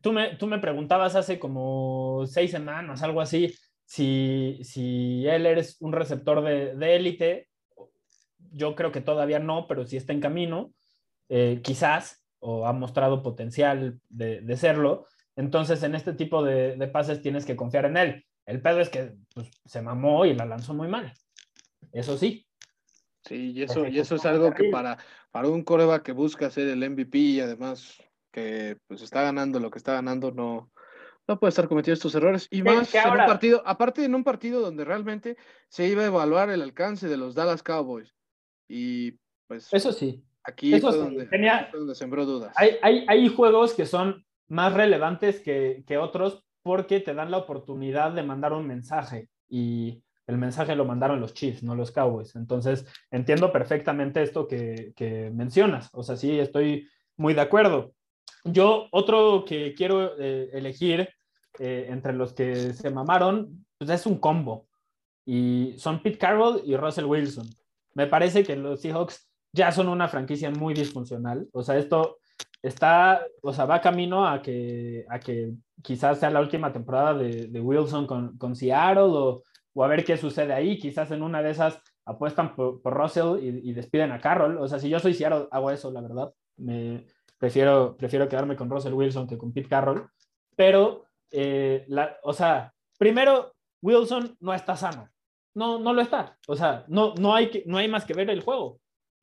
tú me, tú me preguntabas hace como seis semanas, algo así, si, si él eres un receptor de élite. Yo creo que todavía no, pero si está en camino, eh, quizás, o ha mostrado potencial de, de serlo. Entonces, en este tipo de, de, pases tienes que confiar en él. El pedo es que pues, se mamó y la lanzó muy mal. Eso sí. Sí, y eso, y eso es algo que para, para un coreback que busca ser el MVP y además que pues está ganando lo que está ganando, no, no puede estar cometiendo estos errores. Y más en ahora... un partido, aparte en un partido donde realmente se iba a evaluar el alcance de los Dallas Cowboys. Y pues eso sí. Aquí eso fue, sí. donde, Tenía... donde sembró dudas. Hay, hay, hay juegos que son más relevantes que, otros porque te dan la oportunidad de mandar un mensaje y el mensaje lo mandaron los Chiefs, no los Cowboys. Entonces, entiendo perfectamente esto que, que mencionas. O sea, sí, estoy muy de acuerdo. Yo, otro que quiero eh, elegir eh, entre los que se mamaron, pues es un combo. Y son Pete Carroll y Russell Wilson. Me parece que los Seahawks ya son una franquicia muy disfuncional. O sea, esto está, o sea, va camino a que, a que quizás sea la última temporada de, de Wilson con, con Seattle o, o, a ver qué sucede ahí. Quizás en una de esas apuestan por, por Russell y, y, despiden a Carroll. O sea, si yo soy Seattle, hago eso, la verdad. Me, prefiero, prefiero quedarme con Russell Wilson que con Pete Carroll. Pero, eh, la, o sea, primero, Wilson no está sano. No, no lo está. O sea, no, no, hay, que, no hay más que ver el juego.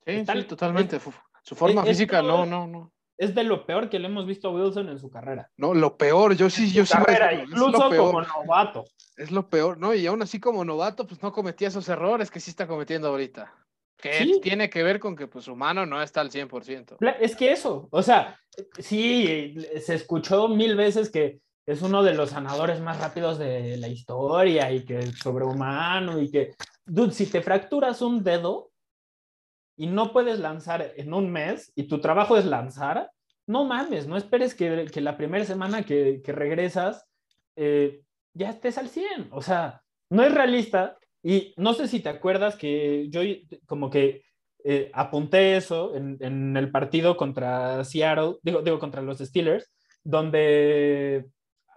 Sí, sí totalmente. Es, Su forma es, física, no, no, no. Es de lo peor que le hemos visto a Wilson en su carrera. No, lo peor, yo sí, yo sí. Carrera, incluso como novato. Es lo peor, ¿no? Y aún así como novato, pues no cometía esos errores que sí está cometiendo ahorita. Que ¿Sí? tiene que ver con que pues su mano no está al 100%. Es que eso, o sea, sí, se escuchó mil veces que es uno de los sanadores más rápidos de la historia y que es sobrehumano y que, dude, si te fracturas un dedo y no puedes lanzar en un mes y tu trabajo es lanzar, no mames, no esperes que, que la primera semana que, que regresas eh, ya estés al 100. O sea, no es realista y no sé si te acuerdas que yo como que eh, apunté eso en, en, el partido contra Seattle, digo, digo, contra los Steelers, donde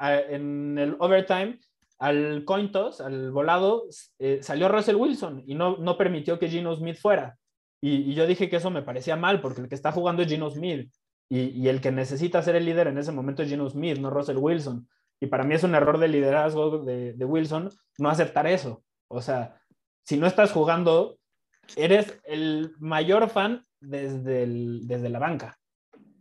en el overtime, al coin toss, al volado, eh, salió Russell Wilson y no, no permitió que Gino Smith fuera. Y, yo dije que eso me parecía mal, porque el que está jugando es Gino Smith. Y, el que necesita ser el líder en ese momento es Gino Smith, no Russell Wilson. Y para mí es un error de liderazgo de, de Wilson no aceptar eso. O sea, si no estás jugando, eres el mayor fan desde, desde la banca.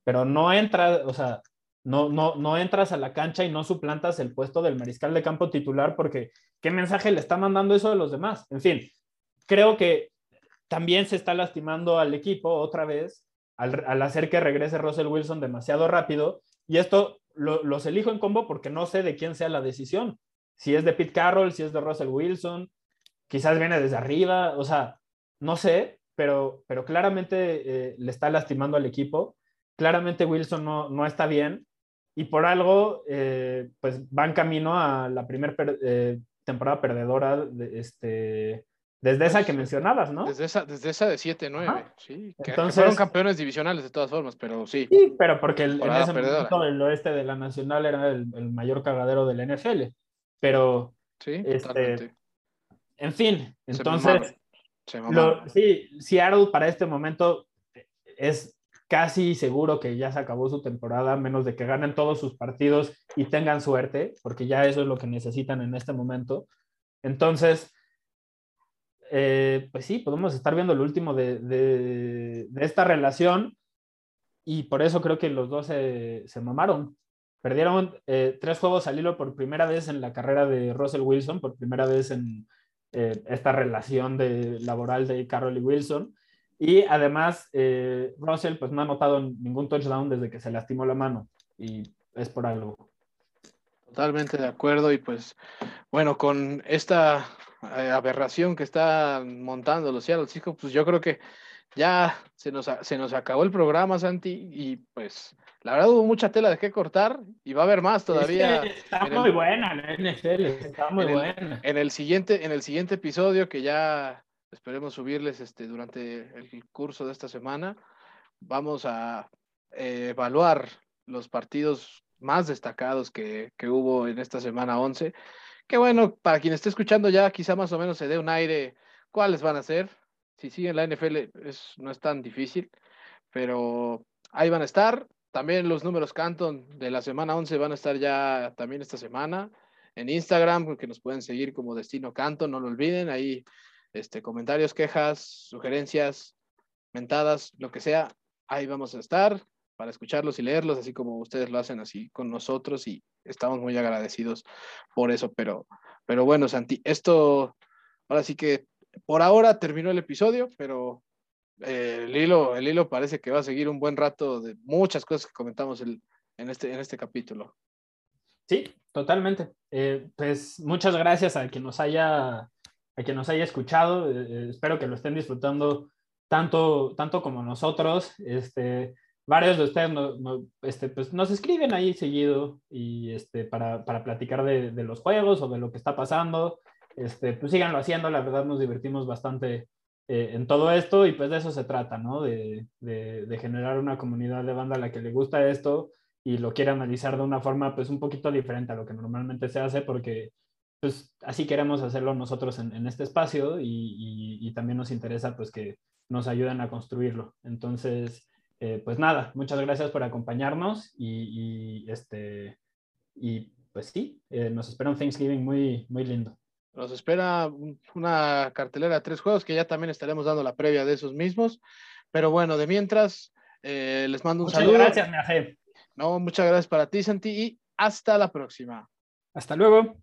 Pero no entra, o sea, no, no, no entras a la cancha y no suplantas el puesto del mariscal de campo titular porque ¿qué mensaje le está mandando eso a los demás? En fin, creo que también se está lastimando al equipo otra vez al, al hacer que regrese Russell Wilson demasiado rápido y esto lo, los elijo en combo porque no sé de quién sea la decisión. Si es de Pete Carroll, si es de Russell Wilson, quizás viene desde arriba, o sea, no sé, pero, pero claramente eh, le está lastimando al equipo. Claramente Wilson no, no está bien y por algo, eh, pues van camino a la primera eh, temporada perdedora de, este, desde esa que mencionabas, ¿no? Desde esa, desde esa de 7-9, sí. Que, Entonces, que fueron campeones divisionales de todas formas, pero sí. Sí, pero porque el, en ese momento el oeste de la Nacional era el, el mayor cagadero del NFL. Pero. Sí, este, totalmente. En fin, entonces. Se lo, sí, Seattle para este momento es casi seguro que ya se acabó su temporada, menos de que ganen todos sus partidos y tengan suerte, porque ya eso es lo que necesitan en este momento. Entonces, eh, pues sí, podemos estar viendo el último de, de, de, esta relación y por eso creo que los dos se, se mamaron. Perdieron eh, tres juegos al hilo por primera vez en la carrera de Russell Wilson, por primera vez en eh, esta relación de, laboral de Carroll y Wilson. Y además, eh, Russell pues no ha anotado ningún touchdown desde que se lastimó la mano y es por algo. Totalmente de acuerdo y pues bueno, con esta aberración que está montando los Seattle chicos, pues yo creo que ya se nos, se nos acabó el programa, Santi, y pues la verdad hubo mucha tela de qué cortar y va a haber más todavía. Está muy el, buena la NFL, está muy en buena. El, en, el siguiente, en el siguiente episodio que ya Esperemos subirles este, durante el curso de esta semana. Vamos a eh, evaluar los partidos más destacados que, que, hubo en esta semana 11. Que bueno, para quien esté escuchando ya quizá más o menos se dé un aire cuáles van a ser. Si siguen la NFL es, no es tan difícil, pero ahí van a estar. También los números Canton de la semana 11 van a estar ya también esta semana en Instagram, que nos pueden seguir como Destino Canton, no lo olviden, ahí este, comentarios, quejas, sugerencias, mentadas, lo que sea, ahí vamos a estar para escucharlos y leerlos, así como ustedes lo hacen así con nosotros y estamos muy agradecidos por eso, pero, pero bueno, Santi, esto, ahora sí que por ahora terminó el episodio, pero eh, el, hilo, el hilo parece que va a seguir un buen rato de muchas cosas que comentamos en, este, en este capítulo. Sí, totalmente. Eh, pues muchas gracias a quien nos haya a quien nos haya escuchado. Eh, espero que lo estén disfrutando tanto, tanto como nosotros. Este, varios de ustedes no, este, pues nos escriben ahí seguido y este, para, platicar de, los juegos o de lo que está pasando. Este, pues síganlo haciendo, la verdad nos divertimos bastante eh, en todo esto y pues de eso se trata, ¿no? De, generar una comunidad de banda a la que le gusta esto y lo quiere analizar de una forma pues un poquito diferente a lo que normalmente se hace porque pues así queremos hacerlo nosotros en, en este espacio y, y, también nos interesa pues que nos ayuden a construirlo. Entonces, eh, pues nada, muchas gracias por acompañarnos y, y este, y pues sí, eh, nos espera un Thanksgiving muy, muy lindo. Nos espera una cartelera de tres juegos que ya también estaremos dando la previa de esos mismos. Pero bueno, de mientras, eh, les mando un muchas saludo. Muchas gracias, No, muchas gracias para ti, Santi, y hasta la próxima. Hasta luego.